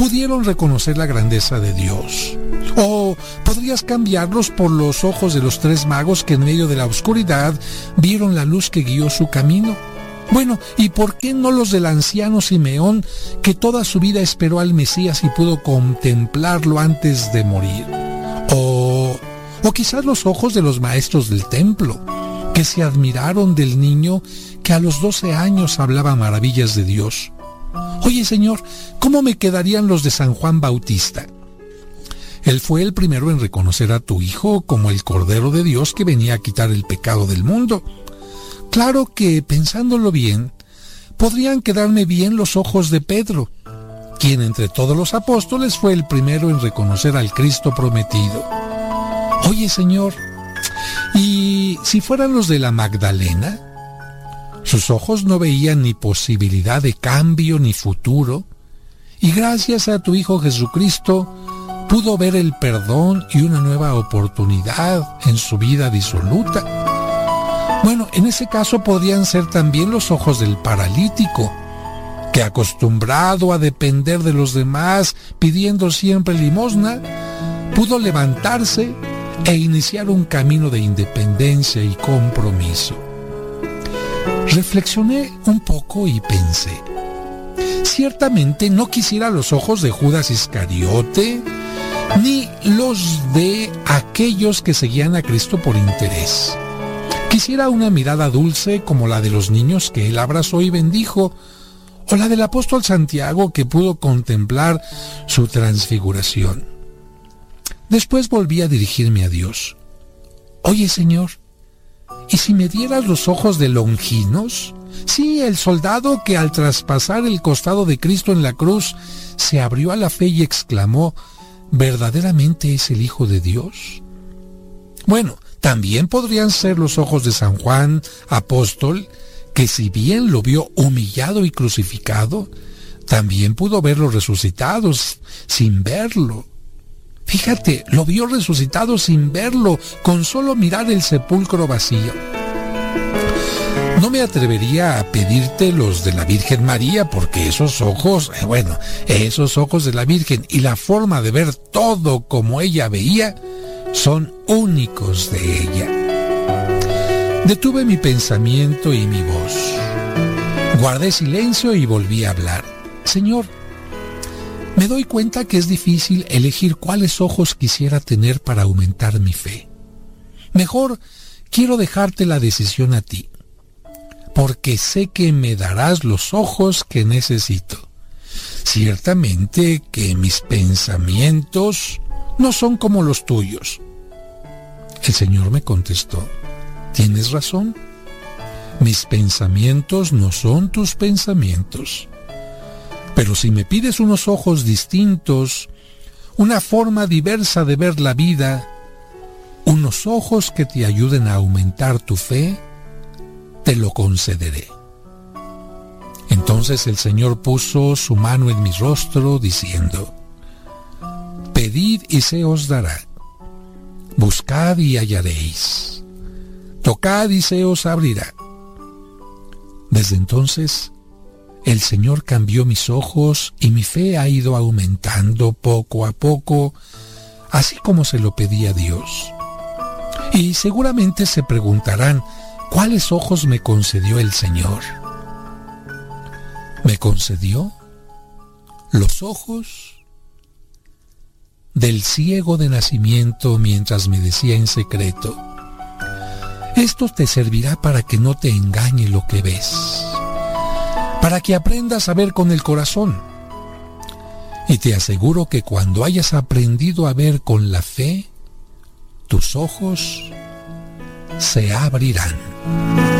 pudieron reconocer la grandeza de Dios? ¿O podrías cambiarlos por los ojos de los tres magos que en medio de la oscuridad vieron la luz que guió su camino? Bueno, ¿y por qué no los del anciano Simeón, que toda su vida esperó al Mesías y pudo contemplarlo antes de morir? O, o quizás los ojos de los maestros del templo, que se admiraron del niño que a los 12 años hablaba maravillas de Dios. Oye Señor, ¿cómo me quedarían los de San Juan Bautista? Él fue el primero en reconocer a tu Hijo como el Cordero de Dios que venía a quitar el pecado del mundo. Claro que, pensándolo bien, podrían quedarme bien los ojos de Pedro, quien entre todos los apóstoles fue el primero en reconocer al Cristo prometido. Oye Señor, ¿y si fueran los de la Magdalena? Sus ojos no veían ni posibilidad de cambio ni futuro, y gracias a tu Hijo Jesucristo pudo ver el perdón y una nueva oportunidad en su vida disoluta. Bueno, en ese caso podrían ser también los ojos del paralítico, que acostumbrado a depender de los demás, pidiendo siempre limosna, pudo levantarse e iniciar un camino de independencia y compromiso. Reflexioné un poco y pensé, ciertamente no quisiera los ojos de Judas Iscariote, ni los de aquellos que seguían a Cristo por interés. Quisiera una mirada dulce como la de los niños que él abrazó y bendijo, o la del apóstol Santiago que pudo contemplar su transfiguración. Después volví a dirigirme a Dios. Oye Señor, ¿y si me dieras los ojos de Longinos? Sí, el soldado que al traspasar el costado de Cristo en la cruz se abrió a la fe y exclamó, ¿verdaderamente es el Hijo de Dios? Bueno, también podrían ser los ojos de San Juan, apóstol, que si bien lo vio humillado y crucificado, también pudo ver los resucitados sin verlo. Fíjate, lo vio resucitado sin verlo, con solo mirar el sepulcro vacío. No me atrevería a pedirte los de la Virgen María porque esos ojos, eh, bueno, esos ojos de la Virgen y la forma de ver todo como ella veía son únicos de ella. Detuve mi pensamiento y mi voz. Guardé silencio y volví a hablar. Señor, me doy cuenta que es difícil elegir cuáles ojos quisiera tener para aumentar mi fe. Mejor quiero dejarte la decisión a ti, porque sé que me darás los ojos que necesito. Ciertamente que mis pensamientos no son como los tuyos. El Señor me contestó, Tienes razón. Mis pensamientos no son tus pensamientos. Pero si me pides unos ojos distintos, una forma diversa de ver la vida, unos ojos que te ayuden a aumentar tu fe, te lo concederé. Entonces el Señor puso su mano en mi rostro diciendo, pedid y se os dará, buscad y hallaréis, tocad y se os abrirá. Desde entonces, el Señor cambió mis ojos y mi fe ha ido aumentando poco a poco, así como se lo pedía Dios. Y seguramente se preguntarán, ¿cuáles ojos me concedió el Señor? Me concedió los ojos del ciego de nacimiento mientras me decía en secreto, esto te servirá para que no te engañe lo que ves, para que aprendas a ver con el corazón. Y te aseguro que cuando hayas aprendido a ver con la fe, tus ojos se abrirán.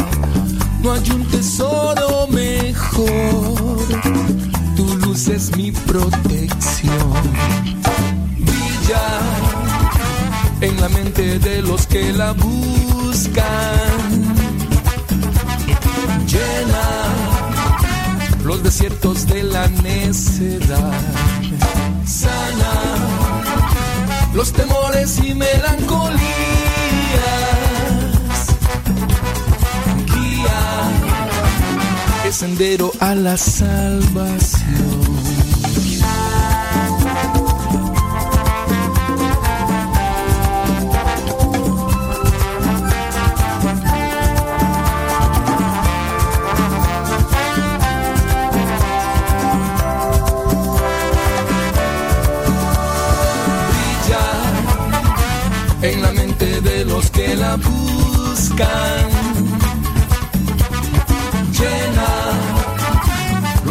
no hay un tesoro mejor. Tu luz es mi protección. Brilla en la mente de los que la buscan. Llena los desiertos de la necedad. Sana los temores y melancolía sendero a la salvación. Brilla en la mente de los que la buscan.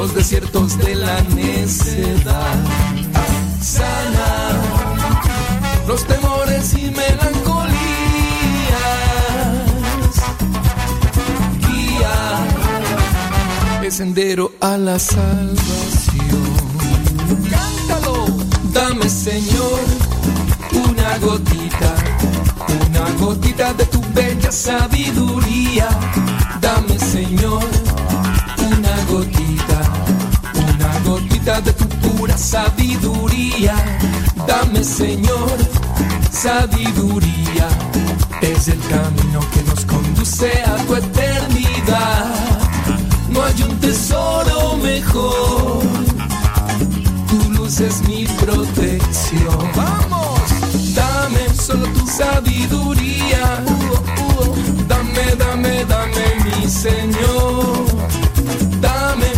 Los desiertos de la necedad. Sana los temores y melancolías. Guía el sendero a la salvación. Cántalo, dame Señor una gotita, una gotita de tu bella sabiduría. Dame Señor gotita de tu pura sabiduría. Dame Señor sabiduría, es el camino que nos conduce a tu eternidad. No hay un tesoro mejor, tu luz es mi protección. Vamos, dame solo tu sabiduría. Uh, uh, dame, dame, dame, mi Señor. Dame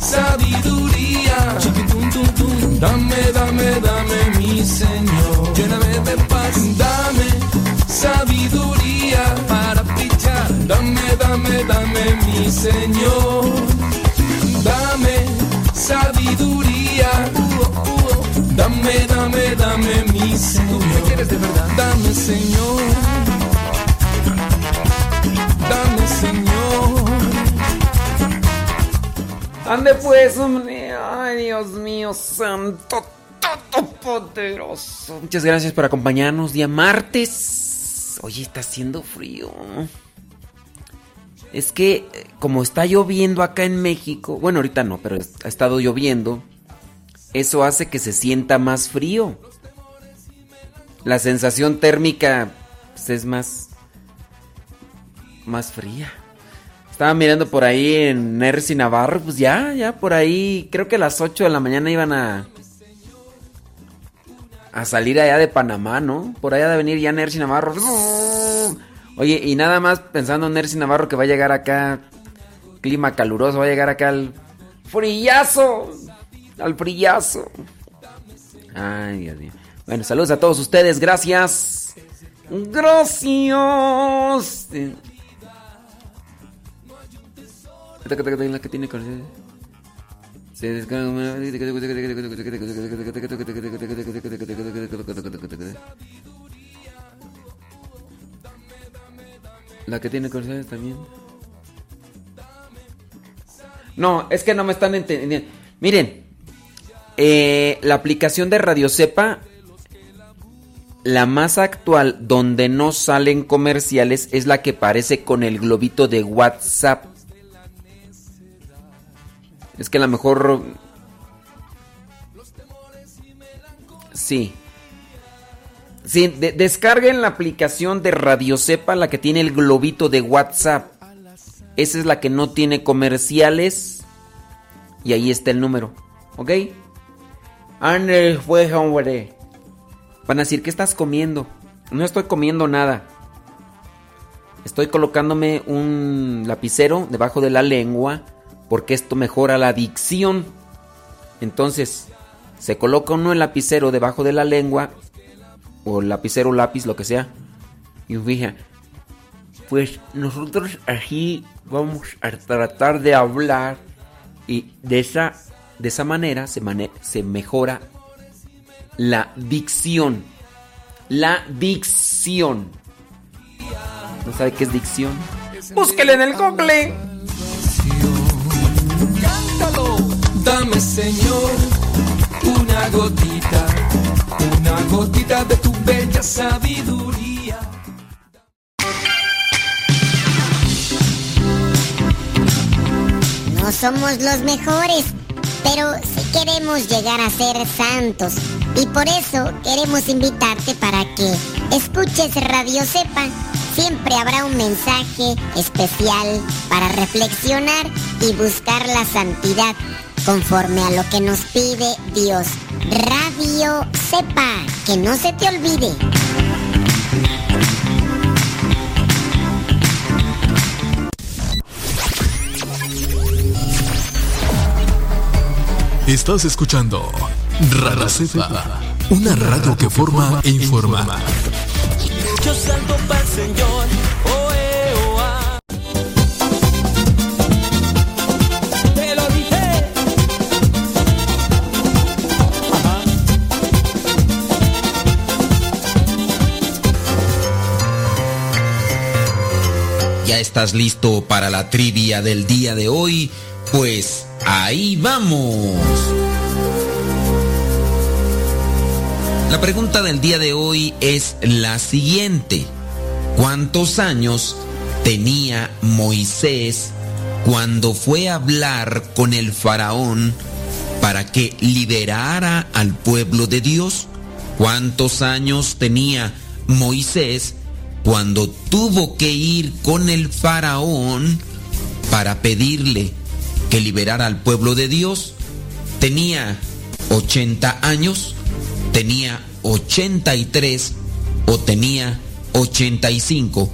sabiduría. Dame, dame, dame, mi Señor. Lléname de paz. Dame sabiduría para brillar. Dame, dame, dame, mi Señor. Dame sabiduría. Dame, dame, dame, mi Señor. ¿Me quieres de verdad? Dame, Señor. Dame, Señor. Ande pues, hombre. Ay, Dios mío, santo, todopoderoso. Muchas gracias por acompañarnos día martes. Oye, está haciendo frío. Es que eh, como está lloviendo acá en México, bueno, ahorita no, pero ha estado lloviendo, eso hace que se sienta más frío. La sensación térmica pues, es más más fría. Estaba mirando por ahí en Nercy Navarro, pues ya, ya por ahí, creo que a las 8 de la mañana iban a a salir allá de Panamá, ¿no? Por allá de venir ya Nercy Navarro. Oye, y nada más pensando en Nercy Navarro que va a llegar acá clima caluroso, va a llegar acá al frillazo, al frillazo. Ay, Dios mío. Bueno, saludos a todos ustedes, gracias. Gracias. La que tiene Se La que tiene corceles también. No, es que no me están entendiendo. Miren, eh, la aplicación de Radio Cepa, la más actual, donde no salen comerciales, es la que parece con el globito de WhatsApp. Es que a lo mejor... Sí. Sí, de- descarguen la aplicación de Radio Cepa, la que tiene el globito de WhatsApp. Esa es la que no tiene comerciales. Y ahí está el número. ¿Ok? Pues, hombre. Van a decir, ¿qué estás comiendo? No estoy comiendo nada. Estoy colocándome un lapicero debajo de la lengua porque esto mejora la dicción. Entonces, se coloca uno el lapicero debajo de la lengua o lapicero, lápiz, lo que sea. Y fija, pues nosotros aquí vamos a tratar de hablar y de esa, de esa manera se, mane- se mejora la dicción. La dicción. ¿No sabe qué es dicción? Búsquele en el Google. Cántalo, dame Señor una gotita, una gotita de tu bella sabiduría. No somos los mejores, pero queremos llegar a ser santos. Y por eso queremos invitarte para que escuches Radio Cepa. Siempre habrá un mensaje especial para reflexionar y buscar la santidad conforme a lo que nos pide Dios. Radio Cepa, que no se te olvide. Estás escuchando Radio Cepa, una radio que forma e informa. Yo salgo para el Señor. Te lo dije. ¿Ya estás listo para la trivia del día de hoy? Pues ahí vamos. La pregunta del día de hoy es la siguiente. ¿Cuántos años tenía Moisés cuando fue a hablar con el faraón para que liberara al pueblo de Dios? ¿Cuántos años tenía Moisés cuando tuvo que ir con el faraón para pedirle que liberara al pueblo de Dios? ¿Tenía 80 años? tenía 83 o tenía 85.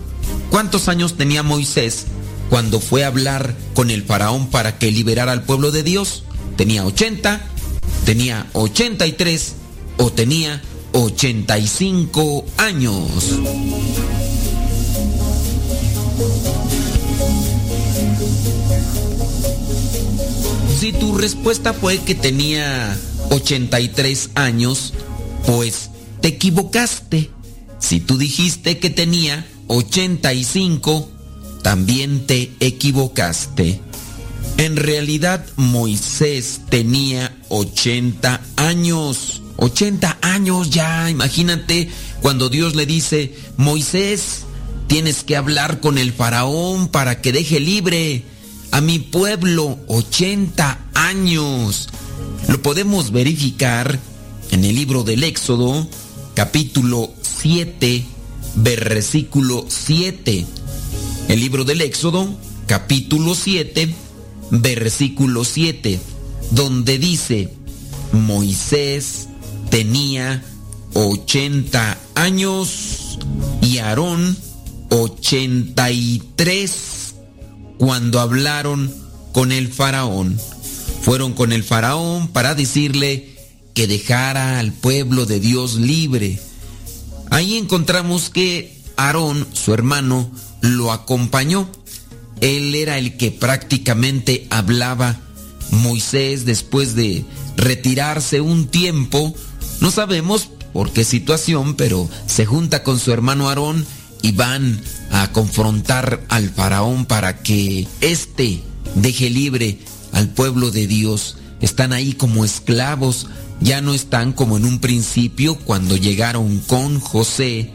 ¿Cuántos años tenía Moisés cuando fue a hablar con el faraón para que liberara al pueblo de Dios? ¿Tenía 80? ¿Tenía 83? ¿O tenía 85 años? Si tu respuesta fue que tenía 83 años, pues te equivocaste. Si tú dijiste que tenía 85, también te equivocaste. En realidad Moisés tenía 80 años. 80 años ya, imagínate cuando Dios le dice, Moisés, tienes que hablar con el faraón para que deje libre a mi pueblo 80 años. Lo podemos verificar en el libro del Éxodo, capítulo 7, versículo 7. El libro del Éxodo, capítulo 7, versículo 7, donde dice, Moisés tenía 80 años y Aarón 83 cuando hablaron con el faraón. Fueron con el faraón para decirle que dejara al pueblo de Dios libre. Ahí encontramos que Aarón, su hermano, lo acompañó. Él era el que prácticamente hablaba. Moisés, después de retirarse un tiempo, no sabemos por qué situación, pero se junta con su hermano Aarón y van a confrontar al faraón para que éste deje libre al pueblo de Dios. Están ahí como esclavos, ya no están como en un principio cuando llegaron con José,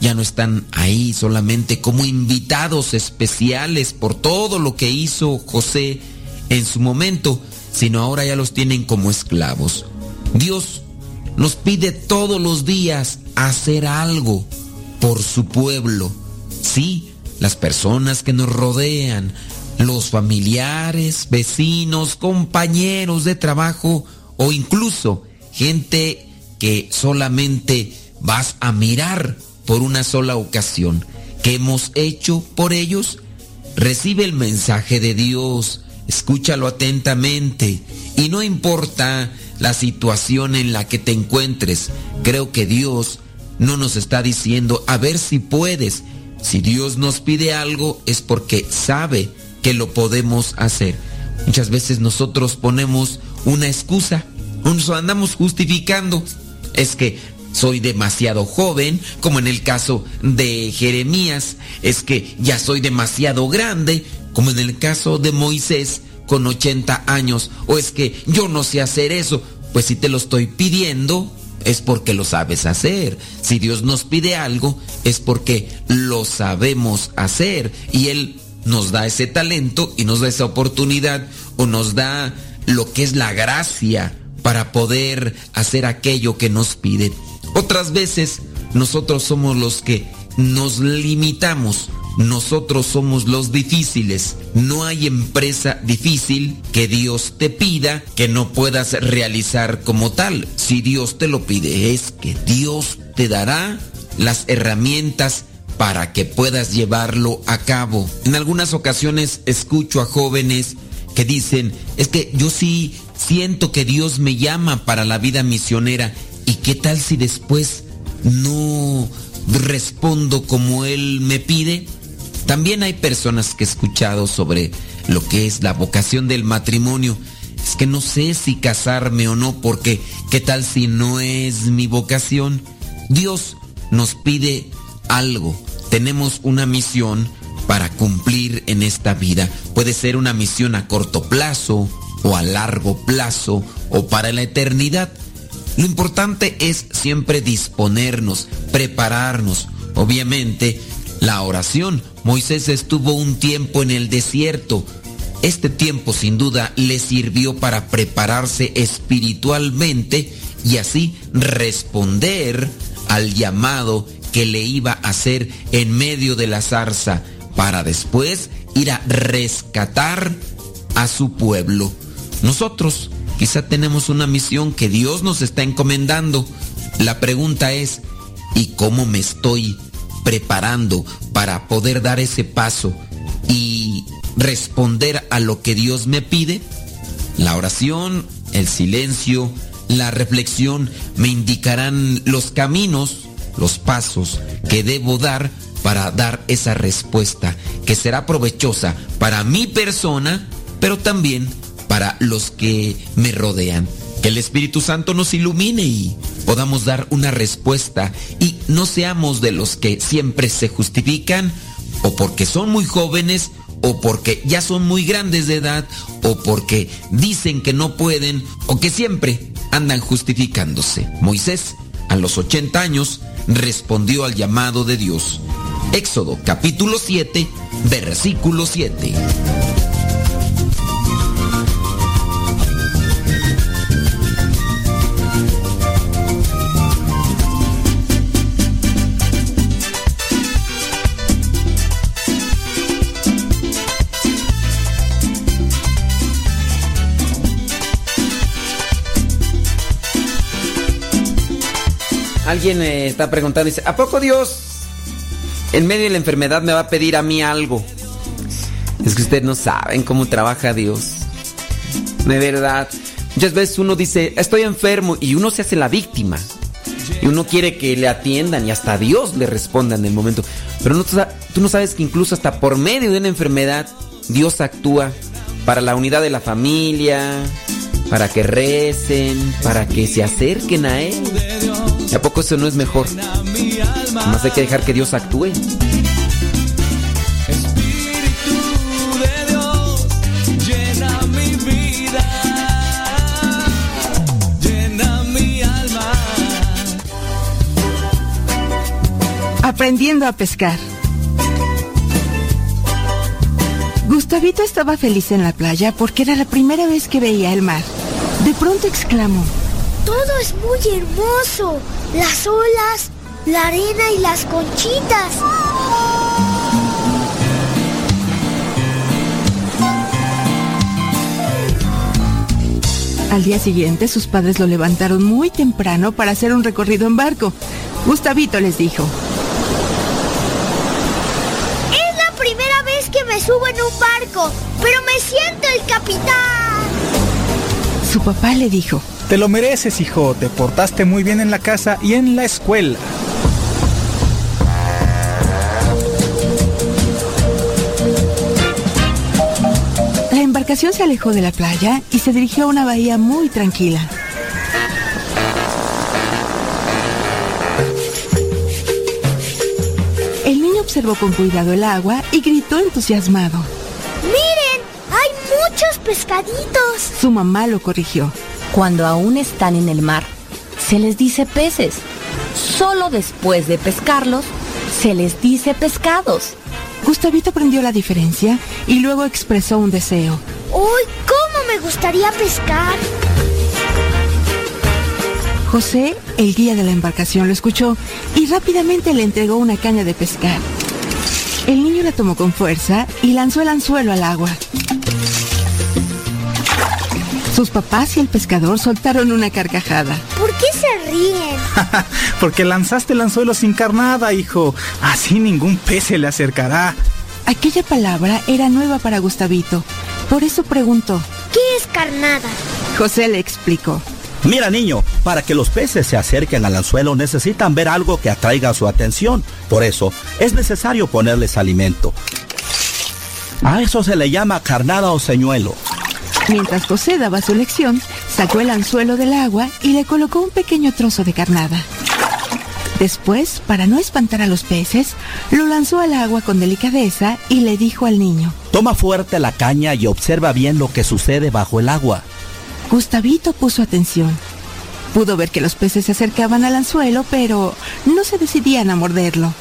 ya no están ahí solamente como invitados especiales por todo lo que hizo José en su momento, sino ahora ya los tienen como esclavos. Dios nos pide todos los días hacer algo por su pueblo. Sí, las personas que nos rodean, los familiares, vecinos, compañeros de trabajo o incluso gente que solamente vas a mirar por una sola ocasión. ¿Qué hemos hecho por ellos? Recibe el mensaje de Dios, escúchalo atentamente y no importa la situación en la que te encuentres, creo que Dios no nos está diciendo a ver si puedes. Si Dios nos pide algo es porque sabe que lo podemos hacer. Muchas veces nosotros ponemos una excusa, nos andamos justificando. Es que soy demasiado joven, como en el caso de Jeremías, es que ya soy demasiado grande, como en el caso de Moisés con 80 años, o es que yo no sé hacer eso, pues si te lo estoy pidiendo, es porque lo sabes hacer. Si Dios nos pide algo, es porque lo sabemos hacer. Y Él nos da ese talento y nos da esa oportunidad o nos da lo que es la gracia para poder hacer aquello que nos pide. Otras veces nosotros somos los que nos limitamos. Nosotros somos los difíciles. No hay empresa difícil que Dios te pida que no puedas realizar como tal. Si Dios te lo pide, es que Dios te dará las herramientas para que puedas llevarlo a cabo. En algunas ocasiones escucho a jóvenes que dicen, es que yo sí siento que Dios me llama para la vida misionera. ¿Y qué tal si después no respondo como Él me pide? También hay personas que he escuchado sobre lo que es la vocación del matrimonio. Es que no sé si casarme o no, porque ¿qué tal si no es mi vocación? Dios nos pide algo. Tenemos una misión para cumplir en esta vida. Puede ser una misión a corto plazo o a largo plazo o para la eternidad. Lo importante es siempre disponernos, prepararnos. Obviamente, la oración. Moisés estuvo un tiempo en el desierto. Este tiempo sin duda le sirvió para prepararse espiritualmente y así responder al llamado que le iba a hacer en medio de la zarza para después ir a rescatar a su pueblo. Nosotros quizá tenemos una misión que Dios nos está encomendando, La pregunta es, ¿y cómo me estoy preparando para poder dar ese paso y responder a lo que Dios me pide? La oración, el silencio, la reflexión me indicarán los caminos, los pasos que debo dar para dar esa respuesta que será provechosa para mi persona, pero también para los que me rodean. Que el Espíritu Santo nos ilumine y podamos dar una respuesta y no seamos de los que siempre se justifican o porque son muy jóvenes o porque ya son muy grandes de edad o porque dicen que no pueden o que siempre andan justificándose. Moisés, a los 80 años, respondió al llamado de Dios. Éxodo capítulo 7, versículo 7. Alguien eh, está preguntando, dice, ¿a poco Dios en medio de la enfermedad me va a pedir a mí algo? Es que ustedes no saben cómo trabaja Dios. De verdad. Muchas veces uno dice, estoy enfermo y uno se hace la víctima. Y uno quiere que le atiendan y hasta Dios le responda en el momento. Pero tú no sabes que incluso hasta por medio de una enfermedad Dios actúa para la unidad de la familia, para que recen, para que se acerquen a Él. ¿Y a poco eso no es mejor? Más hay que dejar que Dios actúe. Llena mi vida, llena mi alma. Aprendiendo a pescar. Gustavito estaba feliz en la playa porque era la primera vez que veía el mar. De pronto exclamó, Todo es muy hermoso. Las olas, la arena y las conchitas. Al día siguiente sus padres lo levantaron muy temprano para hacer un recorrido en barco. Gustavito les dijo, Es la primera vez que me subo en un barco, pero me siento el capitán. su papá le dijo, Te lo mereces, hijo. Te portaste muy bien en la casa y en la escuela. La embarcación se alejó de la playa y se dirigió a una bahía muy tranquila. El niño observó con cuidado el agua y gritó entusiasmado. Miren, hay muchos pescaditos. Su mamá lo corrigió. Cuando aún están en el mar, se les dice peces. Solo después de pescarlos, se les dice pescados. Gustavito aprendió la diferencia y luego expresó un deseo. Uy, cómo me gustaría pescar. José, el guía de la embarcación, lo escuchó y rápidamente le entregó una caña de pescar. El niño la tomó con fuerza y lanzó el anzuelo al agua. Sus papás y el pescador soltaron una carcajada. ¿Por qué se ríen? Porque lanzaste el anzuelo sin carnada, hijo. Así ningún pez se le acercará. Aquella palabra era nueva para Gustavito. Por eso preguntó. ¿Qué es carnada? José le explicó. Mira niño, para que los peces se acerquen al anzuelo necesitan ver algo que atraiga su atención. Por eso es necesario ponerles alimento. A eso se le llama carnada o señuelo. Mientras José daba su lección, sacó el anzuelo del agua y le colocó un pequeño trozo de carnada. Después, para no espantar a los peces, lo lanzó al agua con delicadeza y le dijo al niño. Toma fuerte la caña y observa bien lo que sucede bajo el agua. Gustavito puso atención. Pudo ver que los peces se acercaban al anzuelo, pero no se decidían a morderlo.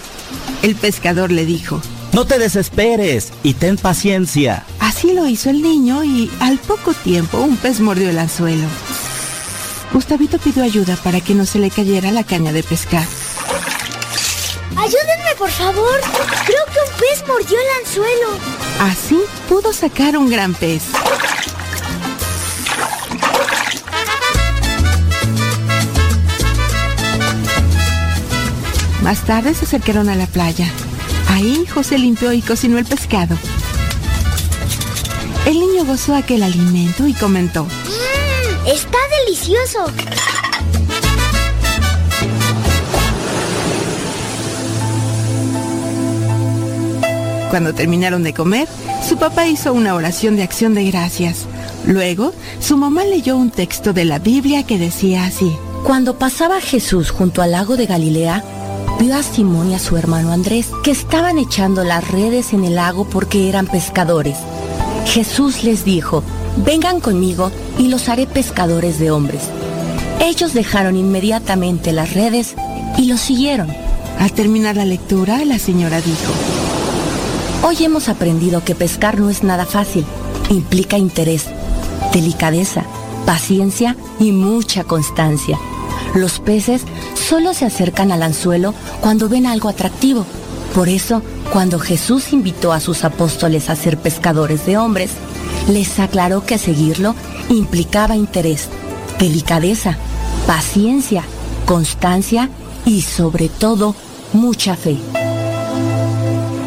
El pescador le dijo. No te desesperes y ten paciencia. Así lo hizo el niño y al poco tiempo un pez mordió el anzuelo. Gustavito pidió ayuda para que no se le cayera la caña de pescar. Ayúdenme, por favor. Creo que un pez mordió el anzuelo. Así pudo sacar un gran pez. Más tarde se acercaron a la playa. Ahí José limpió y cocinó el pescado. El niño gozó aquel alimento y comentó. ¡Mmm! ¡Está delicioso! Cuando terminaron de comer, su papá hizo una oración de acción de gracias. Luego, su mamá leyó un texto de la Biblia que decía así. Cuando pasaba Jesús junto al lago de Galilea, vio a Simón y a su hermano Andrés, que estaban echando las redes en el lago porque eran pescadores. Jesús les dijo, vengan conmigo y los haré pescadores de hombres. Ellos dejaron inmediatamente las redes y los siguieron. Al terminar la lectura, la señora dijo, Hoy hemos aprendido que pescar no es nada fácil. Implica interés, delicadeza, paciencia y mucha constancia. Los peces solo se acercan al anzuelo cuando ven algo atractivo. Por eso, cuando Jesús invitó a sus apóstoles a ser pescadores de hombres, les aclaró que seguirlo implicaba interés, delicadeza, paciencia, constancia y sobre todo mucha fe.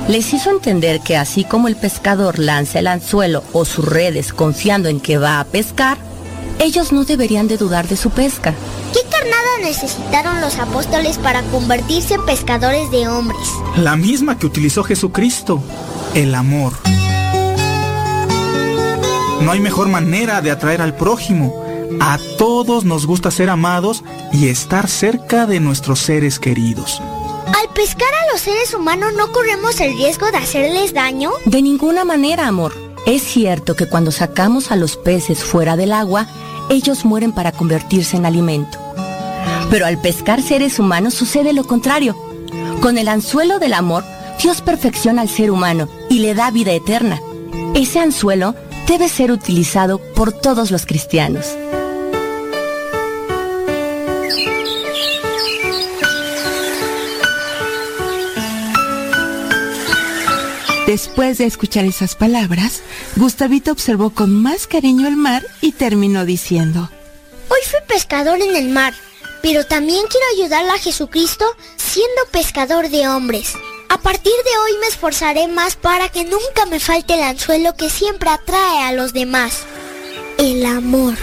Les hizo entender que así como el pescador lanza el anzuelo o sus redes confiando en que va a pescar, ellos no deberían de dudar de su pesca. ¿Qué carnada necesitaron los apóstoles para convertirse en pescadores de hombres? La misma que utilizó Jesucristo, el amor. No hay mejor manera de atraer al prójimo. A todos nos gusta ser amados y estar cerca de nuestros seres queridos. Al pescar a los seres humanos no corremos el riesgo de hacerles daño. De ninguna manera, amor. Es cierto que cuando sacamos a los peces fuera del agua, ellos mueren para convertirse en alimento. Pero al pescar seres humanos sucede lo contrario. Con el anzuelo del amor, Dios perfecciona al ser humano y le da vida eterna. Ese anzuelo debe ser utilizado por todos los cristianos. Después de escuchar esas palabras, Gustavito observó con más cariño el mar y terminó diciendo, Hoy fui pescador en el mar, pero también quiero ayudar a Jesucristo siendo pescador de hombres. A partir de hoy me esforzaré más para que nunca me falte el anzuelo que siempre atrae a los demás. El amor.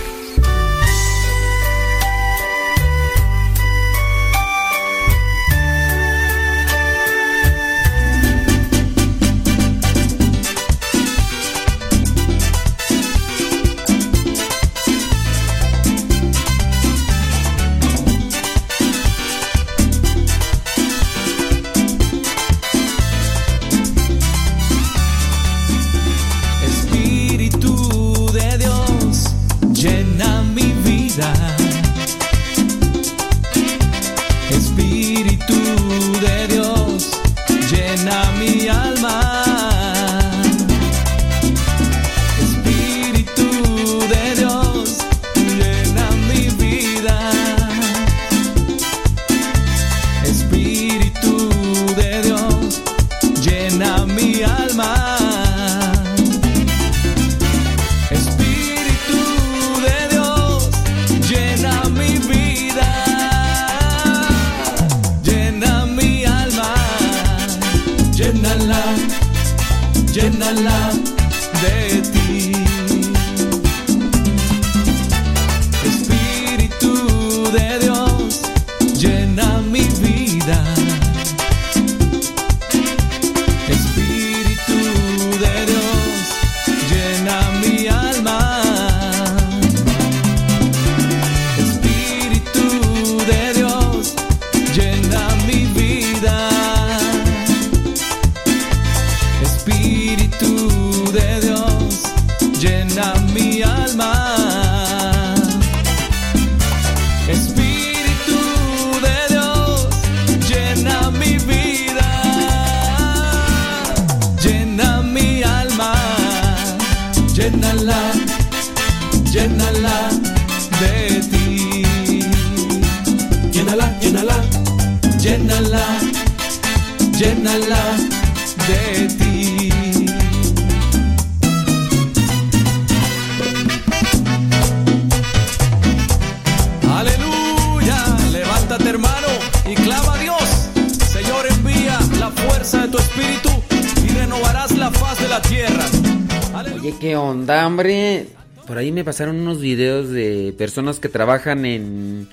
Personas que trabajan en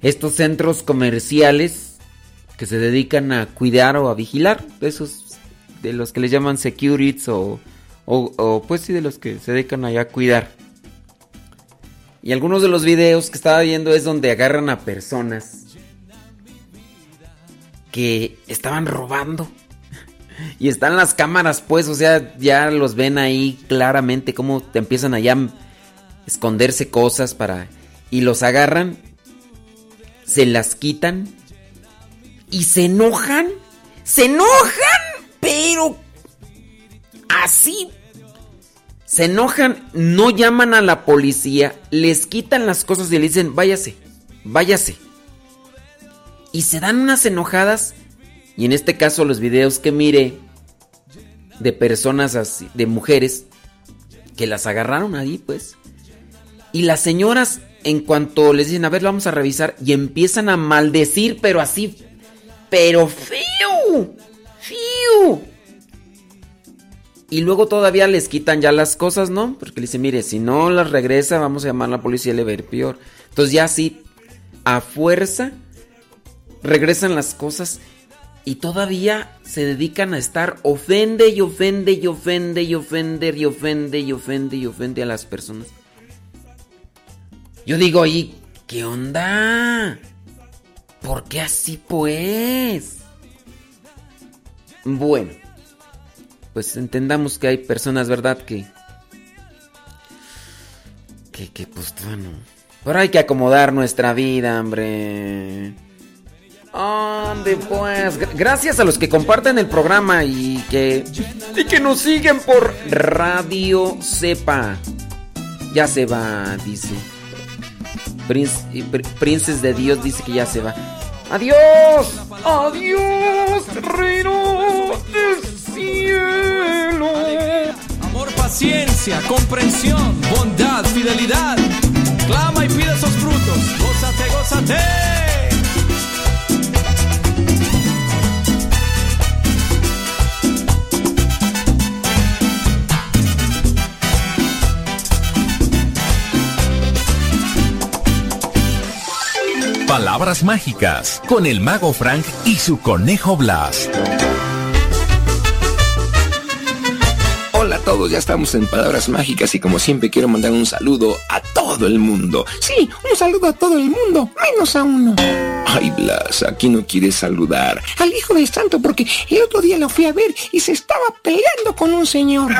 estos centros comerciales que se dedican a cuidar o a vigilar. Esos de los que les llaman securities o, o, o pues sí, de los que se dedican allá a cuidar. Y algunos de los videos que estaba viendo es donde agarran a personas que estaban robando. Y están las cámaras, pues, o sea, ya los ven ahí claramente cómo te empiezan allá a esconderse cosas para... Y los agarran, se las quitan y se enojan. Se enojan, pero así se enojan, no llaman a la policía, les quitan las cosas y le dicen, váyase, váyase. Y se dan unas enojadas. Y en este caso los videos que mire de personas así, de mujeres, que las agarraron ahí, pues. Y las señoras, en cuanto les dicen, a ver, vamos a revisar, y empiezan a maldecir, pero así, pero feo, feo. Y luego todavía les quitan ya las cosas, ¿no? Porque le dicen, mire, si no las regresa, vamos a llamar a la policía y le va a ir peor. Entonces ya así, a fuerza, regresan las cosas y todavía se dedican a estar ofende y ofende y ofende y ofende y ofende y ofende y ofende a las personas. Yo digo, ¿y qué onda? ¿Por qué así pues? Bueno pues entendamos que hay personas, ¿verdad? Que. Que, que pues bueno. Pero hay que acomodar nuestra vida, hombre. ¿Dónde pues? Gracias a los que comparten el programa y que. Y que nos siguen por Radio Sepa. Ya se va, dice. Prince, Princes de Dios dice que ya se va. ¡Adiós! ¡Adiós, reino del cielo! Amor, paciencia, comprensión, bondad, fidelidad. Clama y pide esos frutos. Gózate, gózate. Palabras mágicas con el mago Frank y su conejo Blas. Hola a todos, ya estamos en Palabras Mágicas y como siempre quiero mandar un saludo a todo el mundo. Sí, un saludo a todo el mundo, menos a uno. Ay, Blas, aquí no quieres saludar al hijo del santo porque el otro día lo fui a ver y se estaba peleando con un señor.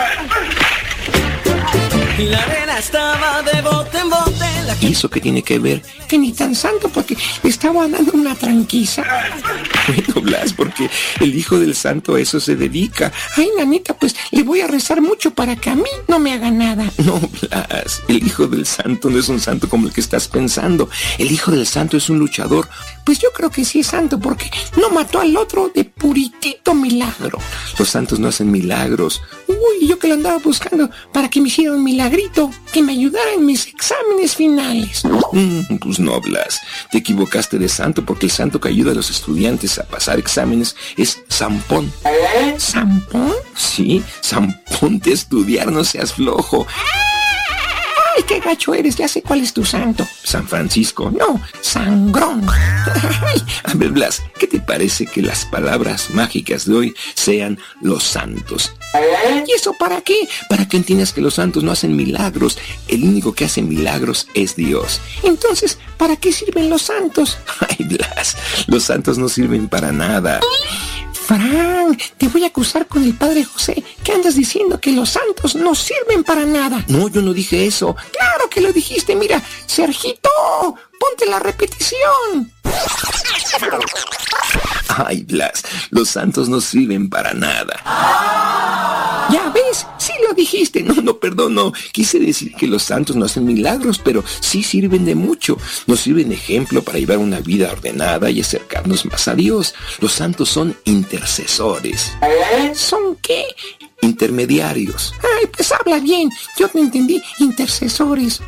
Y la arena estaba de bote en bote. ¿Y eso qué tiene que ver? Que ni tan santo porque estaba dando una tranquiza. Bueno, Blas, porque el hijo del santo a eso se dedica. Ay, nanita, pues le voy a rezar mucho para que a mí no me haga nada. No, Blas, el hijo del santo no es un santo como el que estás pensando. El hijo del santo es un luchador. Pues yo creo que sí es santo porque no mató al otro de puritito milagro. Los santos no hacen milagros. Uy, yo que lo andaba buscando para que me hiciera un milagrito, que me ayudara en mis exámenes finales. Mm, pues no hablas. Te equivocaste de santo porque el santo que ayuda a los estudiantes a pasar exámenes es Zampón. ¿Zampón? Sí, Zampón de estudiar, no seas flojo. ¡Ay, qué gacho eres! Ya sé cuál es tu santo. San Francisco. No, sangrón. A ver, Blas, ¿qué te parece que las palabras mágicas de hoy sean los santos? ¿Y eso para qué? Para que entiendas que los santos no hacen milagros. El único que hace milagros es Dios. Entonces, ¿para qué sirven los santos? Ay, Blas, los santos no sirven para nada. Frank, te voy a acusar con el padre José. ¿Qué andas diciendo? Que los santos no sirven para nada. No, yo no dije eso. Claro que lo dijiste. Mira, Sergito, ponte la repetición. Ay, Blas, los santos no sirven para nada. Ya ves, sí lo dijiste. No, no, perdón, no. Quise decir que los santos no hacen milagros, pero sí sirven de mucho. Nos sirven de ejemplo para llevar una vida ordenada y acercarnos más a Dios. Los santos son intercesores. ¿Son qué? Intermediarios. Ay, pues habla bien. Yo te entendí. Intercesores.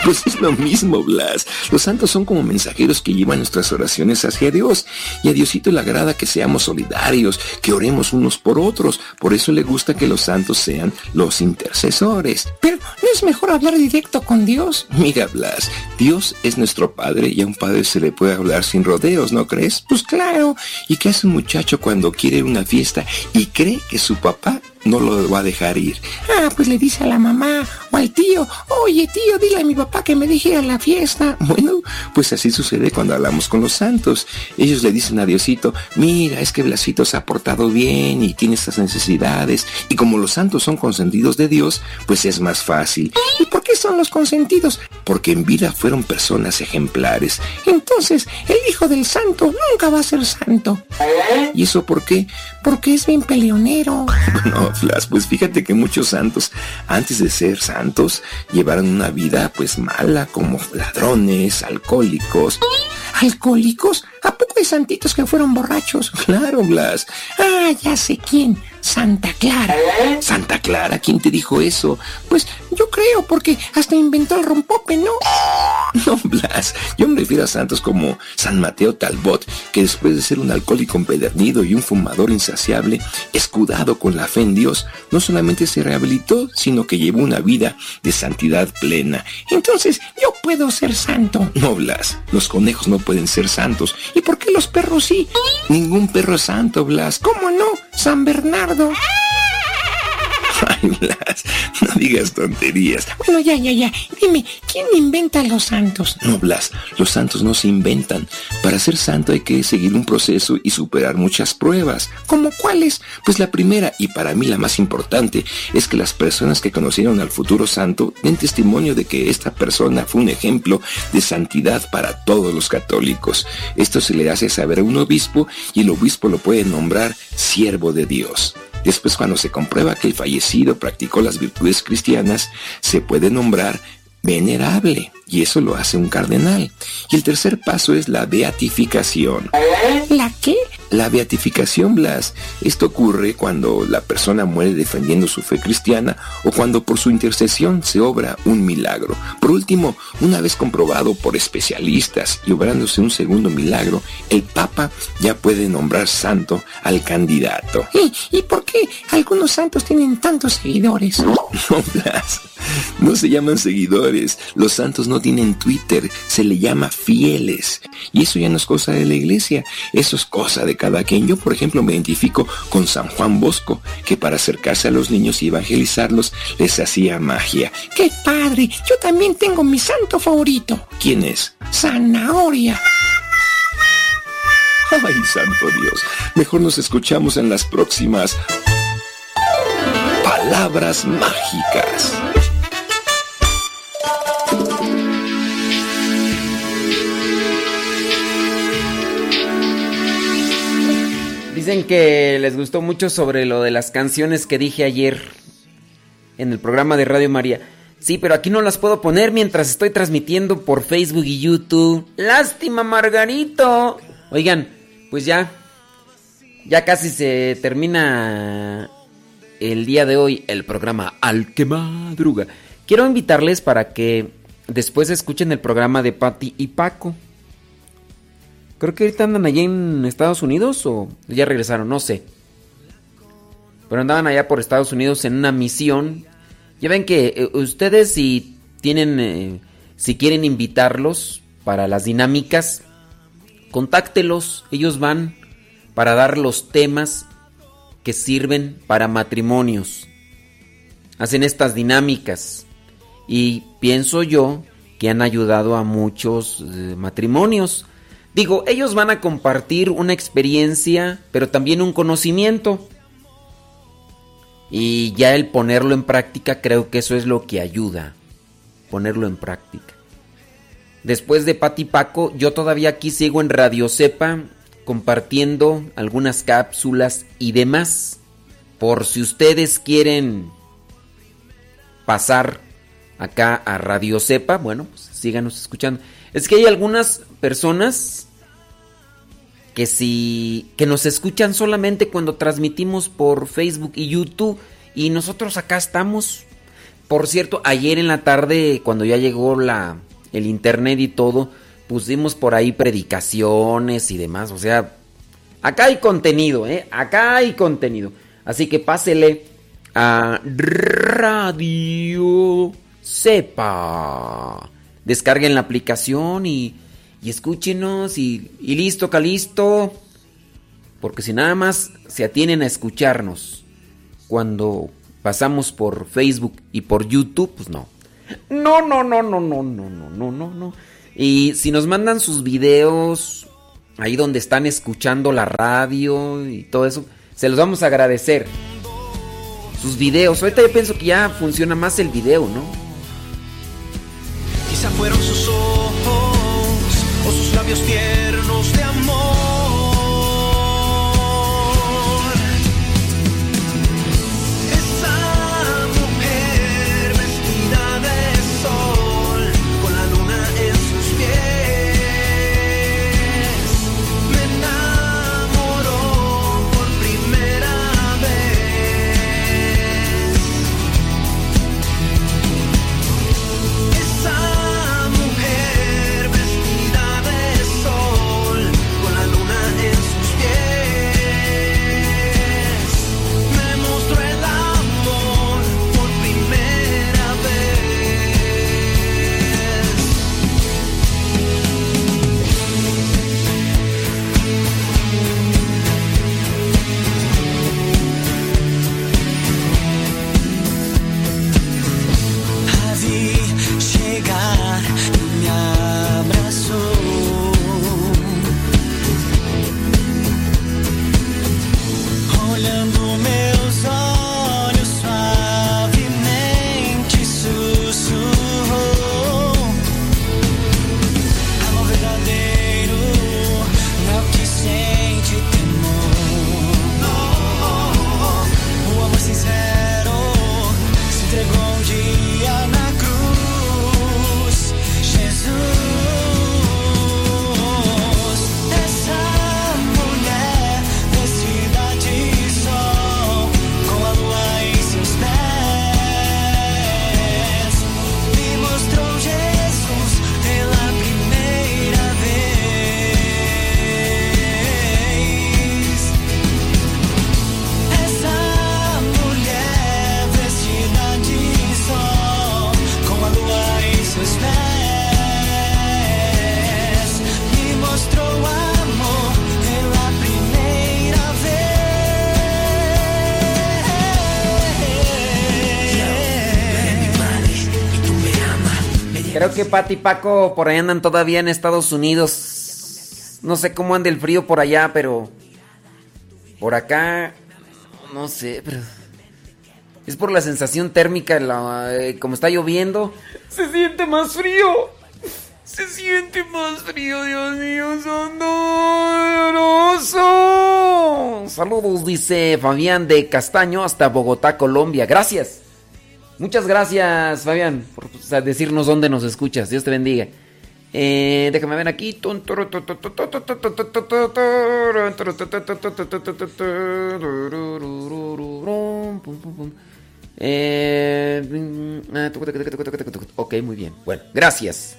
Pues es lo mismo, Blas. Los santos son como mensajeros que llevan nuestras oraciones hacia Dios. Y a Diosito le agrada que seamos solidarios, que oremos unos por otros. Por eso le gusta que los santos sean los intercesores. Pero ¿no es mejor hablar directo con Dios? Mira, Blas, Dios es nuestro Padre y a un padre se le puede hablar sin rodeos, ¿no crees? Pues claro. ¿Y qué hace un muchacho cuando quiere una fiesta y cree que su papá no lo va a dejar ir. Ah, pues le dice a la mamá o al tío, oye tío, dile a mi papá que me deje a la fiesta. Bueno, pues así sucede cuando hablamos con los santos. Ellos le dicen a Diosito, mira, es que Blasito se ha portado bien y tiene estas necesidades. Y como los santos son consentidos de Dios, pues es más fácil. ¿Y por qué son los consentidos? Porque en vida fueron personas ejemplares. Entonces, el hijo del santo nunca va a ser santo. ¿Y eso por qué? Porque es bien peleonero. Bueno, Flas, pues fíjate que muchos santos, antes de ser santos, llevaron una vida pues mala, como ladrones, alcohólicos. ¿Alcohólicos? ¿A poco hay santitos que fueron borrachos? Claro, Blas. Ah, ya sé quién. Santa Clara. Santa Clara, ¿quién te dijo eso? Pues yo creo, porque hasta inventó el rompope, ¿no? No, Blas, yo me refiero a santos como San Mateo Talbot, que después de ser un alcohólico empedernido y un fumador insaciable, escudado con la fe en Dios, no solamente se rehabilitó, sino que llevó una vida de santidad plena. Entonces, yo puedo ser santo. No, Blas, los conejos no pueden ser santos. ¿Y por qué los perros sí? Ningún perro santo, Blas. ¿Cómo no? San Bernardo. Ay, Blas, no digas tonterías. Bueno, ya, ya, ya. Dime, ¿quién inventa los santos? No, Blas, los santos no se inventan. Para ser santo hay que seguir un proceso y superar muchas pruebas. ¿Como cuáles? Pues la primera, y para mí la más importante, es que las personas que conocieron al futuro santo den testimonio de que esta persona fue un ejemplo de santidad para todos los católicos. Esto se le hace saber a un obispo y el obispo lo puede nombrar siervo de Dios. Después, cuando se comprueba que el fallecido practicó las virtudes cristianas, se puede nombrar venerable, y eso lo hace un cardenal. Y el tercer paso es la beatificación. ¿La qué? La beatificación, Blas. Esto ocurre cuando la persona muere defendiendo su fe cristiana o cuando por su intercesión se obra un milagro. Por último, una vez comprobado por especialistas y obrándose un segundo milagro, el Papa ya puede nombrar santo al candidato. ¿Y, y por qué algunos santos tienen tantos seguidores? No, Blas. No se llaman seguidores. Los santos no tienen Twitter. Se le llama fieles. Y eso ya no es cosa de la iglesia. Eso es cosa de cada quien. Yo, por ejemplo, me identifico con San Juan Bosco, que para acercarse a los niños y evangelizarlos les hacía magia. ¡Qué padre! Yo también tengo mi santo favorito. ¿Quién es? Zanahoria. Ay, santo Dios. Mejor nos escuchamos en las próximas palabras mágicas. Dicen que les gustó mucho sobre lo de las canciones que dije ayer en el programa de Radio María. Sí, pero aquí no las puedo poner mientras estoy transmitiendo por Facebook y YouTube. Lástima, Margarito. Oigan, pues ya. Ya casi se termina el día de hoy el programa Al que madruga. Quiero invitarles para que después escuchen el programa de Patty y Paco. Creo que ahorita andan allá en Estados Unidos o ya regresaron, no sé. Pero andaban allá por Estados Unidos en una misión. Ya ven que eh, ustedes si tienen, eh, si quieren invitarlos para las dinámicas, contáctelos. Ellos van para dar los temas que sirven para matrimonios. Hacen estas dinámicas. Y pienso yo que han ayudado a muchos eh, matrimonios. Digo, ellos van a compartir una experiencia, pero también un conocimiento. Y ya el ponerlo en práctica, creo que eso es lo que ayuda. Ponerlo en práctica. Después de Pati Paco, yo todavía aquí sigo en Radio Cepa compartiendo algunas cápsulas y demás. Por si ustedes quieren pasar acá a Radio Cepa, bueno, pues síganos escuchando. Es que hay algunas personas que si que nos escuchan solamente cuando transmitimos por Facebook y YouTube y nosotros acá estamos por cierto, ayer en la tarde, cuando ya llegó la, el internet y todo, pusimos por ahí predicaciones y demás. O sea, acá hay contenido, ¿eh? Acá hay contenido. Así que pásele a Radio Sepa. Descarguen la aplicación y, y escúchenos y, y listo, calisto. Porque si nada más se atienen a escucharnos cuando pasamos por Facebook y por YouTube, pues no. No, no, no, no, no, no, no, no, no, no. Y si nos mandan sus videos ahí donde están escuchando la radio y todo eso, se los vamos a agradecer. Sus videos. Ahorita yo pienso que ya funciona más el video, ¿no? Quizá fueron sus ojos labios tiernos de amor. Creo que Pati y Paco por ahí andan todavía en Estados Unidos. No sé cómo anda el frío por allá, pero por acá no sé, pero es por la sensación térmica, la- eh, como está lloviendo. Se siente más frío. Se siente más frío, Dios mío, sonoroso. Saludos, dice Fabián de Castaño hasta Bogotá, Colombia. Gracias. Muchas gracias, Fabián, por decirnos dónde nos escuchas. Dios te bendiga. Eh, déjame ver aquí. Eh, ok, muy bien. Bueno, gracias.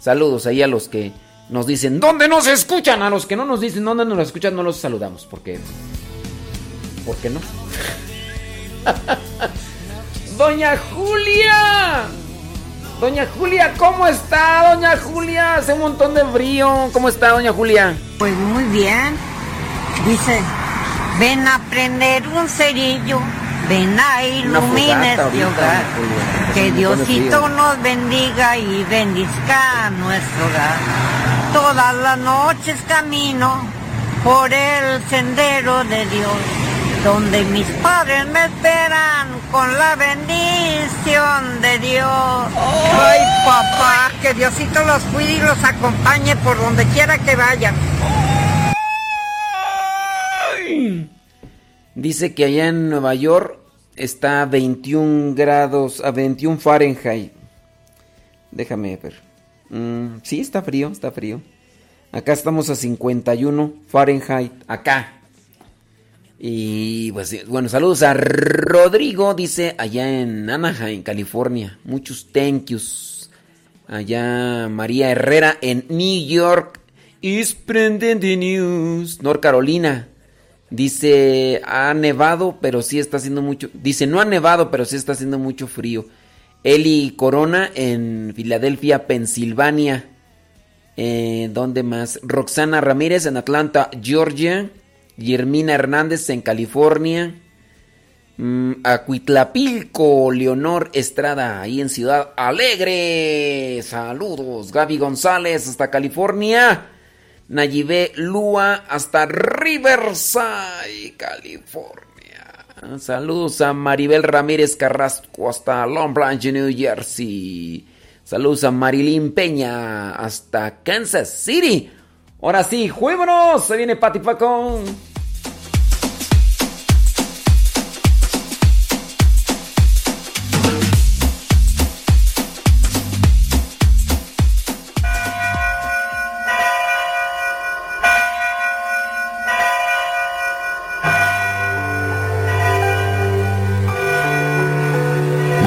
Saludos ahí a los que nos dicen dónde nos escuchan. A los que no nos dicen dónde nos escuchan, no los saludamos. Porque. ¿Por qué no? Doña Julia. Doña Julia, ¿cómo está, doña Julia? Hace un montón de frío. ¿Cómo está, doña Julia? Pues muy bien. Dice, ven a prender un cerillo, ven a iluminar este ahorita, hogar. Que Diosito nos bendiga y bendizca nuestro hogar. Todas las noches camino por el sendero de Dios, donde mis padres me esperan con la bendición de Dios. Ay, papá, que Diosito los cuide y los acompañe por donde quiera que vayan. Dice que allá en Nueva York está a 21 grados, a 21 Fahrenheit. Déjame ver. Mm, sí, está frío, está frío. Acá estamos a 51 Fahrenheit, acá. Y pues bueno, saludos a Rodrigo, dice allá en Anaheim, California. Muchos thank yous. Allá María Herrera en New York. Is the news. North Carolina. Dice, ha nevado, pero sí está haciendo mucho. Dice, no ha nevado, pero sí está haciendo mucho frío. Eli Corona en Filadelfia, Pensilvania. Eh, ¿Dónde más? Roxana Ramírez en Atlanta, Georgia. Yermina Hernández en California. Mm, Acuitlapilco, Leonor Estrada, ahí en Ciudad Alegre. Saludos. Gaby González hasta California. Nayibé Lua hasta Riverside, California. Saludos a Maribel Ramírez Carrasco hasta Long Branch, New Jersey. Saludos a Marilyn Peña hasta Kansas City. Ahora sí, juémonos. Se viene Pati Pacón.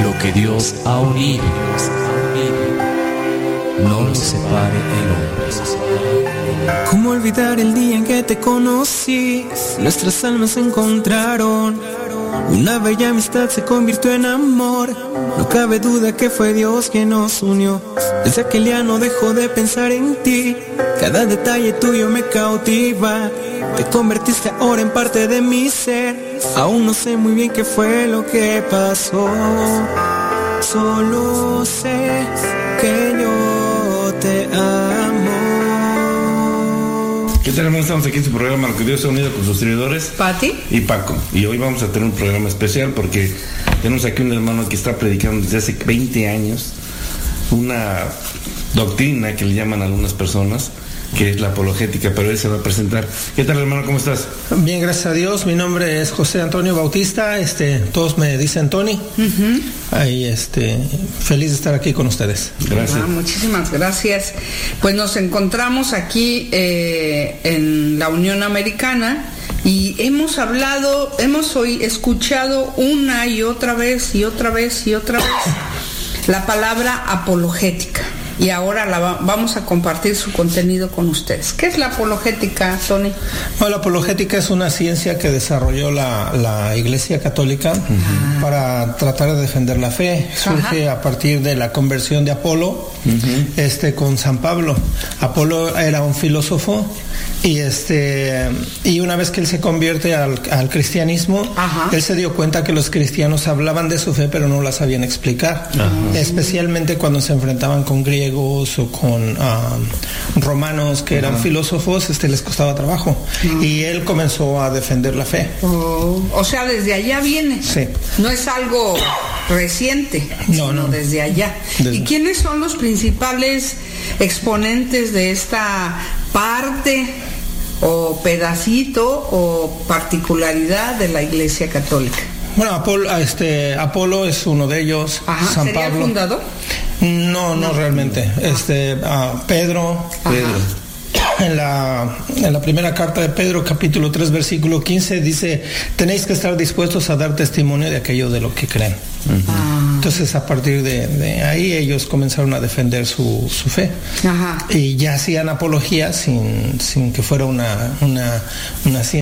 Lo que Dios ha unido, no lo separe el hombre. ¿Cómo olvidar el día en que te conocí? Nuestras almas se encontraron. Una bella amistad se convirtió en amor. No cabe duda que fue Dios quien nos unió. Desde aquel día no dejo de pensar en ti. Cada detalle tuyo me cautiva. Te convertiste ahora en parte de mi ser. Aún no sé muy bien qué fue lo que pasó. Solo sé que yo te amo. ¿Qué tal, hermanos? Estamos aquí en su programa Lo que Dios ha unido con sus servidores. Pati. Y Paco. Y hoy vamos a tener un programa especial porque tenemos aquí un hermano que está predicando desde hace 20 años una doctrina que le llaman a algunas personas, que es la apologética, pero él se va a presentar. ¿Qué tal, hermano? ¿Cómo estás? Bien, gracias a Dios. Mi nombre es José Antonio Bautista. Este, todos me dicen Tony. Ahí, este, feliz de estar aquí con ustedes. Gracias. Ah, muchísimas gracias. Pues nos encontramos aquí eh, en la Unión Americana y hemos hablado, hemos hoy escuchado una y otra vez y otra vez y otra vez la palabra apologética. Y ahora la va- vamos a compartir su contenido con ustedes. ¿Qué es la apologética, Tony? Bueno, la apologética es una ciencia que desarrolló la, la Iglesia Católica para tratar de defender la fe. Surge a partir de la conversión de Apolo este, con San Pablo. Apolo era un filósofo y, este, y una vez que él se convierte al, al cristianismo, él se dio cuenta que los cristianos hablaban de su fe pero no la sabían explicar. Especialmente cuando se enfrentaban con griegos o con ah, romanos que eran Ajá. filósofos, este, les costaba trabajo. Y él comenzó a defender la fe. Oh, o sea, desde allá viene. Sí. No es algo reciente, No, sino no. desde allá. Desde- ¿Y quiénes son los principales exponentes de esta parte o pedacito o particularidad de la Iglesia Católica? Bueno, Apolo, este, Apolo es uno de ellos. Ajá, San ¿sería el Pablo. fundador? No, no, realmente. Este, ah, Pedro. En la, en la primera carta de Pedro, capítulo 3, versículo 15, dice, tenéis que estar dispuestos a dar testimonio de aquello de lo que creen. Entonces, a partir de, de ahí, ellos comenzaron a defender su, su fe. Ajá. Y ya hacían apología sin, sin que fuera una, una, una ciencia.